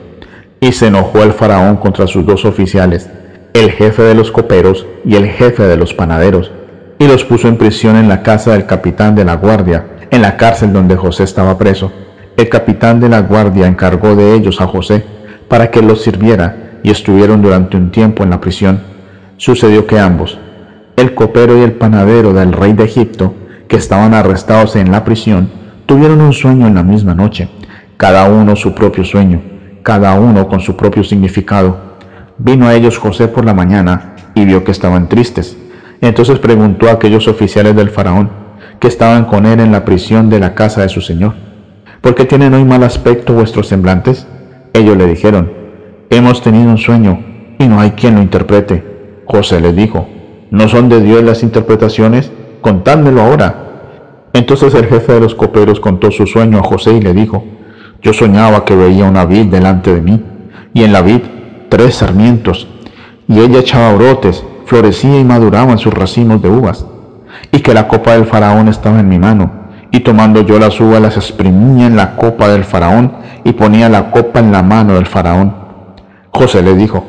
Y se enojó el faraón contra sus dos oficiales, el jefe de los coperos y el jefe de los panaderos, y los puso en prisión en la casa del capitán de la guardia, en la cárcel donde José estaba preso. El capitán de la guardia encargó de ellos a José para que los sirviera y estuvieron durante un tiempo en la prisión. Sucedió que ambos, el copero y el panadero del rey de Egipto, que estaban arrestados en la prisión, tuvieron un sueño en la misma noche, cada uno su propio sueño, cada uno con su propio significado. Vino a ellos José por la mañana y vio que estaban tristes. Entonces preguntó a aquellos oficiales del faraón que estaban con él en la prisión de la casa de su señor, ¿por qué tienen hoy mal aspecto vuestros semblantes? Ellos le dijeron, hemos tenido un sueño y no hay quien lo interprete. José les dijo, ¿no son de Dios las interpretaciones? Contádmelo ahora. Entonces el jefe de los coperos contó su sueño a José y le dijo, yo soñaba que veía una vid delante de mí, y en la vid tres sarmientos, y ella echaba brotes, florecía y maduraba en sus racimos de uvas, y que la copa del faraón estaba en mi mano, y tomando yo las uvas las exprimía en la copa del faraón, y ponía la copa en la mano del faraón. José le dijo,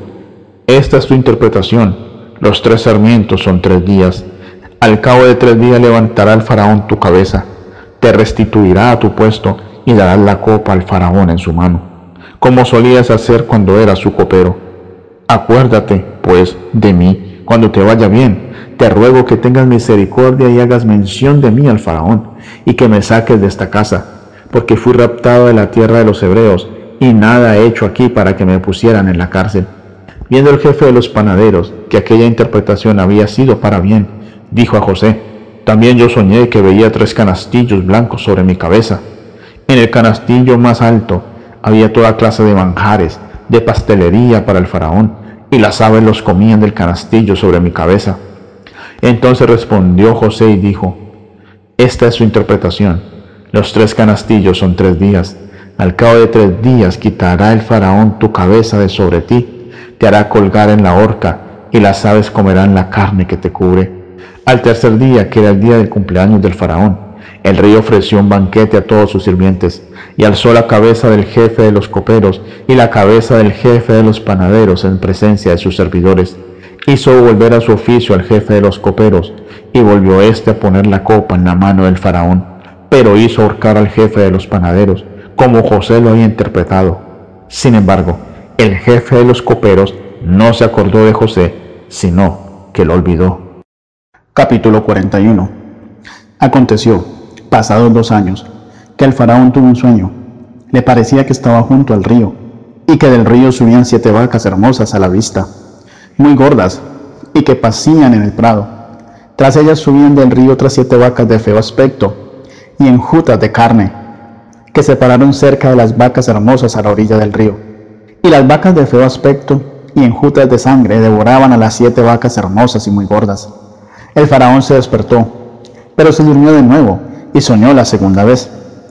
esta es tu interpretación, los tres sarmientos son tres días, al cabo de tres días levantará el faraón tu cabeza, te restituirá a tu puesto y darás la copa al faraón en su mano, como solías hacer cuando eras su copero. Acuérdate, pues, de mí cuando te vaya bien. Te ruego que tengas misericordia y hagas mención de mí al faraón, y que me saques de esta casa, porque fui raptado de la tierra de los hebreos, y nada he hecho aquí para que me pusieran en la cárcel. Viendo el jefe de los panaderos que aquella interpretación había sido para bien, dijo a José, también yo soñé que veía tres canastillos blancos sobre mi cabeza. En el canastillo más alto había toda clase de manjares, de pastelería para el faraón, y las aves los comían del canastillo sobre mi cabeza. Entonces respondió José y dijo, Esta es su interpretación. Los tres canastillos son tres días. Al cabo de tres días quitará el faraón tu cabeza de sobre ti, te hará colgar en la horca, y las aves comerán la carne que te cubre. Al tercer día, que era el día del cumpleaños del faraón, el rey ofreció un banquete a todos sus sirvientes y alzó la cabeza del jefe de los coperos y la cabeza del jefe de los panaderos en presencia de sus servidores. Hizo volver a su oficio al jefe de los coperos y volvió éste a poner la copa en la mano del faraón, pero hizo ahorcar al jefe de los panaderos, como José lo había interpretado. Sin embargo, el jefe de los coperos no se acordó de José, sino que lo olvidó. Capítulo 41 Aconteció, pasados dos años, que el faraón tuvo un sueño. Le parecía que estaba junto al río, y que del río subían siete vacas hermosas a la vista, muy gordas, y que pasían en el prado. Tras ellas subían del río otras siete vacas de feo aspecto, y enjutas de carne, que se pararon cerca de las vacas hermosas a la orilla del río. Y las vacas de feo aspecto y enjutas de sangre devoraban a las siete vacas hermosas y muy gordas. El faraón se despertó, pero se durmió de nuevo y soñó la segunda vez.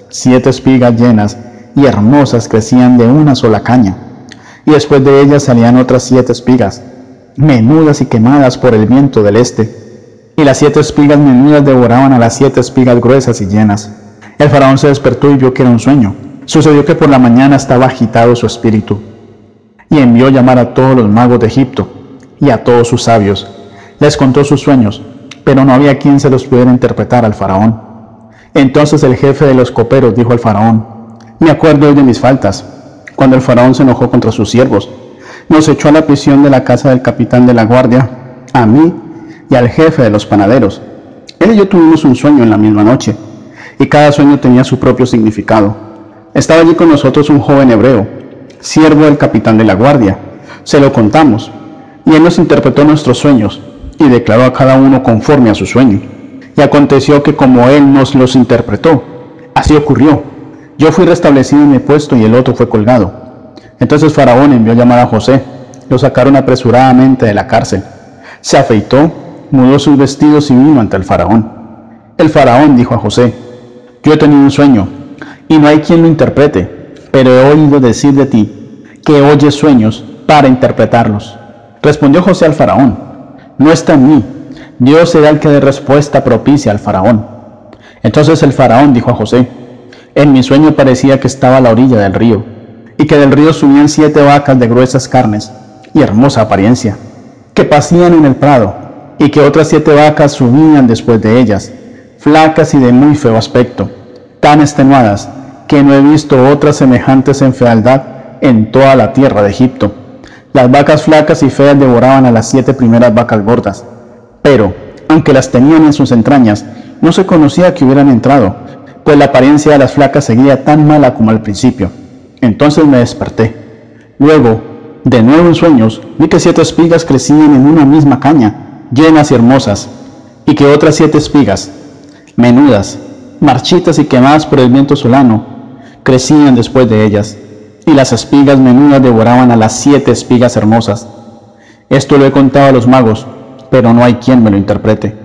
Siete espigas llenas y hermosas crecían de una sola caña, y después de ellas salían otras siete espigas, menudas y quemadas por el viento del este. Y las siete espigas menudas devoraban a las siete espigas gruesas y llenas. El faraón se despertó y vio que era un sueño. Sucedió que por la mañana estaba agitado su espíritu, y envió llamar a todos los magos de Egipto y a todos sus sabios. Les contó sus sueños pero no había quien se los pudiera interpretar al faraón. Entonces el jefe de los coperos dijo al faraón, me acuerdo hoy de mis faltas, cuando el faraón se enojó contra sus siervos, nos echó a la prisión de la casa del capitán de la guardia, a mí y al jefe de los panaderos. Él y yo tuvimos un sueño en la misma noche, y cada sueño tenía su propio significado. Estaba allí con nosotros un joven hebreo, siervo del capitán de la guardia. Se lo contamos, y él nos interpretó nuestros sueños, y declaró a cada uno conforme a su sueño. Y aconteció que como él nos los interpretó, Así ocurrió. Yo fui restablecido en mi puesto y el otro fue colgado. Entonces Faraón envió llamar a José. Lo sacaron apresuradamente de la cárcel. Se afeitó, mudó sus vestidos y vino ante el Faraón. El Faraón dijo a José, yo he tenido un sueño, y no hay quien lo interprete, pero he oído decir de ti que oyes sueños para interpretarlos. Respondió José al Faraón, no está en mí, Dios será el que dé respuesta propicia al Faraón. Entonces el Faraón dijo a José, en mi sueño parecía que estaba a la orilla del río, y que del río subían siete vacas de gruesas carnes y hermosa apariencia, que pasían en el prado, y que otras siete vacas subían después de ellas, flacas y de muy feo aspecto, tan extenuadas que no he visto otras semejantes en fealdad en toda la tierra de Egipto. Las vacas flacas y feas devoraban a las siete primeras vacas gordas, pero, aunque las tenían en sus entrañas, no se conocía que hubieran entrado, pues la apariencia de las flacas seguía tan mala como al principio. Entonces me desperté. Luego, de nuevo en sueños, vi que siete espigas crecían en una misma caña, llenas y hermosas, y que otras siete espigas, menudas, marchitas y quemadas por el viento solano, crecían después de ellas, y las espigas menudas devoraban a las siete espigas hermosas. Esto lo he contado a los magos, pero no hay quien me lo interprete.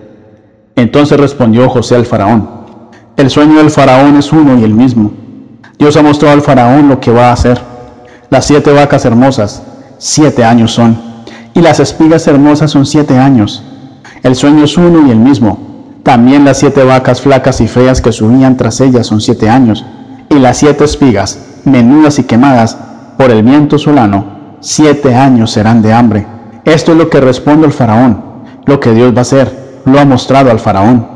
Entonces respondió José al faraón, el sueño del faraón es uno y el mismo. Dios ha mostrado al faraón lo que va a hacer. Las siete vacas hermosas, siete años son, y las espigas hermosas son siete años. El sueño es uno y el mismo. También las siete vacas flacas y feas que subían tras ellas son siete años, y las siete espigas, menudas y quemadas por el viento solano, siete años serán de hambre. Esto es lo que responde el faraón, lo que Dios va a hacer, lo ha mostrado al faraón.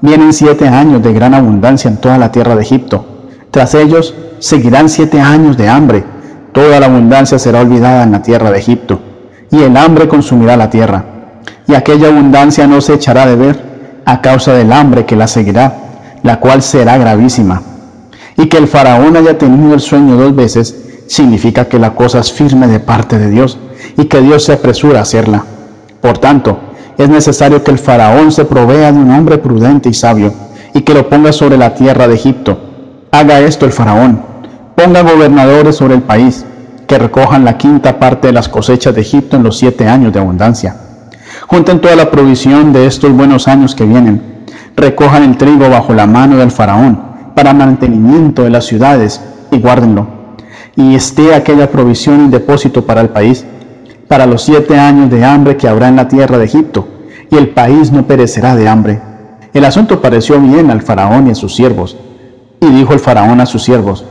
Vienen siete años de gran abundancia en toda la tierra de Egipto. Tras ellos seguirán siete años de hambre. Toda la abundancia será olvidada en la tierra de Egipto, y el hambre consumirá la tierra. Y aquella abundancia no se echará de ver a causa del hambre que la seguirá, la cual será gravísima. Y que el faraón haya tenido el sueño dos veces significa que la cosa es firme de parte de Dios y que Dios se apresura a hacerla. Por tanto, es necesario que el faraón se provea de un hombre prudente y sabio y que lo ponga sobre la tierra de Egipto. Haga esto el faraón. Ponga gobernadores sobre el país que recojan la quinta parte de las cosechas de Egipto en los siete años de abundancia Junten toda la provisión de estos buenos años que vienen. Recojan el trigo bajo la mano del faraón para mantenimiento de las ciudades y guárdenlo. Y esté aquella provisión en depósito para el país, para los siete años de hambre que habrá en la tierra de Egipto, y el país no perecerá de hambre. El asunto pareció bien al faraón y a sus siervos. Y dijo el faraón a sus siervos,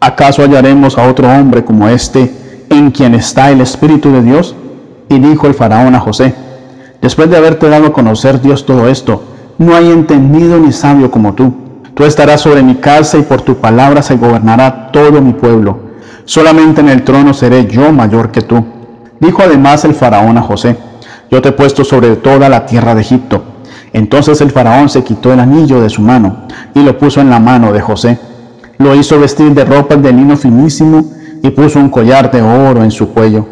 ¿acaso hallaremos a otro hombre como este en quien está el Espíritu de Dios? Y dijo el faraón a José, Después de haberte dado a conocer Dios todo esto, no hay entendido ni sabio como tú. Tú estarás sobre mi casa y por tu palabra se gobernará todo mi pueblo. Solamente en el trono seré yo mayor que tú. Dijo además el faraón a José, yo te he puesto sobre toda la tierra de Egipto. Entonces el faraón se quitó el anillo de su mano y lo puso en la mano de José. Lo hizo vestir de ropas de lino finísimo y puso un collar de oro en su cuello.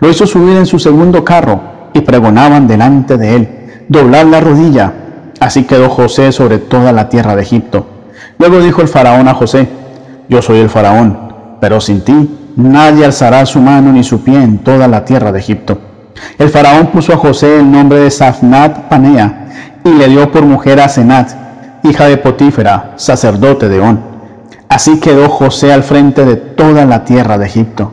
Lo hizo subir en su segundo carro y pregonaban delante de él, doblar la rodilla. Así quedó José sobre toda la tierra de Egipto. Luego dijo el faraón a José, yo soy el faraón, pero sin ti nadie alzará su mano ni su pie en toda la tierra de Egipto. El faraón puso a José el nombre de Safnat Panea y le dio por mujer a Senat, hija de Potífera, sacerdote de On. Así quedó José al frente de toda la tierra de Egipto.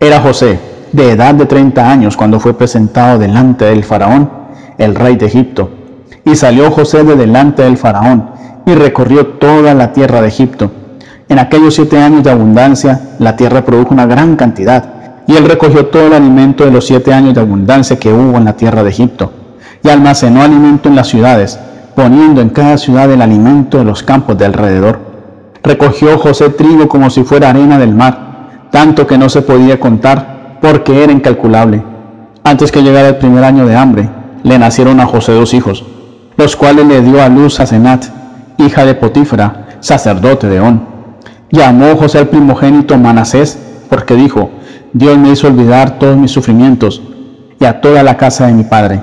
Era José de edad de 30 años cuando fue presentado delante del faraón, el rey de Egipto. Y salió José de delante del faraón y recorrió toda la tierra de Egipto. En aquellos siete años de abundancia, la tierra produjo una gran cantidad, y él recogió todo el alimento de los siete años de abundancia que hubo en la tierra de Egipto, y almacenó alimento en las ciudades, poniendo en cada ciudad el alimento de los campos de alrededor. Recogió José trigo como si fuera arena del mar, tanto que no se podía contar, porque era incalculable. Antes que llegara el primer año de hambre, le nacieron a José dos hijos, los cuales le dio a luz a Senat, hija de Potífera, sacerdote de On. Llamó José al primogénito Manasés, porque dijo, Dios me hizo olvidar todos mis sufrimientos y a toda la casa de mi padre.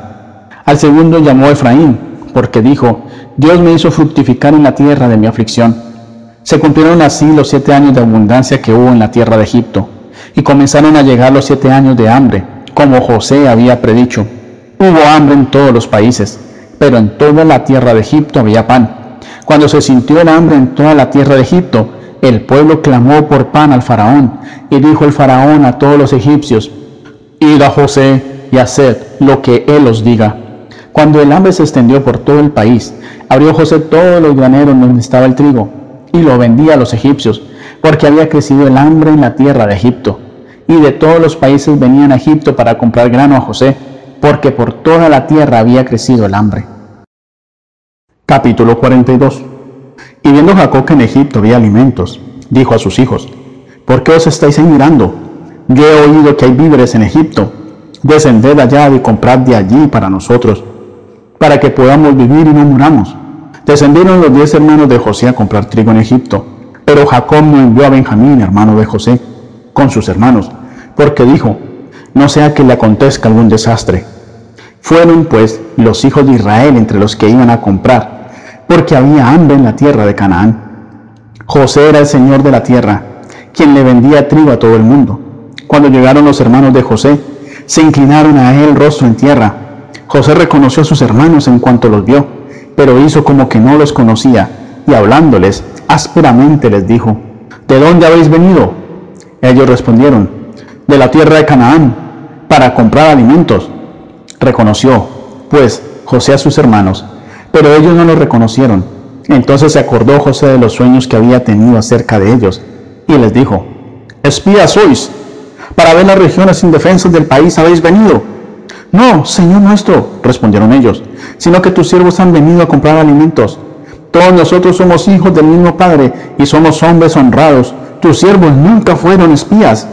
Al segundo llamó Efraín, porque dijo, Dios me hizo fructificar en la tierra de mi aflicción. Se cumplieron así los siete años de abundancia que hubo en la tierra de Egipto, y comenzaron a llegar los siete años de hambre, como José había predicho. Hubo hambre en todos los países, pero en toda la tierra de Egipto había pan. Cuando se sintió el hambre en toda la tierra de Egipto, el pueblo clamó por pan al faraón, y dijo el faraón a todos los egipcios, Id a José y haced lo que él os diga. Cuando el hambre se extendió por todo el país, abrió José todos los graneros donde estaba el trigo, y lo vendía a los egipcios, porque había crecido el hambre en la tierra de Egipto. Y de todos los países venían a Egipto para comprar grano a José, porque por toda la tierra había crecido el hambre. Capítulo 42 Y viendo Jacob que en Egipto había alimentos, dijo a sus hijos, ¿por qué os estáis mirando? Yo he oído que hay víveres en Egipto, descended allá y comprad de allí para nosotros, para que podamos vivir y no muramos. Descendieron los diez hermanos de José a comprar trigo en Egipto, pero Jacob no envió a Benjamín, hermano de José, con sus hermanos, porque dijo, no sea que le acontezca algún desastre. Fueron pues los hijos de Israel entre los que iban a comprar, porque había hambre en la tierra de Canaán. José era el señor de la tierra, quien le vendía trigo a todo el mundo. Cuando llegaron los hermanos de José, se inclinaron a él rostro en tierra. José reconoció a sus hermanos en cuanto los vio pero hizo como que no los conocía, y hablándoles ásperamente les dijo, ¿De dónde habéis venido? Ellos respondieron, de la tierra de Canaán, para comprar alimentos. Reconoció, pues, José a sus hermanos, pero ellos no lo reconocieron. Entonces se acordó José de los sueños que había tenido acerca de ellos, y les dijo, espías sois, para ver las regiones indefensas del país habéis venido. No, Señor nuestro, respondieron ellos, sino que tus siervos han venido a comprar alimentos. Todos nosotros somos hijos del mismo Padre y somos hombres honrados. Tus siervos nunca fueron espías.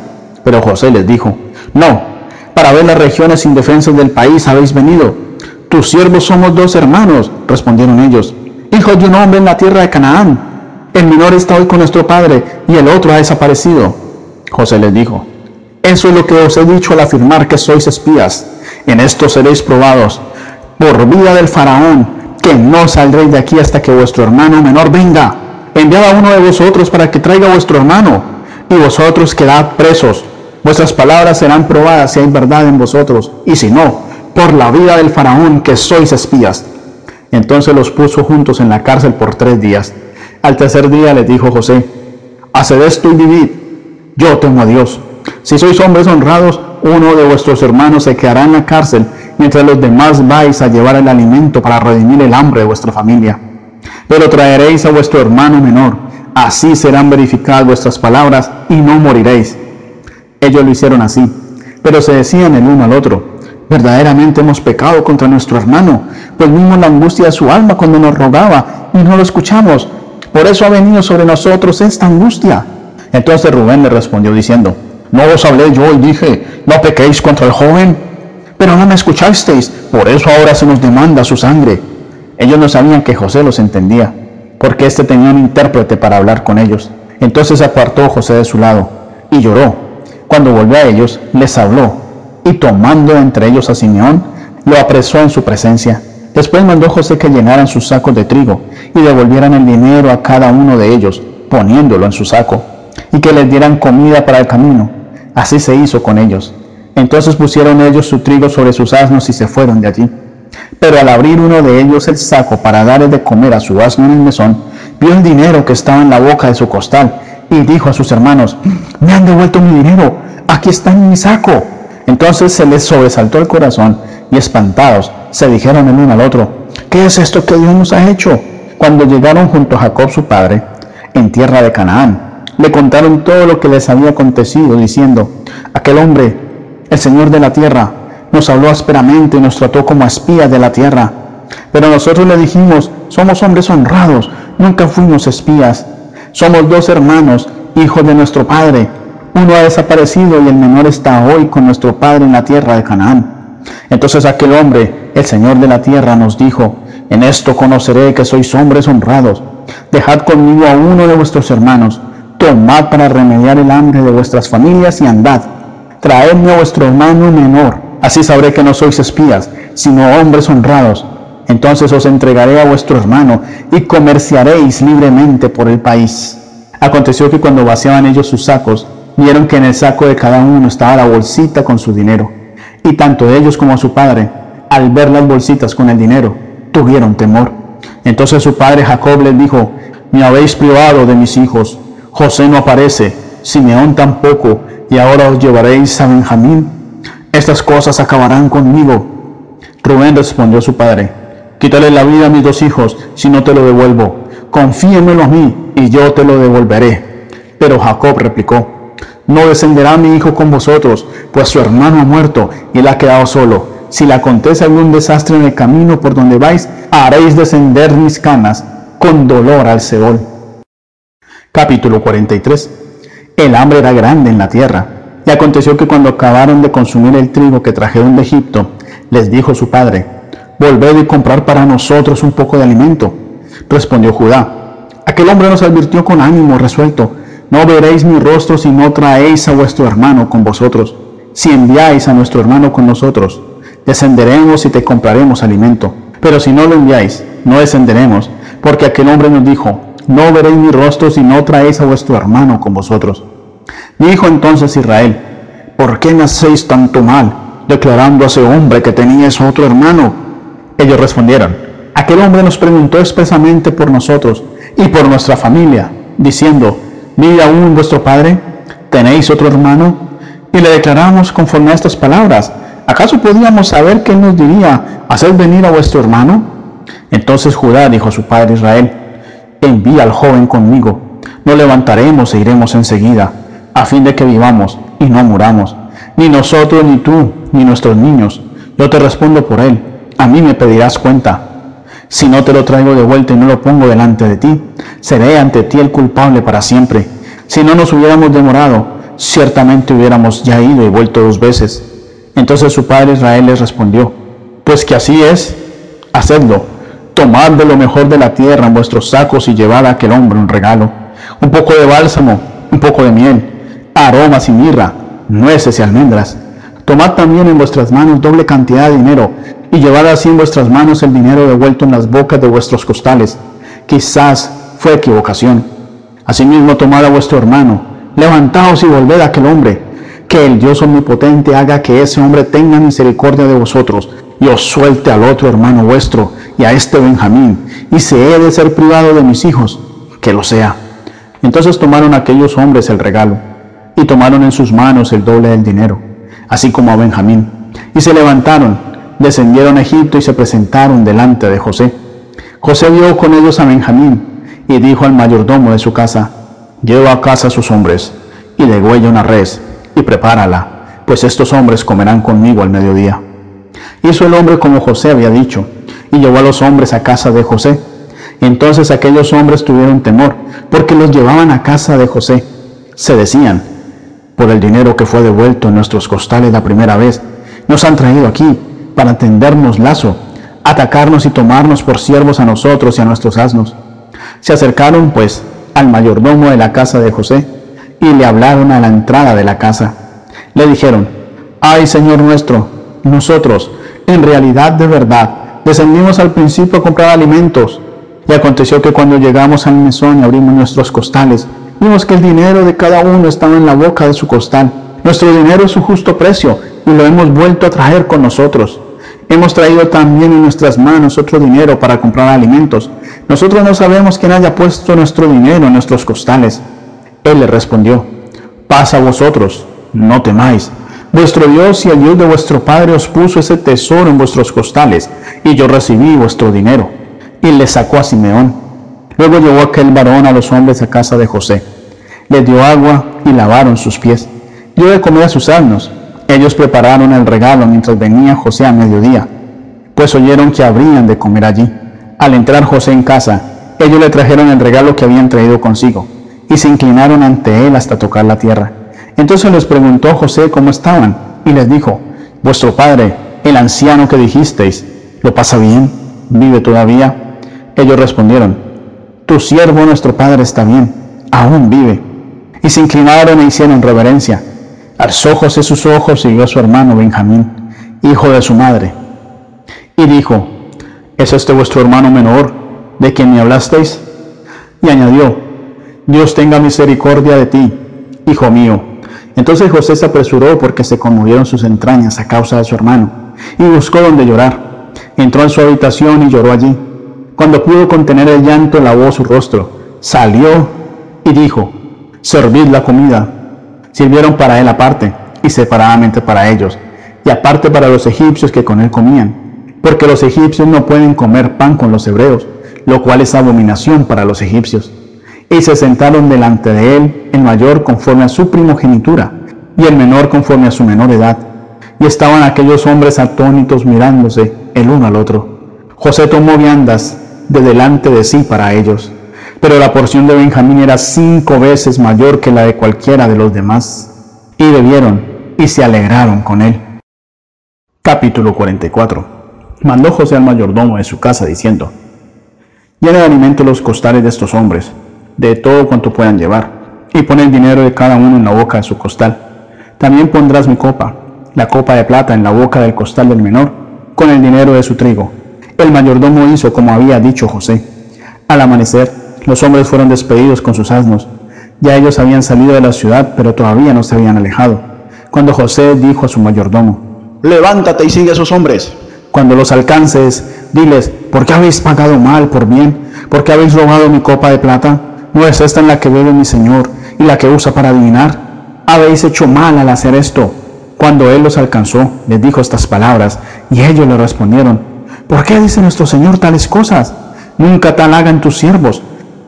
Pero José les dijo, no, para ver las regiones indefensas del país habéis venido. Tus siervos somos dos hermanos, respondieron ellos, hijos de un hombre en la tierra de Canaán. El menor está hoy con nuestro padre y el otro ha desaparecido. José les dijo, eso es lo que os he dicho al afirmar que sois espías. En esto seréis probados por vida del faraón, que no saldréis de aquí hasta que vuestro hermano menor venga. Enviad a uno de vosotros para que traiga a vuestro hermano, y vosotros quedad presos. Vuestras palabras serán probadas si hay verdad en vosotros, y si no, por la vida del faraón, que sois espías. Entonces los puso juntos en la cárcel por tres días. Al tercer día les dijo José, haced esto y vivid. Yo temo a Dios. Si sois hombres honrados, uno de vuestros hermanos se quedará en la cárcel mientras los demás vais a llevar el alimento para redimir el hambre de vuestra familia. Pero traeréis a vuestro hermano menor, así serán verificadas vuestras palabras y no moriréis. Ellos lo hicieron así, pero se decían el uno al otro, verdaderamente hemos pecado contra nuestro hermano, pues vimos la angustia de su alma cuando nos rogaba y no lo escuchamos. Por eso ha venido sobre nosotros esta angustia. Entonces Rubén le respondió diciendo, no os hablé yo y dije, no pequéis contra el joven pero no me escuchasteis, por eso ahora se nos demanda su sangre. Ellos no sabían que José los entendía, porque éste tenía un intérprete para hablar con ellos. Entonces apartó José de su lado y lloró. Cuando volvió a ellos, les habló, y tomando entre ellos a Simeón, lo apresó en su presencia. Después mandó José que llenaran sus sacos de trigo y devolvieran el dinero a cada uno de ellos, poniéndolo en su saco, y que les dieran comida para el camino. Así se hizo con ellos. Entonces pusieron ellos su trigo sobre sus asnos y se fueron de allí. Pero al abrir uno de ellos el saco para darle de comer a su asno en el mesón, vio el dinero que estaba en la boca de su costal y dijo a sus hermanos, me han devuelto mi dinero, aquí está mi saco. Entonces se les sobresaltó el corazón y espantados se dijeron el uno al otro, ¿qué es esto que Dios nos ha hecho? Cuando llegaron junto a Jacob su padre, en tierra de Canaán, le contaron todo lo que les había acontecido, diciendo, aquel hombre el Señor de la tierra nos habló ásperamente y nos trató como espías de la tierra. Pero nosotros le dijimos, somos hombres honrados, nunca fuimos espías. Somos dos hermanos, hijos de nuestro Padre. Uno ha desaparecido y el menor está hoy con nuestro Padre en la tierra de Canaán. Entonces aquel hombre, el Señor de la tierra, nos dijo, en esto conoceré que sois hombres honrados. Dejad conmigo a uno de vuestros hermanos, tomad para remediar el hambre de vuestras familias y andad traedme a vuestro hermano menor, así sabré que no sois espías, sino hombres honrados. Entonces os entregaré a vuestro hermano y comerciaréis libremente por el país. Aconteció que cuando vaciaban ellos sus sacos, vieron que en el saco de cada uno estaba la bolsita con su dinero. Y tanto ellos como su padre, al ver las bolsitas con el dinero, tuvieron temor. Entonces su padre Jacob les dijo, me habéis privado de mis hijos. José no aparece, Simeón tampoco, y ahora os llevaréis a Benjamín. Estas cosas acabarán conmigo. Rubén respondió a su padre, quítale la vida a mis dos hijos, si no te lo devuelvo. Confíemelo a mí, y yo te lo devolveré. Pero Jacob replicó, no descenderá mi hijo con vosotros, pues su hermano ha muerto y él ha quedado solo. Si le acontece algún desastre en el camino por donde vais, haréis descender mis canas con dolor al Seol. Capítulo 43 El hambre era grande en la tierra, y aconteció que cuando acabaron de consumir el trigo que trajeron de Egipto, les dijo su padre, Volved y comprar para nosotros un poco de alimento. Respondió Judá, aquel hombre nos advirtió con ánimo resuelto, no veréis mi rostro si no traéis a vuestro hermano con vosotros. Si enviáis a nuestro hermano con nosotros, descenderemos y te compraremos alimento. Pero si no lo enviáis, no descenderemos, porque aquel hombre nos dijo, no veréis mi rostro si no traéis a vuestro hermano con vosotros. Dijo entonces Israel, ¿por qué me hacéis tanto mal, declarando a ese hombre que teníais otro hermano? Ellos respondieron, aquel hombre nos preguntó expresamente por nosotros y por nuestra familia, diciendo, ¿vive aún vuestro padre? ¿Tenéis otro hermano? Y le declaramos conforme a estas palabras, ¿acaso podíamos saber que él nos diría, hacer venir a vuestro hermano? Entonces Judá dijo a su padre Israel, envía al joven conmigo, no levantaremos e iremos enseguida, a fin de que vivamos y no muramos, ni nosotros, ni tú, ni nuestros niños. Yo te respondo por él, a mí me pedirás cuenta. Si no te lo traigo de vuelta y no lo pongo delante de ti, seré ante ti el culpable para siempre. Si no nos hubiéramos demorado, ciertamente hubiéramos ya ido y vuelto dos veces. Entonces su padre Israel les respondió, pues que así es, hacedlo, tomad de lo mejor de la tierra en vuestros sacos y llevad a aquel hombre un regalo, un poco de bálsamo, un poco de miel, aromas y mirra, nueces y almendras. Tomad también en vuestras manos doble cantidad de dinero y llevad así en vuestras manos el dinero devuelto en las bocas de vuestros costales. Quizás fue equivocación. Asimismo tomad a vuestro hermano, levantaos y volved a aquel hombre, que el Dios omnipotente haga que ese hombre tenga misericordia de vosotros y os suelte al otro hermano vuestro y a este Benjamín, y se he de ser privado de mis hijos, que lo sea. Entonces tomaron aquellos hombres el regalo, y tomaron en sus manos el doble del dinero, así como a Benjamín, y se levantaron, descendieron a Egipto y se presentaron delante de José. José vio con ellos a Benjamín, y dijo al mayordomo de su casa, lleva a casa a sus hombres, y degüella una res, y prepárala, pues estos hombres comerán conmigo al mediodía. Hizo el hombre como José había dicho, y llevó a los hombres a casa de José. Entonces aquellos hombres tuvieron temor, porque los llevaban a casa de José. Se decían, por el dinero que fue devuelto en nuestros costales la primera vez, nos han traído aquí para tendernos lazo, atacarnos y tomarnos por siervos a nosotros y a nuestros asnos. Se acercaron, pues, al mayordomo de la casa de José y le hablaron a la entrada de la casa. Le dijeron, ay Señor nuestro, nosotros, en realidad de verdad, descendimos al principio a comprar alimentos. Y aconteció que cuando llegamos al mesón y abrimos nuestros costales, vimos que el dinero de cada uno estaba en la boca de su costal. Nuestro dinero es su justo precio y lo hemos vuelto a traer con nosotros. Hemos traído también en nuestras manos otro dinero para comprar alimentos. Nosotros no sabemos quién haya puesto nuestro dinero en nuestros costales. Él le respondió, pasa a vosotros, no temáis. Vuestro Dios y el Dios de vuestro Padre os puso ese tesoro en vuestros costales, y yo recibí vuestro dinero. Y le sacó a Simeón. Luego llevó aquel varón a los hombres a casa de José. Les dio agua y lavaron sus pies. Dio de comer a sus asnos. Ellos prepararon el regalo mientras venía José a mediodía, pues oyeron que habrían de comer allí. Al entrar José en casa, ellos le trajeron el regalo que habían traído consigo, y se inclinaron ante él hasta tocar la tierra. Entonces les preguntó José cómo estaban, y les dijo, Vuestro padre, el anciano que dijisteis, ¿lo pasa bien? ¿Vive todavía? Ellos respondieron, Tu siervo nuestro padre está bien, aún vive. Y se inclinaron e hicieron reverencia. Alzó José sus ojos y vio a su hermano Benjamín, hijo de su madre. Y dijo, ¿es este vuestro hermano menor de quien me hablasteis? Y añadió, Dios tenga misericordia de ti, hijo mío. Entonces José se apresuró porque se conmovieron sus entrañas a causa de su hermano, y buscó donde llorar. Entró en su habitación y lloró allí. Cuando pudo contener el llanto, lavó su rostro, salió y dijo, servid la comida. Sirvieron para él aparte y separadamente para ellos, y aparte para los egipcios que con él comían, porque los egipcios no pueden comer pan con los hebreos, lo cual es abominación para los egipcios. Y se sentaron delante de él el mayor conforme a su primogenitura, y el menor conforme a su menor edad. Y estaban aquellos hombres atónitos mirándose el uno al otro. José tomó viandas de delante de sí para ellos, pero la porción de Benjamín era cinco veces mayor que la de cualquiera de los demás. Y bebieron y se alegraron con él. Capítulo 44 Mandó José al mayordomo de su casa diciendo, Llena de alimento los costales de estos hombres, de todo cuanto puedan llevar, y pon el dinero de cada uno en la boca de su costal. También pondrás mi copa, la copa de plata en la boca del costal del menor, con el dinero de su trigo. El mayordomo hizo como había dicho José. Al amanecer, los hombres fueron despedidos con sus asnos. Ya ellos habían salido de la ciudad, pero todavía no se habían alejado. Cuando José dijo a su mayordomo, Levántate y sigue a esos hombres. Cuando los alcances, diles, ¿por qué habéis pagado mal por bien? ¿Por qué habéis robado mi copa de plata? ¿No es esta en la que bebe mi Señor y la que usa para adivinar? Habéis hecho mal al hacer esto. Cuando él los alcanzó, les dijo estas palabras, y ellos le respondieron, ¿por qué dice nuestro Señor tales cosas? Nunca tal hagan tus siervos.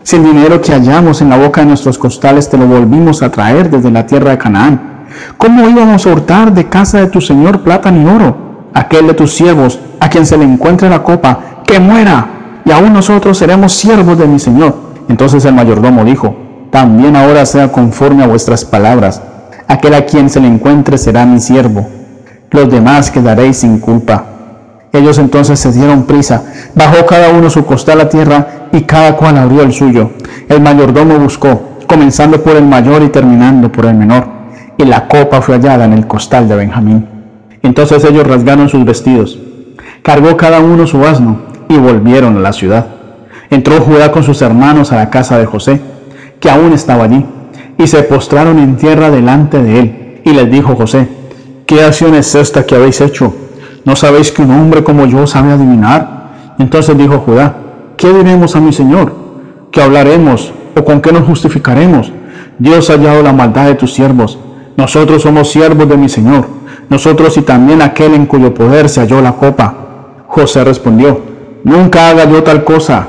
Si el dinero que hallamos en la boca de nuestros costales te lo volvimos a traer desde la tierra de Canaán, ¿cómo íbamos a hurtar de casa de tu Señor plata ni oro? Aquel de tus siervos, a quien se le encuentre la copa, que muera, y aún nosotros seremos siervos de mi Señor. Entonces el mayordomo dijo, también ahora sea conforme a vuestras palabras. Aquel a quien se le encuentre será mi siervo. Los demás quedaréis sin culpa. Ellos entonces se dieron prisa, bajó cada uno su costal a tierra y cada cual abrió el suyo. El mayordomo buscó, comenzando por el mayor y terminando por el menor, y la copa fue hallada en el costal de Benjamín. Entonces ellos rasgaron sus vestidos, cargó cada uno su asno y volvieron a la ciudad. Entró Judá con sus hermanos a la casa de José, que aún estaba allí, y se postraron en tierra delante de él. Y les dijo José, ¿qué acción es esta que habéis hecho? ¿No sabéis que un hombre como yo sabe adivinar? Entonces dijo Judá, ¿qué diremos a mi Señor? ¿Qué hablaremos o con qué nos justificaremos? Dios ha hallado la maldad de tus siervos. Nosotros somos siervos de mi Señor, nosotros y también aquel en cuyo poder se halló la copa. José respondió, nunca haga yo tal cosa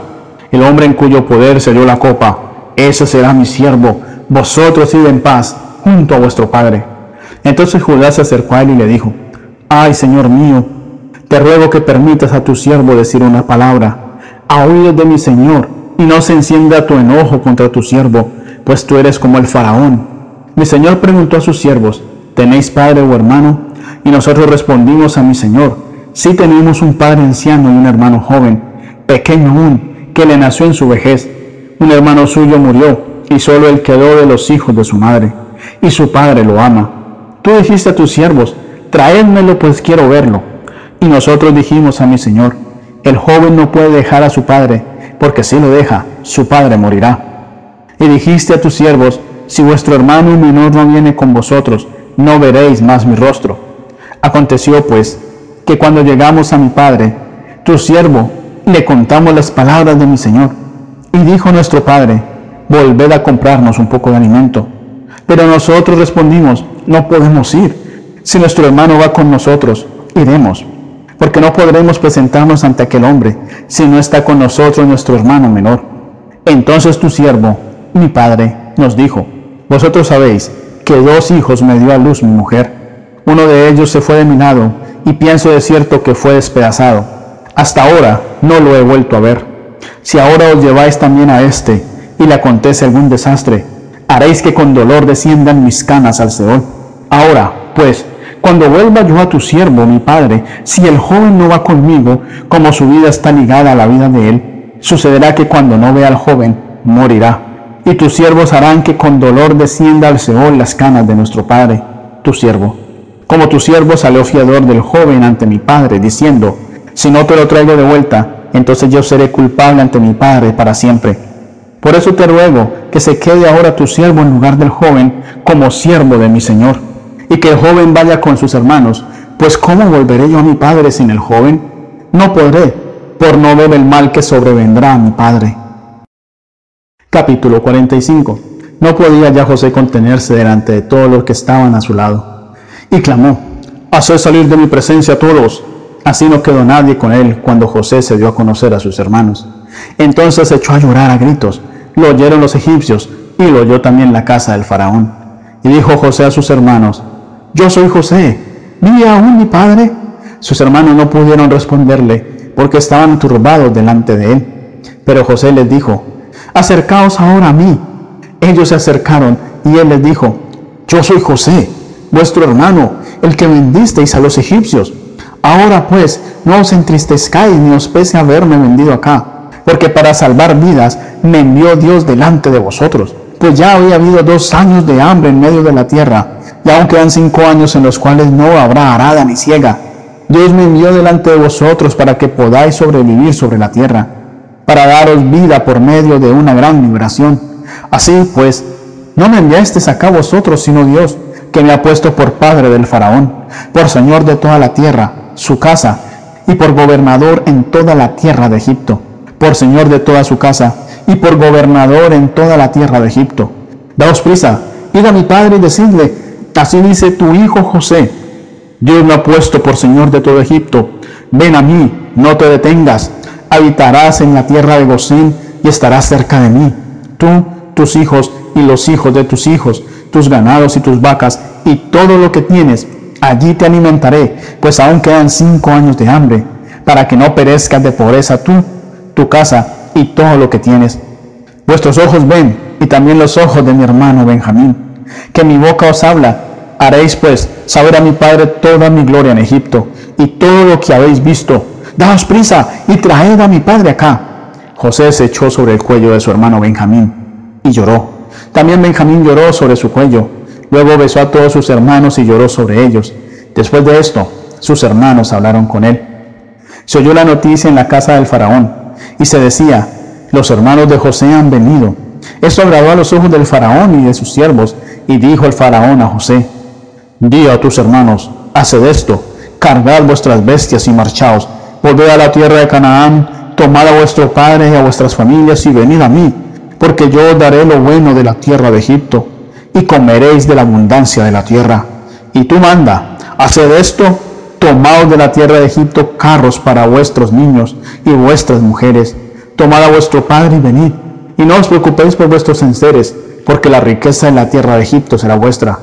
el hombre en cuyo poder se dio la copa, ese será mi siervo, vosotros id en paz junto a vuestro Padre. Entonces Judá se acercó a él y le dijo, Ay, Señor mío, te ruego que permitas a tu siervo decir una palabra, a oídos de mi Señor, y no se encienda tu enojo contra tu siervo, pues tú eres como el faraón. Mi Señor preguntó a sus siervos, ¿tenéis padre o hermano? Y nosotros respondimos a mi Señor, sí tenemos un padre anciano y un hermano joven, pequeño aún, que le nació en su vejez. Un hermano suyo murió y solo él quedó de los hijos de su madre, y su padre lo ama. Tú dijiste a tus siervos, traédmelo pues quiero verlo. Y nosotros dijimos a mi Señor, el joven no puede dejar a su padre, porque si lo deja, su padre morirá. Y dijiste a tus siervos, si vuestro hermano menor no viene con vosotros, no veréis más mi rostro. Aconteció pues que cuando llegamos a mi padre, tu siervo le contamos las palabras de mi Señor. Y dijo nuestro Padre, volved a comprarnos un poco de alimento. Pero nosotros respondimos, no podemos ir. Si nuestro hermano va con nosotros, iremos. Porque no podremos presentarnos ante aquel hombre si no está con nosotros nuestro hermano menor. Entonces tu siervo, mi padre, nos dijo, vosotros sabéis que dos hijos me dio a luz mi mujer. Uno de ellos se fue de mi lado y pienso de cierto que fue despedazado hasta ahora no lo he vuelto a ver. Si ahora os lleváis también a éste y le acontece algún desastre, haréis que con dolor desciendan mis canas al Seol. Ahora, pues, cuando vuelva yo a tu siervo, mi padre, si el joven no va conmigo, como su vida está ligada a la vida de él, sucederá que cuando no vea al joven, morirá. Y tus siervos harán que con dolor descienda al Seol las canas de nuestro padre, tu siervo. Como tu siervo salió fiador del joven ante mi padre, diciendo, si no te lo traigo de vuelta, entonces yo seré culpable ante mi Padre para siempre. Por eso te ruego que se quede ahora tu siervo en lugar del joven como siervo de mi señor, y que el joven vaya con sus hermanos, pues ¿cómo volveré yo a mi padre sin el joven? No podré, por no ver el mal que sobrevendrá a mi padre. Capítulo 45 No podía ya José contenerse delante de todos los que estaban a su lado, y clamó, Haced salir de mi presencia a todos. Así no quedó nadie con él cuando José se dio a conocer a sus hermanos. Entonces echó a llorar a gritos. Lo oyeron los egipcios y lo oyó también la casa del faraón. Y dijo José a sus hermanos, Yo soy José, ¿vive aún mi padre? Sus hermanos no pudieron responderle porque estaban turbados delante de él. Pero José les dijo, Acercaos ahora a mí. Ellos se acercaron y él les dijo, Yo soy José, vuestro hermano, el que vendisteis a los egipcios. Ahora pues, no os entristezcáis ni os pese haberme vendido acá, porque para salvar vidas me envió Dios delante de vosotros. Pues ya había habido dos años de hambre en medio de la tierra, y aún quedan cinco años en los cuales no habrá arada ni ciega. Dios me envió delante de vosotros para que podáis sobrevivir sobre la tierra, para daros vida por medio de una gran liberación. Así pues, no me enviasteis acá vosotros, sino Dios, que me ha puesto por padre del faraón, por señor de toda la tierra, su casa, y por gobernador en toda la tierra de Egipto, por señor de toda su casa, y por gobernador en toda la tierra de Egipto. Daos prisa, id a mi padre y decidle, así dice tu hijo José, Dios me ha puesto por señor de todo Egipto, ven a mí, no te detengas, habitarás en la tierra de Gosén y estarás cerca de mí, tú, tus hijos y los hijos de tus hijos, tus ganados y tus vacas y todo lo que tienes, allí te alimentaré, pues aún quedan cinco años de hambre, para que no perezcas de pobreza tú, tu casa y todo lo que tienes. Vuestros ojos ven, y también los ojos de mi hermano Benjamín, que mi boca os habla. Haréis pues saber a mi padre toda mi gloria en Egipto, y todo lo que habéis visto. Daos prisa y traed a mi padre acá. José se echó sobre el cuello de su hermano Benjamín y lloró. También Benjamín lloró sobre su cuello. Luego besó a todos sus hermanos y lloró sobre ellos. Después de esto, sus hermanos hablaron con él. Se oyó la noticia en la casa del faraón y se decía, los hermanos de José han venido. Esto agradó a los ojos del faraón y de sus siervos. Y dijo el faraón a José, di a tus hermanos, haced esto, cargad vuestras bestias y marchaos, volved a la tierra de Canaán, tomad a vuestro padre y a vuestras familias y venid a mí porque yo os daré lo bueno de la tierra de Egipto, y comeréis de la abundancia de la tierra. Y tú manda, haced esto, tomaos de la tierra de Egipto carros para vuestros niños y vuestras mujeres, tomad a vuestro padre y venid, y no os preocupéis por vuestros enseres, porque la riqueza de la tierra de Egipto será vuestra.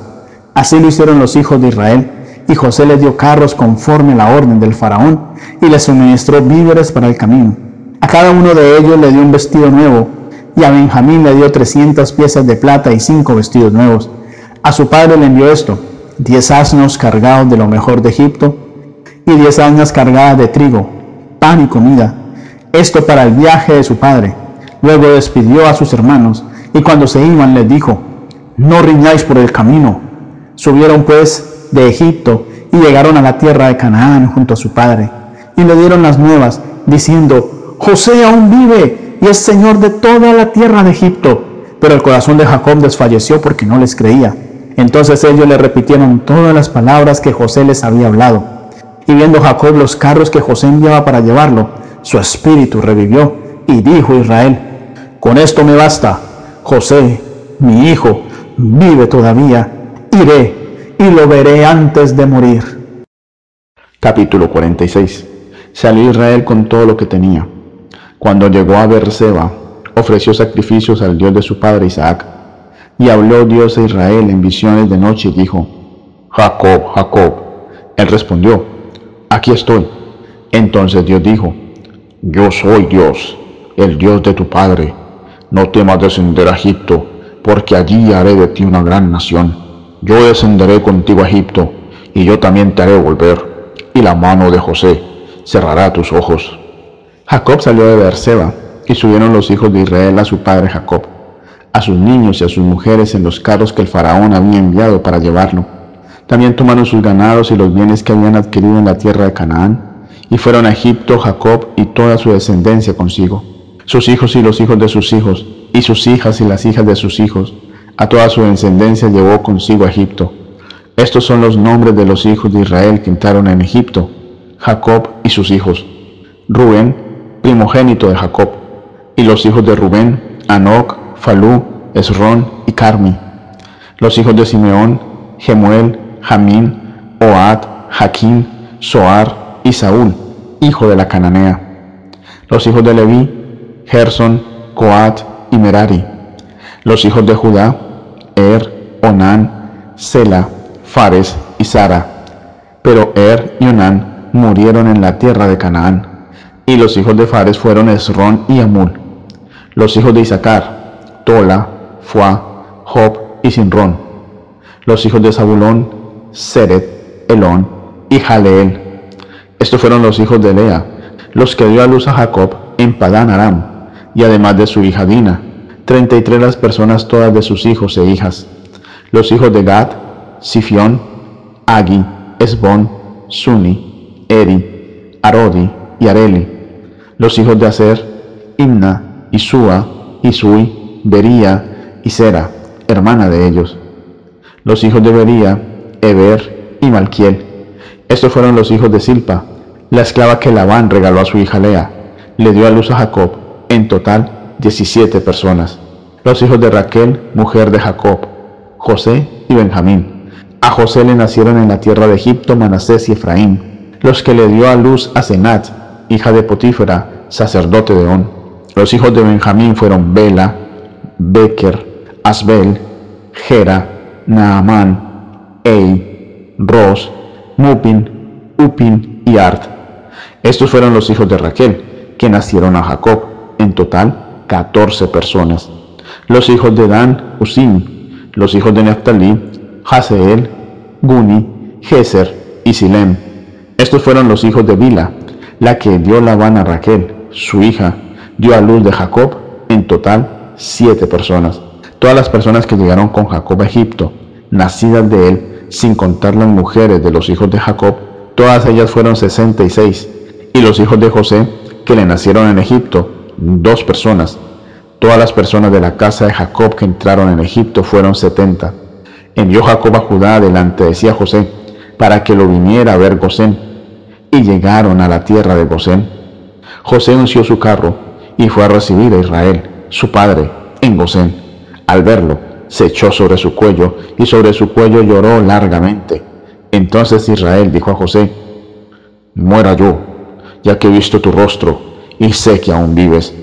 Así lo hicieron los hijos de Israel, y José les dio carros conforme a la orden del faraón, y les suministró víveres para el camino. A cada uno de ellos le dio un vestido nuevo, y a Benjamín le dio 300 piezas de plata y cinco vestidos nuevos. A su padre le envió esto, diez asnos cargados de lo mejor de Egipto y diez asnas cargadas de trigo, pan y comida, esto para el viaje de su padre. Luego despidió a sus hermanos y cuando se iban les dijo, no riñáis por el camino. Subieron pues de Egipto y llegaron a la tierra de Canaán junto a su padre y le dieron las nuevas, diciendo, José aún vive y es Señor de toda la tierra de Egipto. Pero el corazón de Jacob desfalleció porque no les creía. Entonces ellos le repitieron todas las palabras que José les había hablado. Y viendo Jacob los carros que José enviaba para llevarlo, su espíritu revivió y dijo Israel, con esto me basta, José, mi hijo, vive todavía, iré y lo veré antes de morir. Capítulo 46 Salió Israel con todo lo que tenía cuando llegó a Berseba, ofreció sacrificios al Dios de su padre Isaac. Y habló Dios a Israel en visiones de noche y dijo, Jacob, Jacob. Él respondió, aquí estoy. Entonces Dios dijo, yo soy Dios, el Dios de tu padre. No temas descender a Egipto, porque allí haré de ti una gran nación. Yo descenderé contigo a Egipto, y yo también te haré volver, y la mano de José cerrará tus ojos. Jacob salió de Beerseba, y subieron los hijos de Israel a su padre Jacob, a sus niños y a sus mujeres en los carros que el faraón había enviado para llevarlo. También tomaron sus ganados y los bienes que habían adquirido en la tierra de Canaán, y fueron a Egipto Jacob y toda su descendencia consigo. Sus hijos y los hijos de sus hijos, y sus hijas y las hijas de sus hijos. A toda su descendencia llevó consigo a Egipto. Estos son los nombres de los hijos de Israel que entraron en Egipto, Jacob y sus hijos. Rubén, primogénito de Jacob, y los hijos de Rubén, Anoc, Falú, Esrón y Carmi. Los hijos de Simeón, Gemuel, Jamín, Oad, Jaquín, Soar y Saúl, hijo de la cananea. Los hijos de Leví, Gerson, Coat y Merari. Los hijos de Judá, Er, Onán, Sela, Fares y Sara. Pero Er y Onán murieron en la tierra de Canaán. Y los hijos de Fares fueron Esrón y Amul. Los hijos de Isaacar, Tola, Fuá, Job y Sinrón. Los hijos de Zabulón, Seret, Elón y Jaleel. Estos fueron los hijos de Lea, los que dio a luz a Jacob en Padán Aram, y además de su hija Dina, treinta y tres las personas todas de sus hijos e hijas. Los hijos de Gad, Sifión, Agi, Esbón, Suni, Eri, Arodi y Areli. Los hijos de Aser, Imna, Isúa, Isui, Bería y Sera, hermana de ellos. Los hijos de Bería, Eber y Malquiel. Estos fueron los hijos de Silpa, la esclava que Labán regaló a su hija Lea. Le dio a luz a Jacob, en total 17 personas. Los hijos de Raquel, mujer de Jacob, José y Benjamín. A José le nacieron en la tierra de Egipto Manasés y Efraín, los que le dio a luz a Senat, hija de Potífera, sacerdote de On. Los hijos de Benjamín fueron Bela, Becker, Asbel, Gera, Naamán, Ei, Ros, Mupin, Upin y Art. Estos fueron los hijos de Raquel, que nacieron a Jacob, en total 14 personas. Los hijos de Dan, Usim, los hijos de Naphtali, Haseel, Guni, Geser y Silem. Estos fueron los hijos de Bila, la que dio Labán a Raquel, su hija, dio a luz de Jacob, en total siete personas. Todas las personas que llegaron con Jacob a Egipto, nacidas de él, sin contar las mujeres de los hijos de Jacob, todas ellas fueron sesenta y seis, y los hijos de José, que le nacieron en Egipto, dos personas. Todas las personas de la casa de Jacob que entraron en Egipto fueron setenta. Envió Jacob a Judá delante de sí a José, para que lo viniera a ver Gosén. Y llegaron a la tierra de Gosén. José unció su carro y fue a recibir a Israel, su padre, en Gosén. Al verlo, se echó sobre su cuello y sobre su cuello lloró largamente. Entonces Israel dijo a José, muera yo ya que he visto tu rostro y sé que aún vives.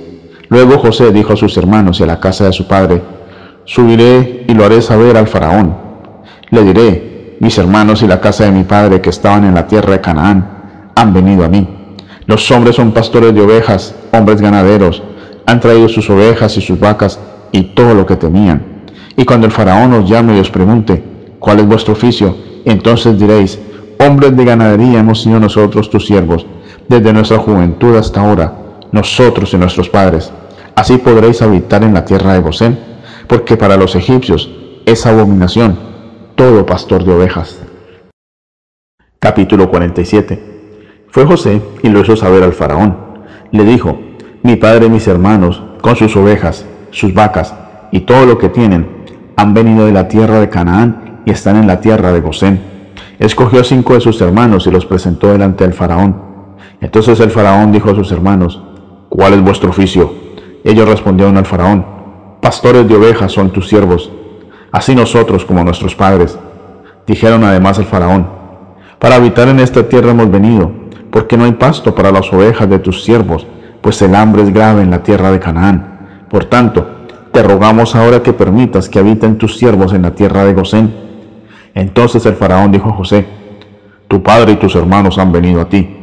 Luego José dijo a sus hermanos y a la casa de su padre, subiré y lo haré saber al faraón. Le diré, mis hermanos y la casa de mi padre que estaban en la tierra de Canaán han venido a mí. Los hombres son pastores de ovejas, hombres ganaderos, han traído sus ovejas y sus vacas y todo lo que tenían. Y cuando el faraón os llame y os pregunte, ¿cuál es vuestro oficio? Entonces diréis, hombres de ganadería hemos sido nosotros tus siervos desde nuestra juventud hasta ahora, nosotros y nuestros padres. Así podréis habitar en la tierra de Gosén, porque para los egipcios es abominación todo pastor de ovejas. Capítulo 47 Fue José y lo hizo saber al faraón. Le dijo, mi padre y mis hermanos, con sus ovejas, sus vacas y todo lo que tienen, han venido de la tierra de Canaán y están en la tierra de Gosén. Escogió cinco de sus hermanos y los presentó delante del faraón entonces el faraón dijo a sus hermanos, ¿cuál es vuestro oficio? Ellos respondieron al faraón, pastores de ovejas son tus siervos, así nosotros como nuestros padres. Dijeron además al faraón, para habitar en esta tierra hemos venido, porque no hay pasto para las ovejas de tus siervos, pues el hambre es grave en la tierra de Canaán. Por tanto, te rogamos ahora que permitas que habiten tus siervos en la tierra de Gosén. Entonces el faraón dijo a José, tu padre y tus hermanos han venido a ti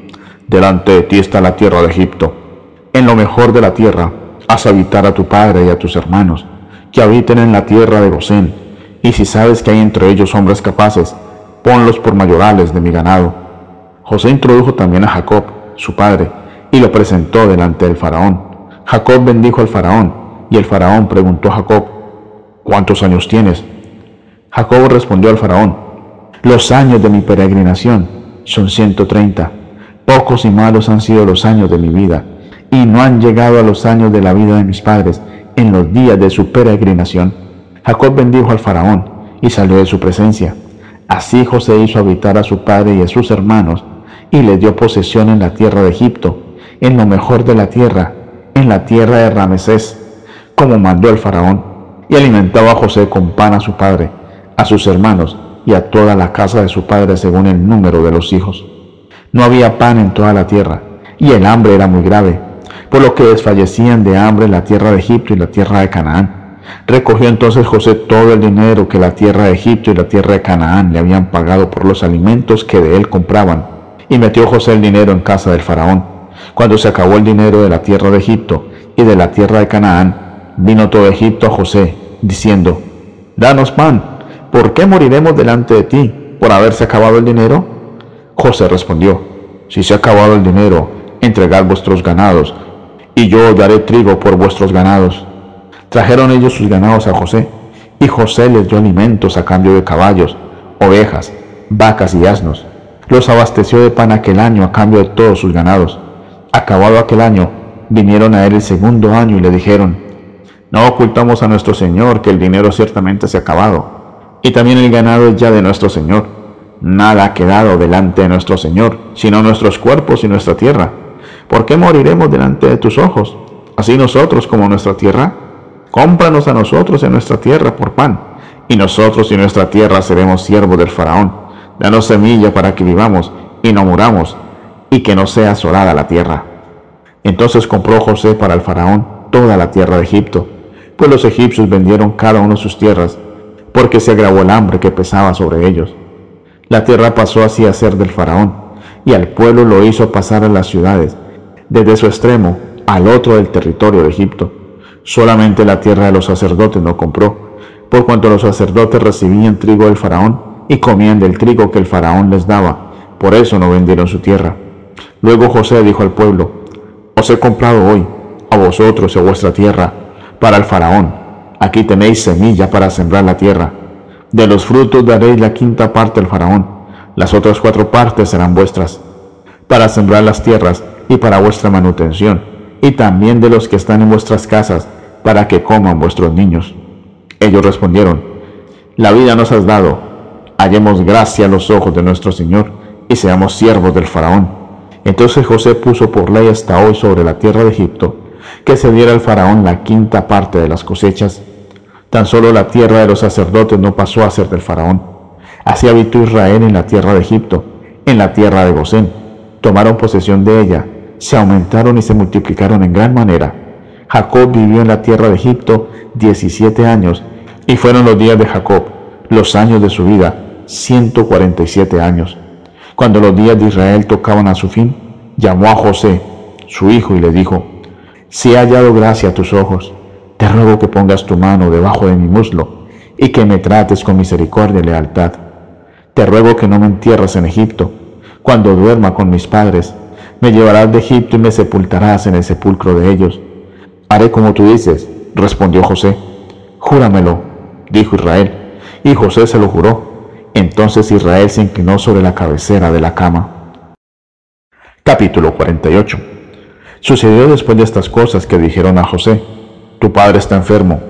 Delante de ti está la tierra de Egipto. En lo mejor de la tierra, haz habitar a tu padre y a tus hermanos, que habiten en la tierra de Gosén. Y si sabes que hay entre ellos hombres capaces, ponlos por mayorales de mi ganado. José introdujo también a Jacob, su padre, y lo presentó delante del faraón. Jacob bendijo al faraón, y el faraón preguntó a Jacob, ¿cuántos años tienes? Jacob respondió al faraón, los años de mi peregrinación son ciento treinta. Pocos y malos han sido los años de mi vida, y no han llegado a los años de la vida de mis padres en los días de su peregrinación. Jacob bendijo al faraón y salió de su presencia. Así José hizo habitar a su padre y a sus hermanos y les dio posesión en la tierra de Egipto, en lo mejor de la tierra, en la tierra de Ramesés, como mandó el faraón, y alimentaba a José con pan a su padre, a sus hermanos y a toda la casa de su padre según el número de los hijos. No había pan en toda la tierra, y el hambre era muy grave, por lo que desfallecían de hambre en la tierra de Egipto y la tierra de Canaán. Recogió entonces José todo el dinero que la tierra de Egipto y la tierra de Canaán le habían pagado por los alimentos que de él compraban, y metió José el dinero en casa del faraón. Cuando se acabó el dinero de la tierra de Egipto y de la tierra de Canaán, vino todo Egipto a José, diciendo, Danos pan, ¿por qué moriremos delante de ti por haberse acabado el dinero? José respondió, Si se ha acabado el dinero, entregad vuestros ganados, y yo daré trigo por vuestros ganados. Trajeron ellos sus ganados a José, y José les dio alimentos a cambio de caballos, ovejas, vacas y asnos. Los abasteció de pan aquel año a cambio de todos sus ganados. Acabado aquel año, vinieron a él el segundo año y le dijeron, no ocultamos a nuestro Señor que el dinero ciertamente se ha acabado, y también el ganado es ya de nuestro Señor. Nada ha quedado delante de nuestro Señor, sino nuestros cuerpos y nuestra tierra. ¿Por qué moriremos delante de tus ojos? Así nosotros como nuestra tierra. Cómpranos a nosotros en nuestra tierra por pan, y nosotros y nuestra tierra seremos siervos del faraón. Danos semilla para que vivamos y no muramos, y que no sea asolada la tierra. Entonces compró José para el faraón toda la tierra de Egipto, pues los egipcios vendieron cada uno sus tierras, porque se agravó el hambre que pesaba sobre ellos. La tierra pasó así a ser del faraón, y al pueblo lo hizo pasar a las ciudades, desde su extremo al otro del territorio de Egipto. Solamente la tierra de los sacerdotes no compró, por cuanto los sacerdotes recibían trigo del faraón y comían del trigo que el faraón les daba, por eso no vendieron su tierra. Luego José dijo al pueblo, Os he comprado hoy, a vosotros y a vuestra tierra, para el faraón. Aquí tenéis semilla para sembrar la tierra. De los frutos daréis la quinta parte al faraón, las otras cuatro partes serán vuestras, para sembrar las tierras y para vuestra manutención, y también de los que están en vuestras casas, para que coman vuestros niños. Ellos respondieron, La vida nos has dado, hallemos gracia a los ojos de nuestro Señor, y seamos siervos del faraón. Entonces José puso por ley hasta hoy sobre la tierra de Egipto, que se diera al faraón la quinta parte de las cosechas. Tan solo la tierra de los sacerdotes no pasó a ser del faraón. Así habitó Israel en la tierra de Egipto, en la tierra de Gosén. Tomaron posesión de ella, se aumentaron y se multiplicaron en gran manera. Jacob vivió en la tierra de Egipto 17 años, y fueron los días de Jacob, los años de su vida, 147 años. Cuando los días de Israel tocaban a su fin, llamó a José, su hijo, y le dijo, si he hallado gracia a tus ojos, te ruego que pongas tu mano debajo de mi muslo y que me trates con misericordia y lealtad. Te ruego que no me entierres en Egipto. Cuando duerma con mis padres, me llevarás de Egipto y me sepultarás en el sepulcro de ellos. Haré como tú dices, respondió José. Júramelo, dijo Israel. Y José se lo juró. Entonces Israel se inclinó sobre la cabecera de la cama. Capítulo 48 Sucedió después de estas cosas que dijeron a José, tu padre está enfermo.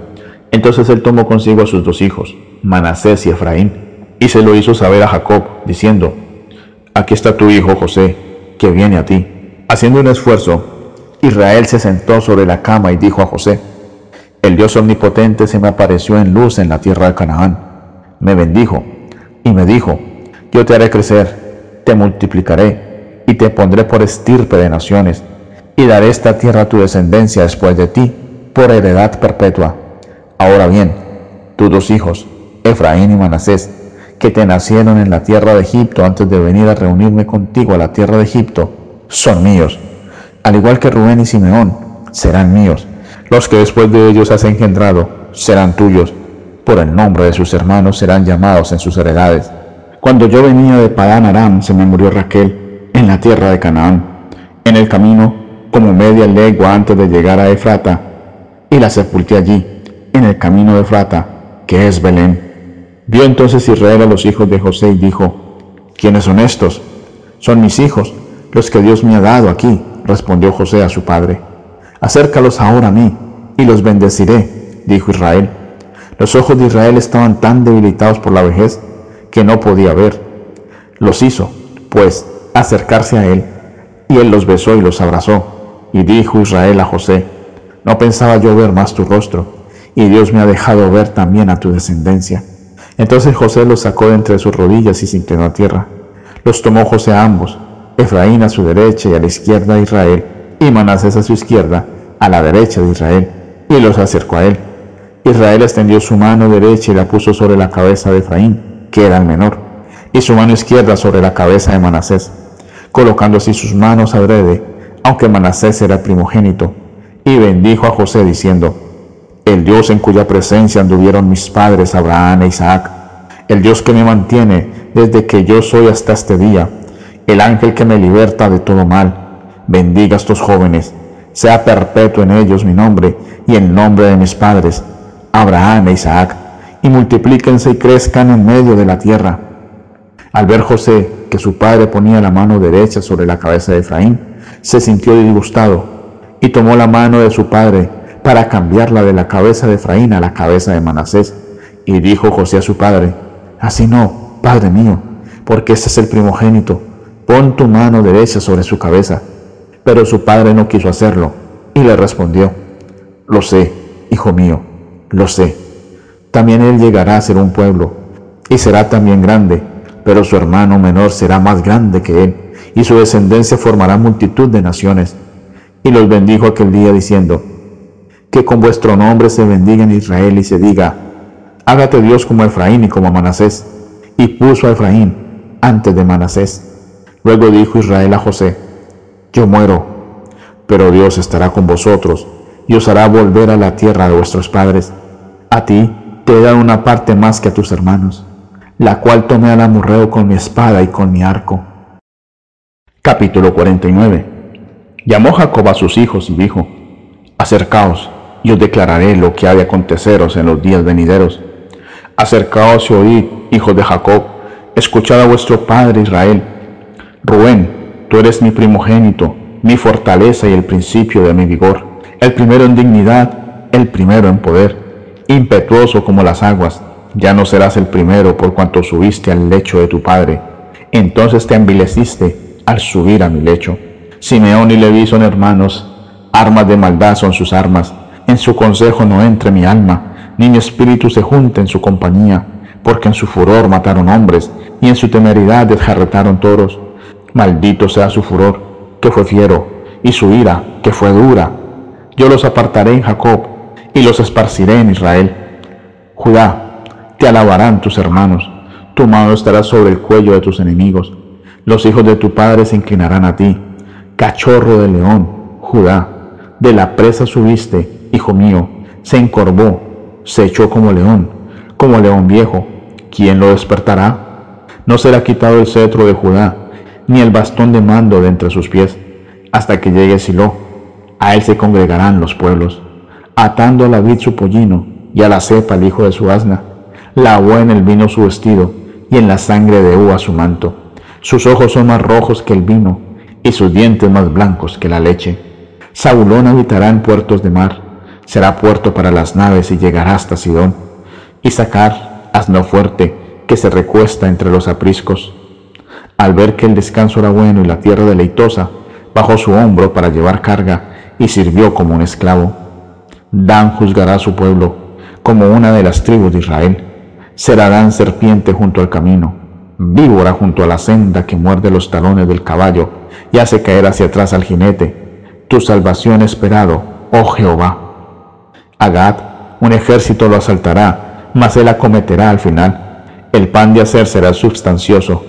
Entonces él tomó consigo a sus dos hijos, Manasés y Efraín, y se lo hizo saber a Jacob, diciendo, aquí está tu hijo José, que viene a ti. Haciendo un esfuerzo, Israel se sentó sobre la cama y dijo a José, el Dios omnipotente se me apareció en luz en la tierra de Canaán. Me bendijo y me dijo, yo te haré crecer, te multiplicaré y te pondré por estirpe de naciones y daré esta tierra a tu descendencia después de ti, por heredad perpetua. Ahora bien, tus dos hijos, Efraín y Manasés, que te nacieron en la tierra de Egipto antes de venir a reunirme contigo a la tierra de Egipto, son míos. Al igual que Rubén y Simeón, serán míos. Los que después de ellos has engendrado, serán tuyos. Por el nombre de sus hermanos serán llamados en sus heredades. Cuando yo venía de Padán Aram, se me murió Raquel en la tierra de Canaán. En el camino como media legua antes de llegar a Efrata, y la sepulté allí, en el camino de Efrata, que es Belén. Vio entonces Israel a los hijos de José y dijo, ¿quiénes son estos? Son mis hijos, los que Dios me ha dado aquí, respondió José a su padre. Acércalos ahora a mí, y los bendeciré, dijo Israel. Los ojos de Israel estaban tan debilitados por la vejez que no podía ver. Los hizo, pues, acercarse a él, y él los besó y los abrazó. Y dijo Israel a José, no pensaba yo ver más tu rostro, y Dios me ha dejado ver también a tu descendencia. Entonces José los sacó de entre sus rodillas y se inclinó a tierra. Los tomó José a ambos, Efraín a su derecha y a la izquierda de Israel, y Manasés a su izquierda, a la derecha de Israel, y los acercó a él. Israel extendió su mano derecha y la puso sobre la cabeza de Efraín, que era el menor, y su mano izquierda sobre la cabeza de Manasés, colocando así sus manos adrede, aunque Manasés era primogénito, y bendijo a José diciendo, el Dios en cuya presencia anduvieron mis padres Abraham e Isaac, el Dios que me mantiene desde que yo soy hasta este día, el ángel que me liberta de todo mal, bendiga a estos jóvenes, sea perpetuo en ellos mi nombre y el nombre de mis padres, Abraham e Isaac, y multiplíquense y crezcan en medio de la tierra. Al ver José que su padre ponía la mano derecha sobre la cabeza de Efraín, se sintió disgustado y tomó la mano de su padre para cambiarla de la cabeza de Efraín a la cabeza de Manasés. Y dijo José a su padre, así no, padre mío, porque este es el primogénito, pon tu mano derecha sobre su cabeza. Pero su padre no quiso hacerlo, y le respondió, lo sé, hijo mío, lo sé. También él llegará a ser un pueblo, y será también grande, pero su hermano menor será más grande que él, y su descendencia formará multitud de naciones. Y los bendijo aquel día diciendo, que con vuestro nombre se bendiga en Israel y se diga, hágate Dios como Efraín y como Manasés. Y puso a Efraín antes de Manasés. Luego dijo Israel a José, yo muero, pero Dios estará con vosotros y os hará volver a la tierra de vuestros padres. A ti te he dado una parte más que a tus hermanos, la cual tomé al amorreo con mi espada y con mi arco. Capítulo 49 Llamó Jacob a sus hijos y dijo, Acercaos y os declararé lo que ha de aconteceros en los días venideros. Acercaos y oíd, hijos de Jacob, escuchad a vuestro padre Israel. Rubén, tú eres mi primogénito, mi fortaleza y el principio de mi vigor, el primero en dignidad, el primero en poder, impetuoso como las aguas. Ya no serás el primero por cuanto subiste al lecho de tu padre. Entonces te envileciste al subir a mi lecho. Simeón y Leví son hermanos, armas de maldad son sus armas en su consejo no entre mi alma, ni mi espíritu se junte en su compañía, porque en su furor mataron hombres, y en su temeridad desjarretaron toros. Maldito sea su furor, que fue fiero, y su ira, que fue dura. Yo los apartaré en Jacob, y los esparciré en Israel. Judá, te alabarán tus hermanos, tu mano estará sobre el cuello de tus enemigos. Los hijos de tu padre se inclinarán a ti. Cachorro de león, Judá, de la presa subiste, hijo mío, se encorvó, se echó como león, como león viejo. ¿Quién lo despertará? No será quitado el cetro de Judá, ni el bastón de mando de entre sus pies, hasta que llegue Silo. A él se congregarán los pueblos, atando a la vid su pollino y a la cepa el hijo de su asna. Lavó en el vino su vestido y en la sangre de uva su manto. Sus ojos son más rojos que el vino y sus dientes más blancos que la leche. Saulón habitará en puertos de mar será puerto para las naves y llegará hasta Sidón, y sacar asno fuerte que se recuesta entre los apriscos. Al ver que el descanso era bueno y la tierra deleitosa, bajó su hombro para llevar carga y sirvió como un esclavo. Dan juzgará a su pueblo como una de las tribus de Israel. Será Dan serpiente junto al camino, víbora junto a la senda que muerde los talones del caballo y hace caer hacia atrás al jinete. Tu salvación esperado, oh Jehová. Agad, un ejército lo asaltará, mas él acometerá al final. El pan de hacer será substancioso.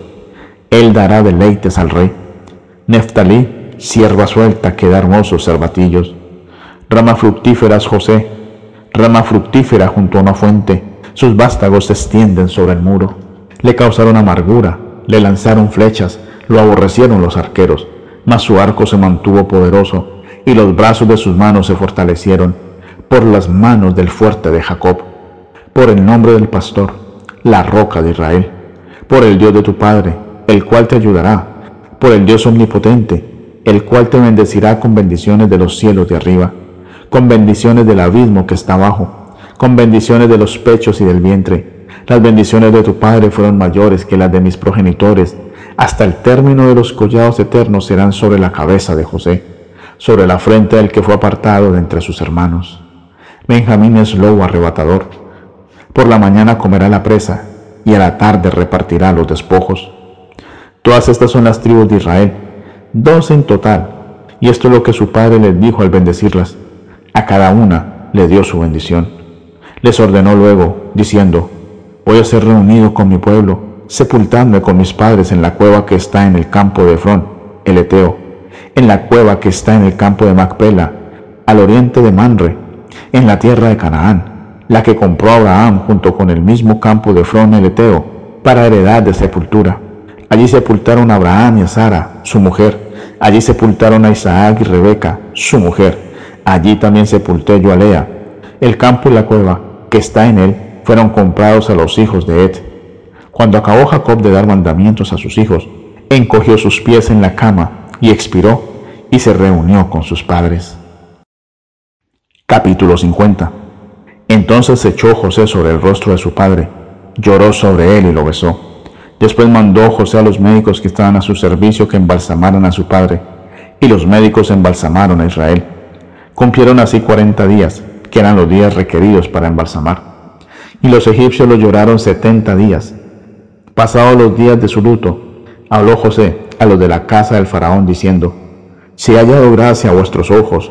Él dará deleites al rey. Neftalí, sierva suelta, que da hermosos cervatillos. Rama fructíferas José, rama fructífera junto a una fuente. Sus vástagos se extienden sobre el muro. Le causaron amargura, le lanzaron flechas, lo aborrecieron los arqueros, mas su arco se mantuvo poderoso, y los brazos de sus manos se fortalecieron por las manos del fuerte de Jacob, por el nombre del pastor, la roca de Israel, por el Dios de tu Padre, el cual te ayudará, por el Dios omnipotente, el cual te bendecirá con bendiciones de los cielos de arriba, con bendiciones del abismo que está abajo, con bendiciones de los pechos y del vientre. Las bendiciones de tu Padre fueron mayores que las de mis progenitores, hasta el término de los collados eternos serán sobre la cabeza de José, sobre la frente del que fue apartado de entre sus hermanos. Benjamín es lobo arrebatador. Por la mañana comerá la presa y a la tarde repartirá los despojos. Todas estas son las tribus de Israel, dos en total, y esto es lo que su padre les dijo al bendecirlas. A cada una le dio su bendición. Les ordenó luego, diciendo, voy a ser reunido con mi pueblo, sepultadme con mis padres en la cueva que está en el campo de Efrón, el Eteo, en la cueva que está en el campo de Macpela, al oriente de Manre, en la tierra de Canaán, la que compró Abraham junto con el mismo campo de Efrón, el Eteo, para heredad de sepultura. Allí sepultaron a Abraham y a Sara, su mujer. Allí sepultaron a Isaac y Rebeca, su mujer. Allí también sepulté yo a Lea. El campo y la cueva que está en él fueron comprados a los hijos de Ed. Cuando acabó Jacob de dar mandamientos a sus hijos, encogió sus pies en la cama y expiró y se reunió con sus padres. Capítulo 50 Entonces echó José sobre el rostro de su padre, lloró sobre él y lo besó. Después mandó José a los médicos que estaban a su servicio que embalsamaran a su padre, y los médicos embalsamaron a Israel. Cumplieron así cuarenta días, que eran los días requeridos para embalsamar. Y los egipcios lo lloraron setenta días. Pasados los días de su luto, habló José a los de la casa del faraón diciendo, Si haya hallado gracia a vuestros ojos,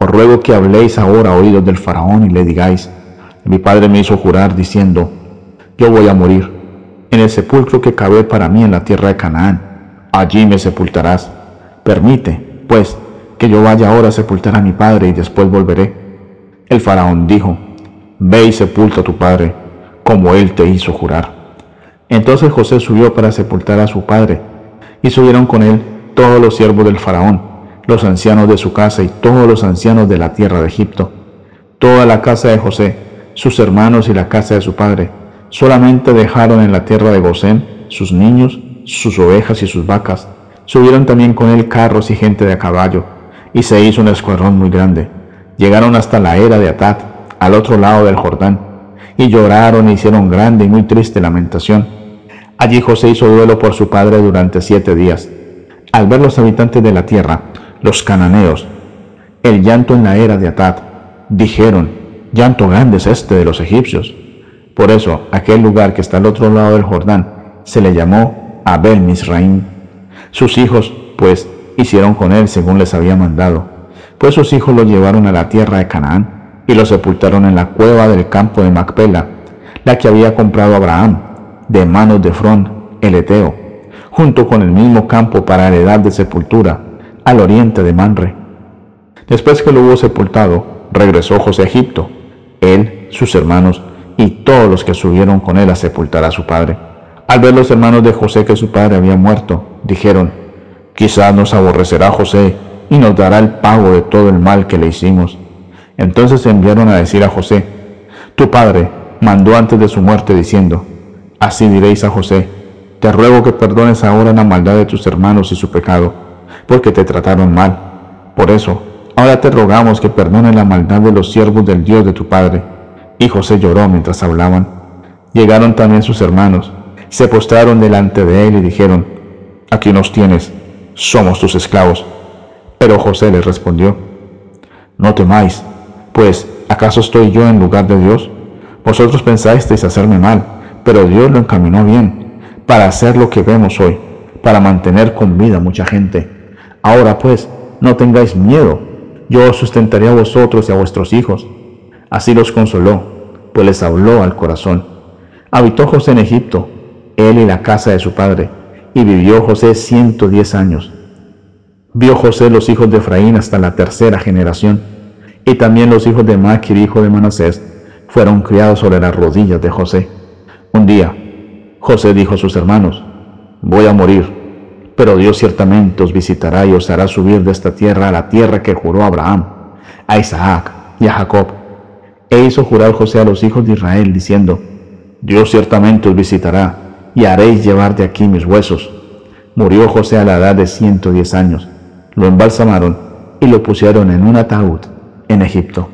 os ruego que habléis ahora oídos del faraón y le digáis, mi padre me hizo jurar diciendo, yo voy a morir en el sepulcro que cabe para mí en la tierra de Canaán. Allí me sepultarás. Permite, pues, que yo vaya ahora a sepultar a mi padre y después volveré. El faraón dijo, Ve y sepulta a tu padre, como él te hizo jurar. Entonces José subió para sepultar a su padre, y subieron con él todos los siervos del faraón, los ancianos de su casa y todos los ancianos de la tierra de Egipto, toda la casa de José, sus hermanos y la casa de su padre, Solamente dejaron en la tierra de Gosén sus niños, sus ovejas y sus vacas. Subieron también con él carros y gente de a caballo, y se hizo un escuadrón muy grande. Llegaron hasta la era de Atat, al otro lado del Jordán, y lloraron e hicieron grande y muy triste lamentación. Allí José hizo duelo por su padre durante siete días. Al ver los habitantes de la tierra, los cananeos, el llanto en la era de Atat, dijeron, llanto grande es este de los egipcios. Por eso, aquel lugar que está al otro lado del Jordán se le llamó Abel Misraim. Sus hijos, pues, hicieron con él según les había mandado. Pues sus hijos lo llevaron a la tierra de Canaán y lo sepultaron en la cueva del campo de Macpela, la que había comprado Abraham, de manos de Frón, el Eteo, junto con el mismo campo para heredad de sepultura, al oriente de Manre. Después que lo hubo sepultado, regresó José a Egipto, él, sus hermanos y todos los que subieron con él a sepultar a su padre. Al ver los hermanos de José que su padre había muerto, dijeron, quizás nos aborrecerá José y nos dará el pago de todo el mal que le hicimos. Entonces enviaron a decir a José, tu padre mandó antes de su muerte diciendo, así diréis a José, te ruego que perdones ahora la maldad de tus hermanos y su pecado, porque te trataron mal. Por eso, ahora te rogamos que perdones la maldad de los siervos del Dios de tu padre y José lloró mientras hablaban. Llegaron también sus hermanos, se postraron delante de él y dijeron, aquí nos tienes, somos tus esclavos. Pero José les respondió, no temáis, pues ¿acaso estoy yo en lugar de Dios? Vosotros pensasteis hacerme mal, pero Dios lo encaminó bien, para hacer lo que vemos hoy, para mantener con vida mucha gente. Ahora pues, no tengáis miedo, yo os sustentaré a vosotros y a vuestros hijos. Así los consoló, pues les habló al corazón. Habitó José en Egipto, él y la casa de su padre, y vivió José ciento diez años. Vio José los hijos de Efraín hasta la tercera generación, y también los hijos de Maquir, hijo de Manasés, fueron criados sobre las rodillas de José. Un día, José dijo a sus hermanos, voy a morir, pero Dios ciertamente os visitará y os hará subir de esta tierra a la tierra que juró a Abraham, a Isaac y a Jacob e hizo jurar José a los hijos de Israel, diciendo, Dios ciertamente os visitará, y haréis llevar de aquí mis huesos. Murió José a la edad de ciento diez años, lo embalsamaron y lo pusieron en un ataúd en Egipto.